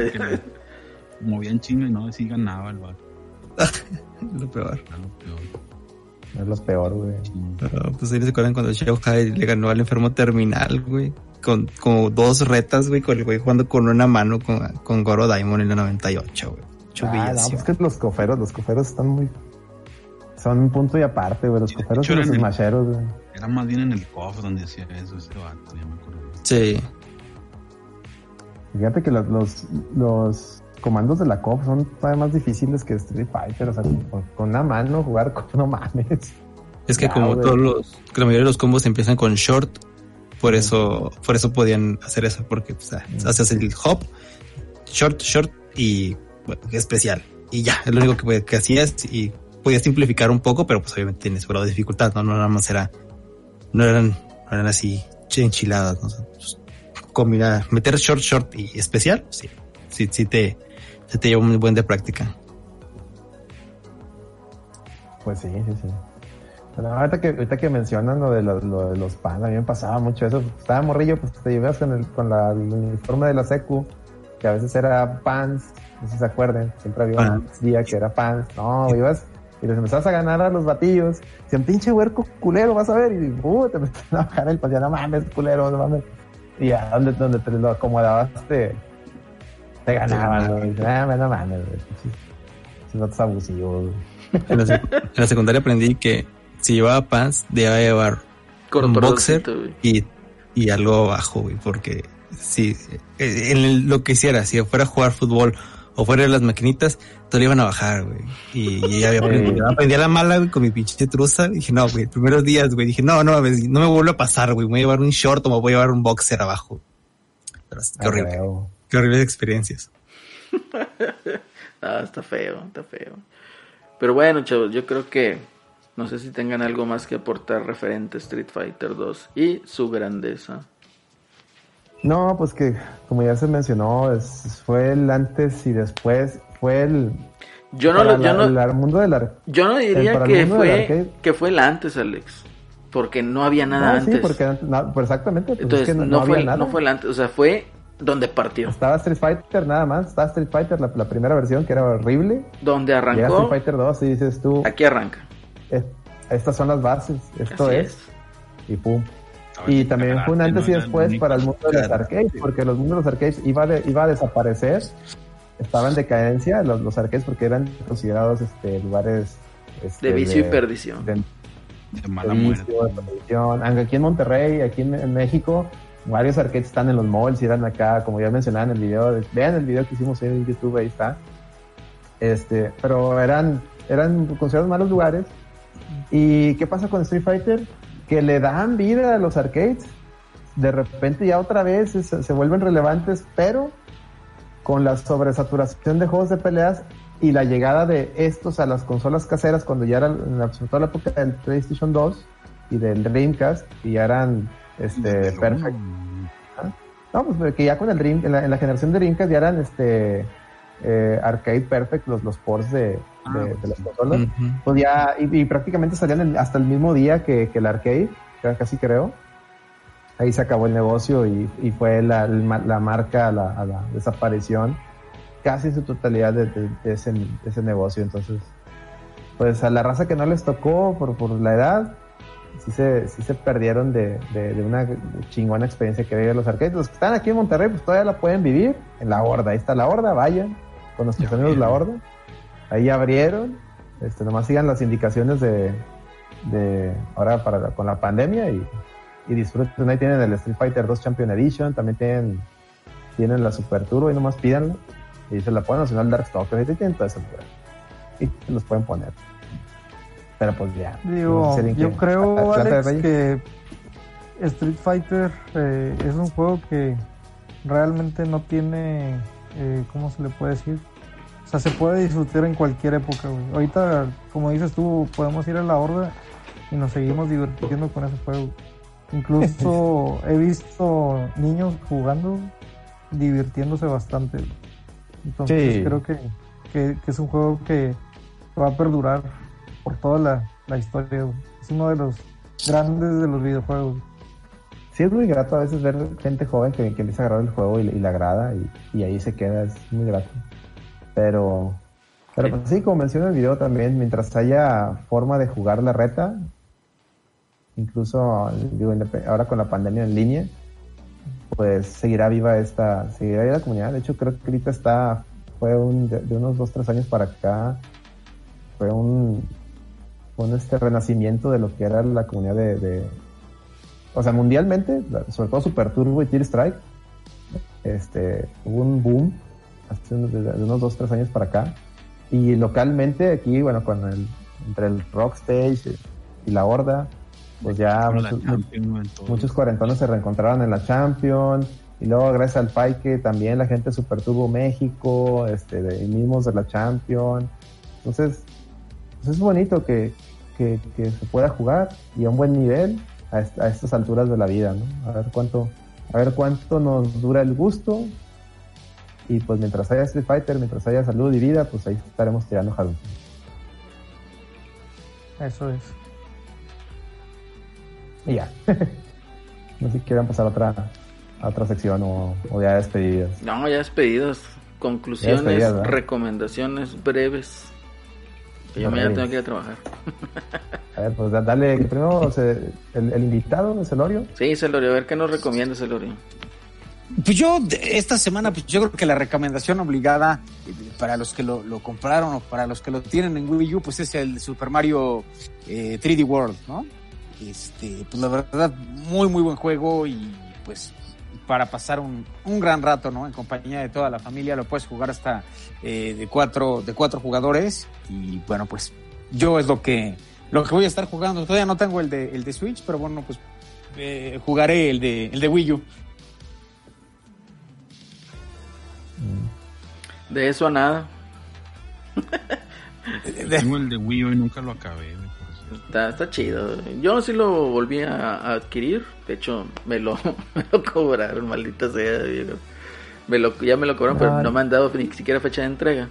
Movían chino y no, sí ganaba el bar. lo peor. Era lo peor. Es lo peor, güey. pues ahí se acuerdan cuando Shohei le ganó al enfermo terminal, güey con como dos retas, güey, con el güey jugando con una mano con, con Goro Diamond en la 98, güey. Ah, no, es que los coferos, los coferos están muy. Son un punto y aparte, güey. Los coferos y los smasheros, güey. Era más bien en el cof donde hacía eso ese vato, ya me acuerdo. Sí. Fíjate que los, los, los comandos de la COF son todavía más difíciles que Street Fighter. O sea, con, con una mano jugar con no mames. Es que como todos los, que la mayoría de los combos empiezan con short por eso, por eso podían hacer eso, porque pues, ah, haces el hop, short, short y especial. Y ya, es lo único que, que hacías y podías simplificar un poco, pero pues obviamente tienes su grado de dificultad, ¿no? No nada más era, no eran, no eran así enchiladas, ¿no? Pues, combinar, meter short, short y especial, sí, sí, sí te, se te lleva muy buen de práctica. Pues sí, sí, sí ahorita que, ahorita que mencionan lo de, lo, de los pan, a mí me pasaba mucho eso. Estaba morrillo, pues te llevas con, el, con la, el uniforme de la secu, que a veces era pants, no sé si se acuerden, siempre había un día que era pants. No, ibas Y les empezabas a ganar a los batillos. Decían, pinche huerco culero, vas a ver. Y uh, te empezaron a bajar el pues ya no mames, culero, no mames. Y ya donde, donde te lo acomodabas te, te ganaban, güey. No, no mames, güey. Abusivos, en la secundaria aprendí que si llevaba pants, debía llevar un boxer y, y algo abajo, güey, porque si eh, en lo que hiciera, si fuera a jugar fútbol o fuera de las maquinitas, todo lo iban a bajar, güey. Y, ya había aprendido. Aprendí a la mala, güey, con mi pinche truza. Dije, no, güey, primeros días, güey. Dije, no, no, no me vuelvo a pasar, güey. Me voy a llevar un short o me voy a llevar un boxer abajo. Pero qué horrible. Qué horribles experiencias. ah, está feo, está feo. Pero bueno, chavos, yo creo que no sé si tengan algo más que aportar referente a Street Fighter 2 y su grandeza. No, pues que como ya se mencionó, es, fue el antes y después, fue el yo no, yo no el mundo del Yo no diría que fue que fue el antes, Alex, porque no había nada antes. Sí, porque pues exactamente, pues Entonces, no, fue, no fue el antes, o sea, fue donde partió. Estaba Street Fighter nada más, estaba Street Fighter la, primera versión que era horrible. Donde arrancó. Llega Street Fighter 2 y dices tú. Aquí arranca. Estas son las bases, esto es. Y pum. Y también fue un antes y después para el mundo de los arcades, porque los mundos de los arcades iba, iba a desaparecer, estaban en decadencia los, los arcades porque eran considerados este, lugares este, de vicio y perdición. De, mala muerte. Aquí en Monterrey, aquí en, México, varios arcades están en los malls y eran acá, como ya mencionaba en el video, vean el video que hicimos en YouTube, ahí está. Este, pero eran, eran considerados malos lugares. ¿Y qué pasa con Street Fighter? que le dan vida a los arcades. De repente ya otra vez se, vuelven relevantes, pero con la sobresaturación de juegos de peleas y la llegada de estos a las consolas caseras cuando ya eran, sobre todo la época del PlayStation 2 y del Dreamcast, y ya eran este, perfect. ¿Ah? No, pues que ya con el Dream, en la, generación de Dreamcast ya eran este eh, arcade perfect los, los ports de, Ah, de, las consolas, pues ya, y, prácticamente salían hasta el mismo día que, el arcade, casi creo. Ahí se acabó el negocio y, fue la, la marca a la, desaparición casi en su totalidad de, ese, negocio. Entonces, pues a la raza que no les tocó por, por la edad, sí se, sí se perdieron de, una chingona experiencia que viven los arcades. Los que están aquí en Monterrey, pues todavía la pueden vivir en la horda. Ahí está la horda, vayan con nuestros amigos la horda ahí abrieron, este, nomás sigan las indicaciones de, de ahora para con la pandemia y, y, disfruten. Ahí tienen el Street Fighter 2 Champion Edition, también tienen, tienen la Super Turbo y nomás pídanlo y se la pueden hacer al Dark Stalker, ahí tienen todo eso y los pueden poner. Pero pues ya. Digo, yo creo, Alex, que Street Fighter eh, es un juego que realmente no tiene, eh, ¿cómo se le puede decir? Sea, se puede disfrutar en cualquier época, güey. Ahorita, como dices tú, podemos ir a la horda y nos seguimos divirtiendo con ese juego. Incluso he visto niños jugando, divirtiéndose bastante. Entonces creo que, es un juego que va a perdurar por toda la, historia. Es uno de los grandes de los videojuegos. Sí, es muy grato a veces ver gente joven que, que empieza a agarrar el juego y, le agrada y, y ahí se queda. Es muy grato. Pero, pero sí. Pues sí, como menciona el video también, mientras haya forma de jugar la reta, incluso digo, ahora con la pandemia en línea, pues seguirá viva esta, seguirá viva la comunidad. De hecho, creo que ahorita está, fue un, de, unos dos, tres años para acá, fue un, un este renacimiento de lo que era la comunidad de, o sea, mundialmente, sobre todo Super Turbo y Tear Strike, este, hubo un boom hace unos, de unos dos, tres años para acá. Y localmente aquí, bueno, con el, entre el Rock Stage y la Horda, pues ya muchos, cuarentones se reencontraron en la Champions. Y luego gracias al Pike también la gente Super Tuvo México, este, de, mismos de la Champions. Entonces, pues es bonito que, que, se pueda jugar y a un buen nivel a, a, estas alturas de la vida, ¿no? A ver cuánto, a ver cuánto nos dura el gusto y pues mientras haya Street Fighter, mientras haya salud y vida, pues ahí estaremos tirando Hadouken. Eso es. Y ya. no sé si quieran pasar a otra, a otra sección o, ya despedidas. No, ya despedidos. Conclusiones, recomendaciones breves. yo mañana tengo que ir a trabajar. A ver, pues dale, primero el, el, invitado, Celorio. Sí, Celorio, a ver qué nos recomienda Celorio. Pues yo, esta semana, pues yo creo que la recomendación obligada eh, para los que lo, compraron o para los que lo tienen en Wii U, pues es el Super Mario 3D eh, World, ¿no? Este, pues la verdad, muy, muy buen juego y pues para pasar un, un gran rato, ¿no? En compañía de toda la familia, lo puedes jugar hasta eh, de cuatro, de cuatro jugadores y bueno, pues yo es lo que, lo que voy a estar jugando. Todavía no tengo el de, el de Switch, pero bueno, pues jugaré el de, el de Wii U. De eso a nada. Tengo el de Wii U y nunca lo acabé. Está, está chido. Yo sí lo volví a, adquirir. De hecho, me lo, me lo cobraron, maldita sea. Me lo, ya me lo cobraron, pero no me han dado ni siquiera fecha de entrega.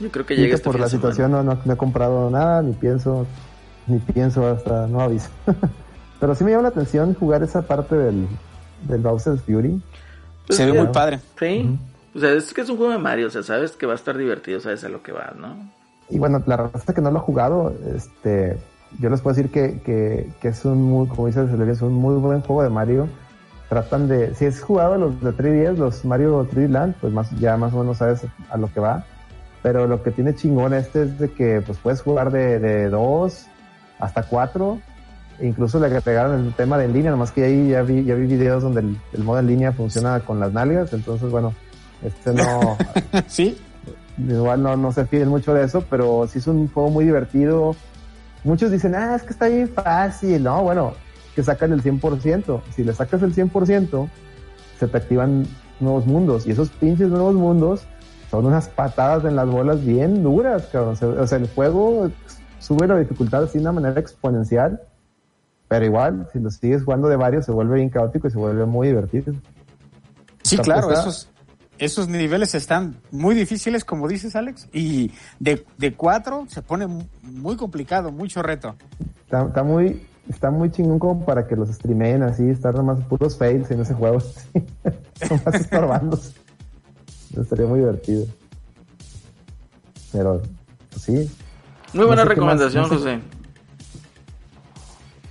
Yo, creo que llega este Por la situación no, no, he comprado nada, ni pienso, ni pienso hasta no aviso. pero sí me llama la atención jugar esa parte del, del Bowser's Fury. Se ve muy padre. Sí. O sea, es que es un juego de Mario, o sea, sabes que va a estar divertido, sabes a lo que va, ¿no? Y bueno, la verdad que no lo he jugado, este, yo les puedo decir que, que, que es un muy, como dices, es un muy buen juego de Mario. Tratan de, si has jugado los de 3DS, los Mario 3D Land, pues más, ya más o menos sabes a lo que va. Pero lo que tiene chingón este es de que pues puedes jugar de, de dos hasta cuatro. Incluso le agregaron el tema de en línea, nomás que ahí ya vi, ya vi videos donde el, el modo en línea funciona con las nalgas. Entonces, bueno, este no. sí. Igual no, no se fíen mucho de eso, pero sí es un juego muy divertido. Muchos dicen, ah, es que está bien fácil. No, bueno, que sacan el 100%. Si le sacas el 100%, se te activan nuevos mundos. Y esos pinches nuevos mundos son unas patadas en las bolas bien duras, cabrón. O sea, el juego sube la dificultad así de una manera exponencial. Pero igual, si lo sigues jugando de varios, se vuelve bien caótico y se vuelve muy divertido. Sí, claro, eso es, esos niveles están muy difíciles, como dices, Alex, y de, de cuatro se pone muy complicado, mucho reto. Está, muy está muy chingón como para que los streamen así, estar nomás puros fails en ese juego. Son más estorbandos. Estaría muy divertido. Pero, pues sí. Muy buena recomendación, José.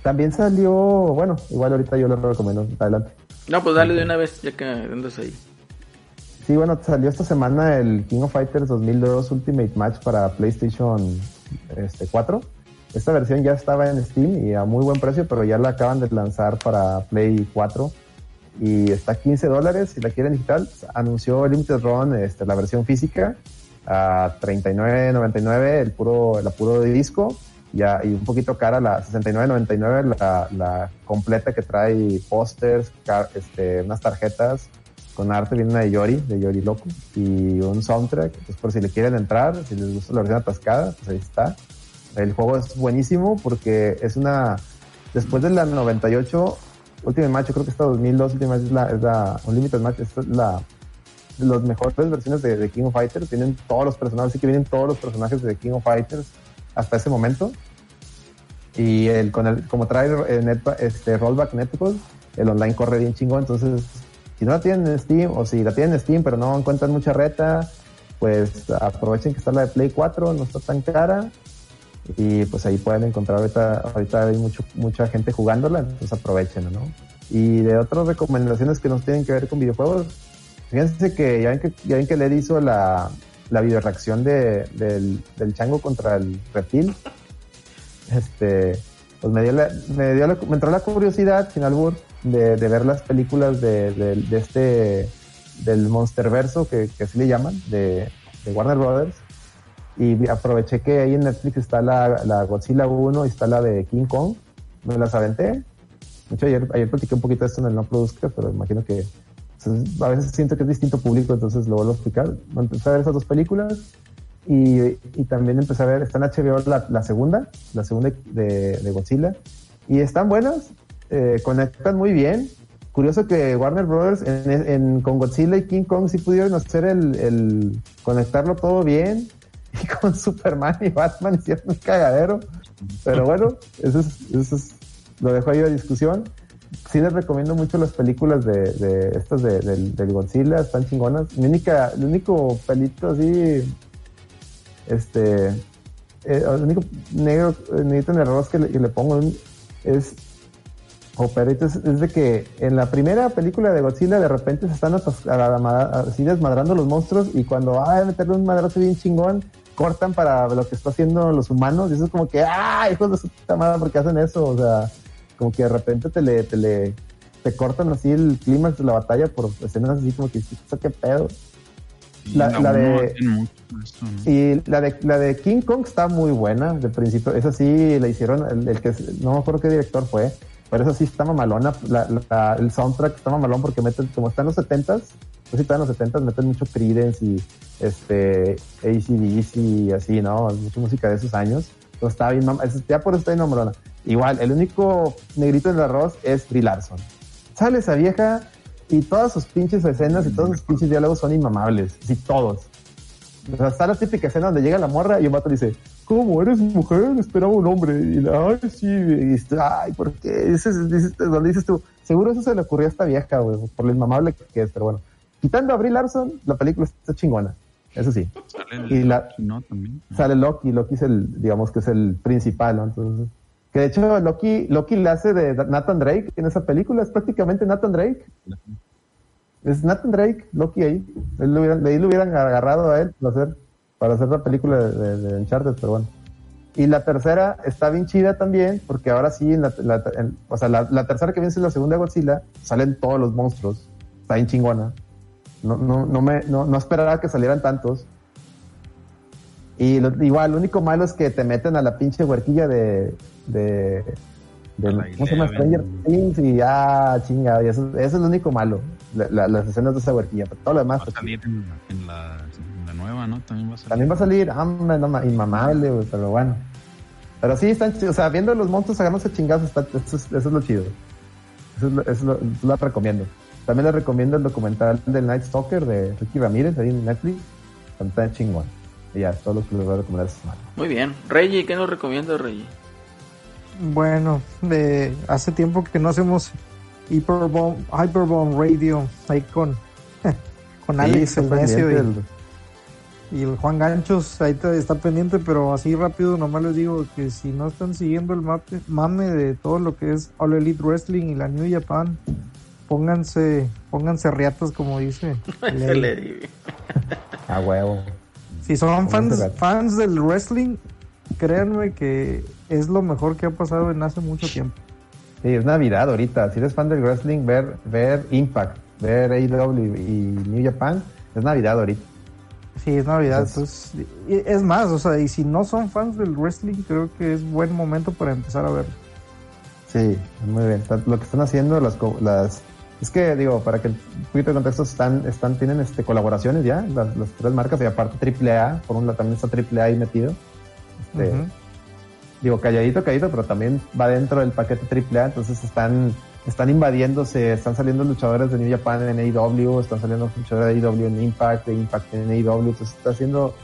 También salió, bueno, igual ahorita yo lo recomiendo. Adelante. No, pues dale de una vez, ya que andas ahí. Sí, bueno, salió esta semana el King of Fighters 2002 Ultimate Match para PlayStation este, 4. Esta versión ya estaba en Steam y a muy buen precio, pero ya la acaban de lanzar para Play 4 y está a 15 dólares si la quieren digital. Anunció Limited Run este, la versión física a 39.99 el puro, la puro de disco ya, y un poquito cara la 69.99 la, la completa que trae pósters, este, unas tarjetas con arte viene una de Yori, de Yori Loco, y un soundtrack, pues por si le quieren entrar, si les gusta la versión atascada, pues ahí está. El juego es buenísimo porque es una, después de la 98, Ultimate Match, yo creo que esta 2002 Ultimate Match es la, es la Unlimited Match, es la, de las mejores versiones de, King of Fighters, tienen todos los personajes, así que vienen todos los personajes de King of Fighters hasta ese momento. Y el, con el, como trae eh, este Rollback Network, el online corre bien chingón, entonces si no la tienen en Steam o si la tienen en Steam pero no encuentran mucha reta, pues aprovechen que está la de Play 4, no está tan cara y pues ahí pueden encontrar ahorita, ahorita hay mucho, mucha gente jugándola, entonces aprovechen, ¿no? Y de otras recomendaciones que nos tienen que ver con videojuegos, fíjense que ya ven que, ya ven que Led hizo la, la video reacción de, del, del chango contra el reptil. Este, pues me dio la, me dio me entró la curiosidad, sin albur, de, de ver las películas de, de, este, del Monsterverso, que, que así le llaman, de, de Warner Brothers. Y aproveché que ahí en Netflix está la, la Godzilla 1 y está la de King Kong. Me las aventé. De hecho, ayer, ayer platiqué un poquito de esto en el No Produzca, pero imagino que pues, a veces siento que es distinto público, entonces lo vuelvo a explicar. Empecé a ver esas dos películas y, y también empecé a ver, está en HBO la, la segunda, la segunda de, de Godzilla, y están buenas eh, conectan muy bien. Curioso que Warner Brothers en, con Godzilla y King Kong sí pudieron hacer el, conectarlo todo bien. Y con Superman y Batman hicieron un cagadero. Pero bueno, eso es, eso es, lo dejo ahí de discusión. Sí les recomiendo mucho las películas de, de estas de, del, Godzilla, están chingonas. Mi única, el único pelito así, este, eh, el único negro, negrito en el arroz que le, que le pongo es o es, es, de que en la primera película de Godzilla de repente se están así desmadrando los monstruos y cuando hay a meterle un madrazo bien chingón, cortan para lo que está haciendo los humanos y eso es como que, ¡ah! Hijos de su puta madre, porque hacen eso? O sea, como que de repente te le, te le te cortan así el clímax de la batalla por escenas así como que, ¿qué pedo? La, de y la de la de King Kong está muy buena de principio esa sí la hicieron el, el que no me acuerdo qué director fue pero eso sí está mamalona. el soundtrack está mamalón porque meten, como está en los 70s, pues sí, está en los 70s, meten mucho Creedence y este, ACDC y así, ¿no? Mucha música de esos años. Entonces está bien, ya por eso está bien mamalona. Igual, el único negrito en el arroz es Brie Larson. Sale esa vieja y todas sus pinches escenas y todos sus pinches diálogos son inmamables. Sí, todos. O sea, está la típica escena donde llega la morra y un vato dice, ¿cómo eres mujer? Esperaba un hombre. Y la, ay, sí, y, ay, ¿por qué? Dices, dices, donde dices tú, seguro eso se le ocurrió a esta vieja, güey, por lo inmamable que es, pero bueno. Quitando a Brie Larson, la película está chingona, eso sí. Sale y la, ¿no? También. Sale Loki, Loki es el, digamos que es el principal, ¿no? Entonces, que de hecho Loki, Loki le hace de Nathan Drake en esa película, es prácticamente Nathan Drake. Es Nathan Drake, Loki ahí. de ahí lo hubieran agarrado a él para hacer, para hacer la película de, de, Uncharted, pero bueno. Y la tercera está bien chida también, porque ahora sí, en la, o sea, la, tercera que viene es la segunda Godzilla, salen todos los monstruos. Está bien chingona. No, no, no, me, no, no esperaba que salieran tantos. Y igual, lo único malo es que te meten a la pinche huerquilla de, de, ¿cómo se llama? Stranger Things y ya, chinga, y eso, eso, es lo único malo las escenas de esa huerquilla, pero todo lo demás. Salir en, la, nueva, ¿no? También va a salir. También va a salir, ah, no, inmamable, pero bueno. Pero sí, están o sea, viendo los montos agarrándose chingazos, eso, es, eso es lo chido. Eso, es lo, lo, recomiendo. También les recomiendo el documental del Night Stalker de Ricky Ramírez ahí en Netflix. Está chingón. Y ya, todo lo que les voy a recomendar esta semana. Muy bien. Reggie, ¿qué nos recomienda Reggie? Bueno, de hace tiempo que no hacemos Hyperbomb, Hyperbomb Radio ahí con, con Alex el necio y, el Juan Ganchos ahí está pendiente, pero así rápido nomás les digo que si no están siguiendo el mame de todo lo que es All Elite Wrestling y la New Japan, pónganse, pónganse riatas como dice. A huevo. Si son fans, fans del wrestling, créanme que es lo mejor que ha pasado en hace mucho tiempo. Sí, es Navidad ahorita. Si eres fan del wrestling, ver, ver Impact, ver AEW y New Japan, es Navidad ahorita. Sí, es Navidad. es más, o sea, y si no son fans del wrestling, creo que es buen momento para empezar a ver. Sí, muy bien. Lo que están haciendo las, las es que digo, para que un poquito de contexto están, están, tienen este colaboraciones ya, las, tres marcas, y aparte AAA, por un lado también está AAA ahí metido. Este, digo, calladito, calladito, pero también va dentro del paquete AAA, entonces están, están invadiéndose, están saliendo luchadores de New Japan en AEW, están saliendo luchadores de AEW en Impact, de Impact en AEW, entonces está haciendo,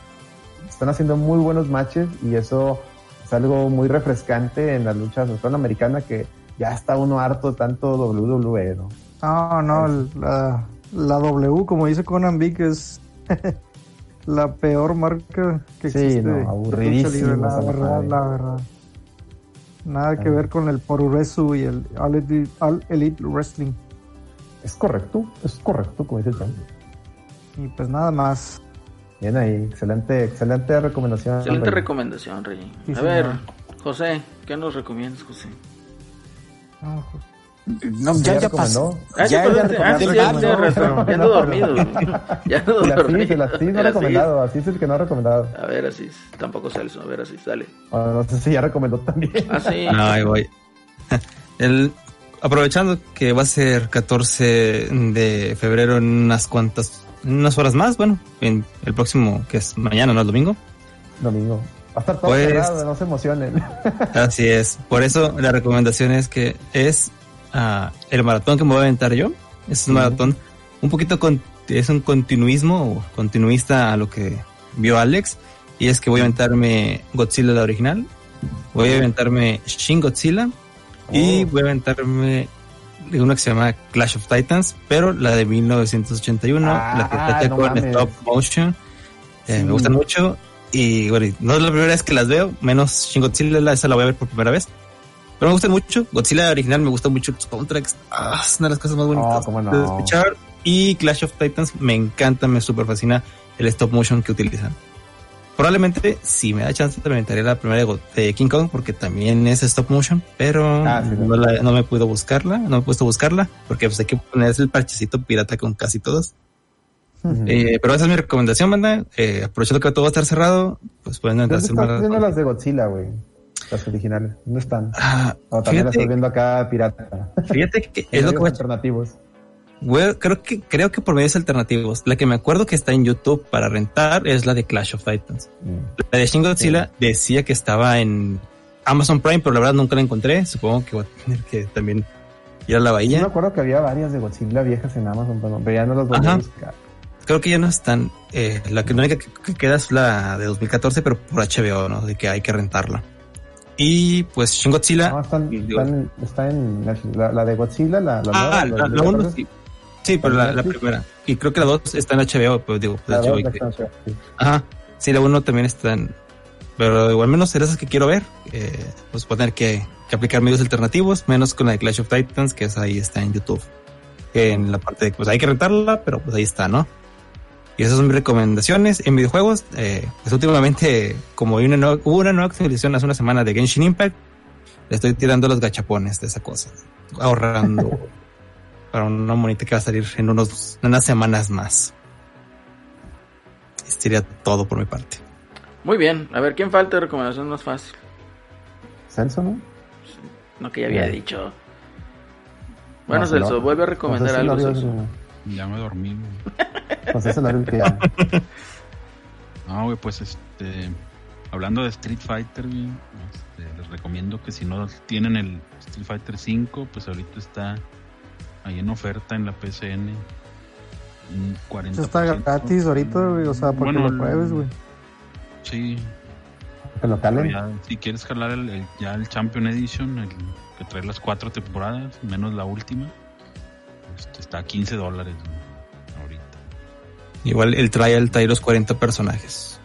están haciendo muy buenos matches y eso es algo muy refrescante en las luchas americana que ya está uno harto tanto WWE, ¿no? No, no, la, la W, como dice Conan Big, es la peor marca que existe. Sí, no, aburridísimo. La verdad, la verdad. Nada que ver con el Poruresu y el All Elite, Wrestling. Es correcto, es correcto, como dice el Y pues nada más. Bien ahí, excelente, excelente recomendación. Excelente recomendación, Rey. A ver, José, ¿qué nos recomiendas, José? No, José. No, ya, ya pasó. Ya, ya, ya, ya, ando dormido. Ya ando dormido. El Asís no ha recomendado. Así es el que no ha recomendado. A ver, así tampoco sale eso. A ver, así sale. no sé si ya recomendó también. Ah, sí. No, ahí voy. El, aprovechando que va a ser 14 de febrero en unas cuantas, unas horas más, bueno, en el próximo, que es mañana, ¿no? El domingo. Domingo. Va a estar todo pues, cerrado, no se emocionen. Así es. Por eso la recomendación es que es el maratón que me voy a aventar yo. Es un maratón un poquito con, es un continuismo o continuista a lo que vio Alex. Y es que voy a aventarme Godzilla la original. Voy a aventarme Shin Godzilla. Y oh. voy a aventarme una que se llama Clash of Titans, pero la de 1981, la que está con stop motion. Eh, me gusta mucho. Y bueno, no es la primera vez que las veo, menos Shin Godzilla, esa la voy a ver por primera vez. Pero me gustan mucho. Godzilla original me gusta mucho los soundtracks. Ah, es una de las cosas más bonitas oh, de escuchar. Y Clash of Titans me encanta, me super fascina el stop motion que utilizan. Probablemente, si me da chance, te inventaría la primera de King Kong, porque también es stop motion, pero ah, no, me puedo buscarla, no me he puesto a buscarla, porque pues hay que ponerse el parchecito pirata con casi todos. Eh, pero esa es mi recomendación, banda. Eh, aprovechando que todo va a estar cerrado, pues pueden entrar a las de Godzilla, güey. Las originales. ¿Dónde están? Ah, o también las estoy viendo acá pirata. Fíjate que es lo que alternativos creo que, creo que por medios alternativos. La que me acuerdo que está en YouTube para rentar es la de Clash of Titans. Mm. La de Shin Godzilla decía que estaba en Amazon Prime, pero la verdad nunca la encontré. Supongo que voy a tener que también ir a la bahía. Yo me acuerdo que había varias de Godzilla viejas en Amazon, pero ya no las voy a buscar. Creo que ya no están. Eh, la, que, única que, queda es la de 2014, pero por HBO, ¿no? De que hay que rentarla. Y pues Shin Godzilla. No, están, está en la, de Godzilla, la, la, ah, la, la, sí. Sí, pero la, primera. Y creo que la dos está en HBO, pues digo, pues, HBO Ajá. Sí, la uno también está en. Pero igual menos de esas que quiero ver, eh, pues poner que, que aplicar medios alternativos, menos con la de Clash of Titans, que es ahí está en YouTube. En la parte de que pues hay que rentarla, pero pues ahí está, ¿no? Y esas son mis recomendaciones en videojuegos. Eh, pues últimamente, como hay una hubo una nueva actualización hace una semana de Genshin Impact, le estoy tirando los gachapones de esa cosa, ahorrando para una monita que va a salir en unos unas semanas más. Esto sería todo por mi parte. Muy bien, a ver, ¿quién falta de recomendación más fácil? Celso, ¿no? No, que ya había dicho. Bueno, Celso, vuelve a recomendar algo. Ya me dormí. Pues eso es que ya. No, güey, pues este. Hablando de Street Fighter, este, les recomiendo que si no tienen el Street Fighter 5, pues ahorita está ahí en oferta en la PCN. Un 40%. Está gratis ahorita, güey, o sea, para bueno, que lo pruebes, güey. Sí. ¿Que lo calen? si quieres jalar el, ya el Champion Edition, el que trae las cuatro temporadas, menos la última, está a 15 dólares ahorita. Igual el trial trae los 40 personajes.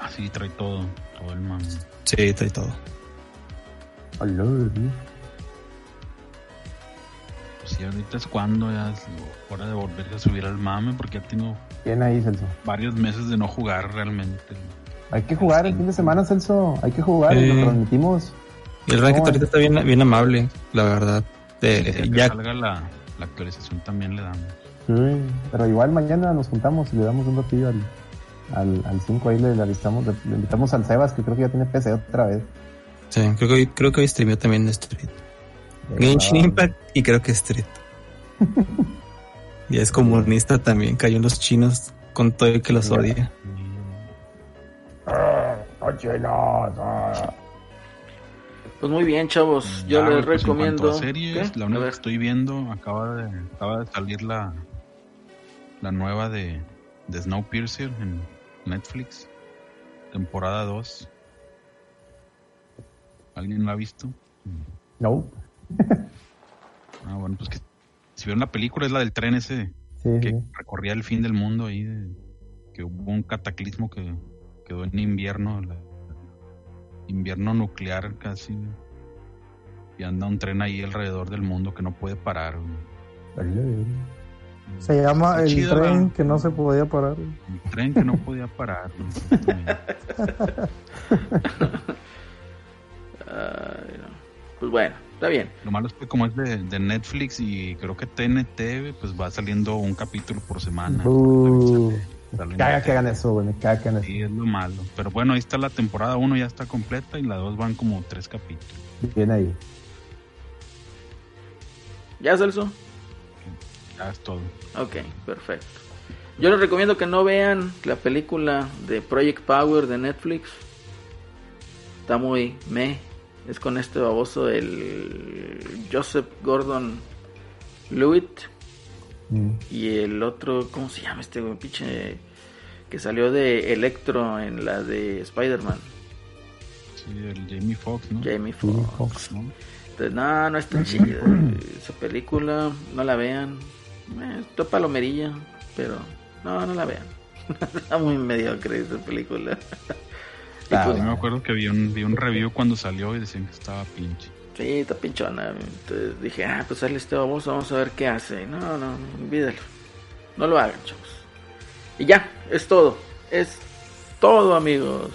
Ah, sí, trae todo, todo el mame. Sí, trae todo. Hola, sí, ahorita es cuando ya es hora de volver a subir al mame porque ya tengo ¿Quién ahí, Celso? varios meses de no jugar realmente. Hay que jugar el fin de semana, Celso. Hay que jugar y lo transmitimos. Y el ranking ahorita está bien, bien amable, la verdad. De, ya salga la, la, actualización también le damos. Sí, pero igual mañana nos juntamos y le damos un ratillo al, al, al 5 ahí le, le, avisamos, le, invitamos al Sebas que creo que ya tiene PC otra vez. Sí, creo que hoy, creo que hoy streamió también Street. Genshin Impact y creo que Street. y es comunista también, cayó en los chinos con todo el que los odia. Pues muy bien, chavos. Yo les pues, recomiendo. Series, la única que estoy viendo acaba de, acaba de salir la, la nueva de, de Snowpiercer en Netflix, temporada 2. ¿Alguien la ha visto? No. ah, bueno, pues que si vieron la película es la del tren ese que recorría el fin del mundo ahí, que hubo un cataclismo que quedó en invierno, invierno nuclear casi, y anda un tren ahí alrededor del mundo que no puede parar. Se llama el tren que no se podía parar. El tren que no podía parar. pues bueno. Está bien. Lo malo es que como es de, Netflix y creo que TNT, pues va saliendo un capítulo por semana. Uh, caga que hagan eso, güey, caga que hagan eso. Sí, es lo malo. Pero bueno, ahí está la temporada 1, ya está completa y la 2 van como tres capítulos. Bien ahí. ¿Ya, Celso? Ya es todo. Ok, perfecto. Yo les recomiendo que no vean la película de Project Power de Netflix. Está muy meh es con este baboso, el Joseph Gordon Lewitt. Mm. Y el otro, ¿cómo se llama este pinche? Que salió de Electro en la de Spider-Man. Sí, el Jamie Foxx, ¿no? Jamie Foxx. ¿no? Entonces, no, no es tan chida. Esa película, no la vean. Eh, está palomerilla, pero no, no la vean. Está muy mediocre esa película. Ah, pues, me acuerdo que vi un, vi un review cuando salió y decían que estaba pinche. Sí, está pinchona. Entonces dije, ah, pues sale este baboso, vamos a ver qué hace. No, no, olvídalo. No lo hagan, chavos. Y ya, es todo. Es todo, amigos.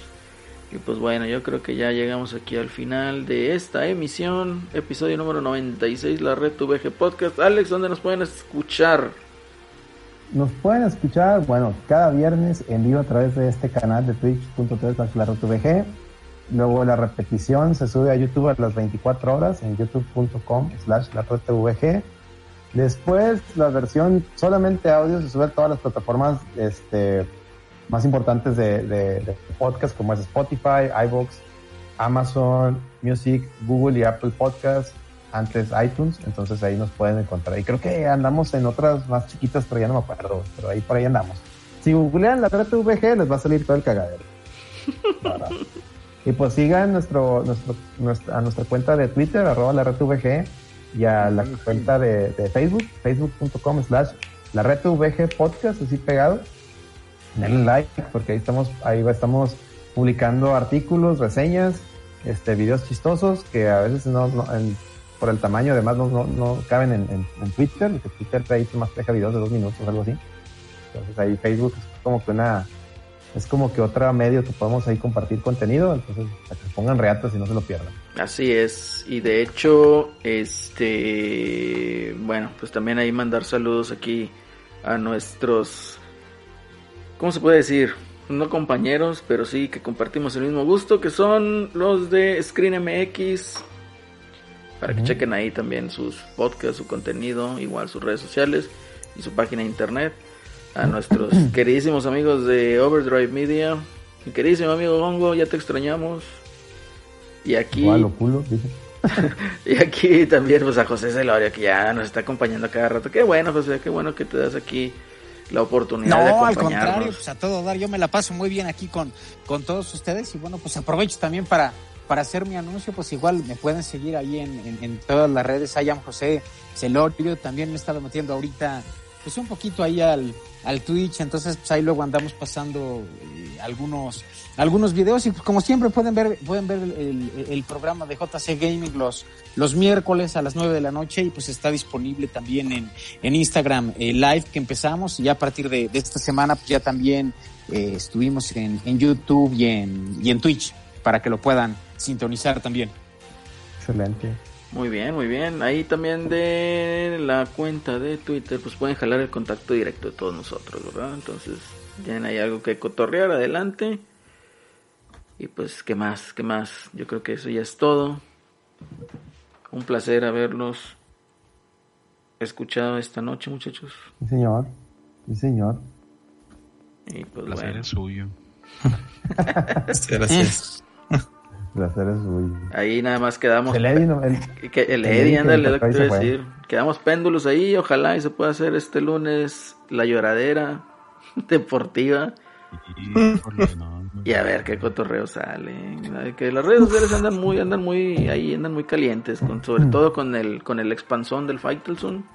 Y pues bueno, yo creo que ya llegamos aquí al final de esta emisión, episodio número 96, la red VG Podcast. Alex, ¿dónde nos pueden escuchar? Nos pueden escuchar, bueno, cada viernes en vivo a través de este canal de twitch.tv la red. Luego la repetición se sube a YouTube a las 24 horas en youtube.com slash la red VG. Después la versión solamente audio se sube a todas las plataformas este, más importantes de, podcast como es Spotify, iVoox, Amazon Music, Google y Apple Podcasts, antes iTunes, entonces ahí nos pueden encontrar. Y creo que andamos en otras más chiquitas, pero ya no me acuerdo, pero ahí por ahí andamos. Si googlean la red VG les va a salir todo el cagadero. y pues sigan nuestro, nuestro, a nuestra cuenta de Twitter, arroba la red VG, y a la cuenta de, de Facebook, facebook.com slash la red VG podcast, así pegado denle like porque ahí estamos, ahí estamos publicando artículos, reseñas, este, videos chistosos que a veces no, por el tamaño además no, no, caben en, en, Twitter, porque Twitter ahí más deja videos de dos minutos o algo así. Entonces ahí Facebook es como que una, es como que otro medio que podemos ahí compartir contenido, entonces para que se pongan reatas y no se lo pierdan. Así es, y de hecho, este, bueno, pues también ahí mandar saludos aquí a nuestros ¿cómo se puede decir? No compañeros, pero sí que compartimos el mismo gusto, que son los de Screen MX. Para que chequen ahí también sus podcasts, su contenido, igual sus redes sociales y su página de internet. A nuestros queridísimos amigos de Overdrive Media. Mi queridísimo amigo Gongo, ya te extrañamos. Y aquí. y aquí también pues a José Celorio que ya nos está acompañando cada rato. Qué bueno, José, qué bueno que te das aquí la oportunidad de acompañarnos. al contrario, pues a todo dar, yo me la paso muy bien aquí con, con todos ustedes y bueno, pues aprovecho también para, para hacer mi anuncio, pues igual me pueden seguir ahí en, en, todas las redes, Ayam José Celorio, también me he estado metiendo ahorita pues un poquito ahí al, al Twitch, entonces pues ahí luego andamos pasando eh, algunos algunos videos y pues, como siempre pueden ver pueden ver el, el, programa de JC Gaming los los miércoles a las 9 de la noche y pues está disponible también en, en Instagram eh, live que empezamos y ya a partir de, esta semana pues ya también eh, estuvimos en, en YouTube y en, y en Twitch para que lo puedan sintonizar también. Excelente. Muy bien, muy bien. Ahí también de la cuenta de Twitter, pues pueden jalar el contacto directo de todos nosotros, ¿verdad? Entonces, tienen ahí algo que cotorrear, adelante. Y pues, ¿qué más? ¿Qué más? Yo creo que eso ya es todo. Un placer haberlos escuchado esta noche, muchachos. Sí, señor. Sí, señor. Y pues, el placer es suyo. Gracias. Ahí nada más quedamos. El Eddie, el, que, el Eddie, ándale, lo que te iba a decir. Quedamos péndulos ahí, ojalá y se pueda hacer este lunes la lloradera deportiva. Y, a ver qué cotorreo sale. Que las redes sociales andan muy, andan muy, ahí andan muy calientes, con, sobre todo con el, con el expansón del Faitelson.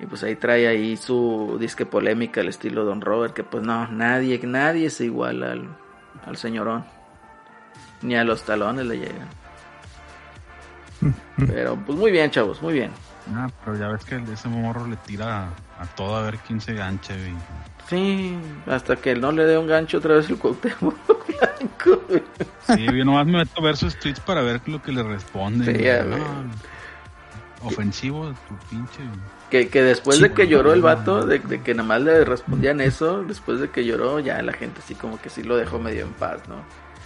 Y pues ahí trae ahí su disque polémica al estilo Don Robert, que pues no, nadie, nadie es igual al, al señorón. Ni a los talones le llegan. Pero pues muy bien, chavos, muy bien. Ah, pero ya ves que ese morro le tira a, todo a ver quién se gancha, Sí, hasta que no le dé un gancho otra vez el Cuauhtémoc blanco. Sí, yo nomás me meto a ver sus tweets para ver lo que le responde. Sí, ofensivo tu pinche. Que, que después de que lloró el vato, de, de, que nada más le respondían eso, después de que lloró, ya la gente así como que sí lo dejó medio en paz, ¿no?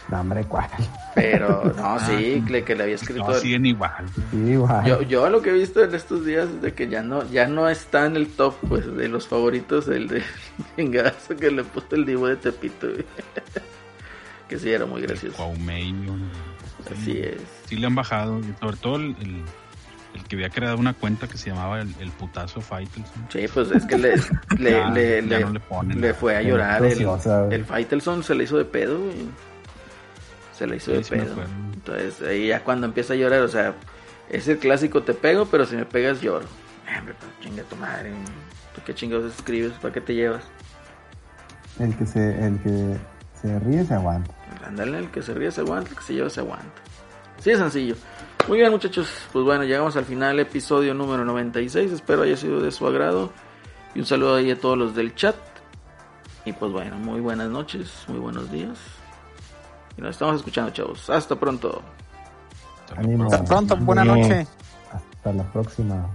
No, hombre, ¿cuál? Pero, no, sí, que, que le había escrito. No, siguen igual. igual. Yo, yo lo que he visto en estos días es de que ya no, ya no está en el top, pues, de los favoritos el de chingazo que le puso el divo de Tepito, que sí era muy gracioso. Así es. Sí le han bajado, sobre todo el, el, que había creado una cuenta que se llamaba el, putazo Faitelson. Sí, pues es que le, le, le, le, le, fue a llorar. El, el Faitelson se le hizo de pedo, güey se la hizo de pedo. Entonces ahí ya cuando empieza a llorar, o sea, es el clásico te pego, pero si me pegas lloro. Hombre, pues, chinga tu madre. ¿Tú qué chingados escribes? ¿Para qué te llevas? El que se, el que se ríe se aguanta. Ándale, el que se ríe se aguanta, el que se lleva se aguanta. Así de sencillo. Muy bien, muchachos. Pues bueno, llegamos al final, episodio número 96. Espero haya sido de su agrado. Y un saludo ahí a todos los del chat. Y pues bueno, muy buenas noches, muy buenos días. Y nos estamos escuchando, chavos. Hasta pronto. Hasta pronto, buena noche. Hasta la próxima.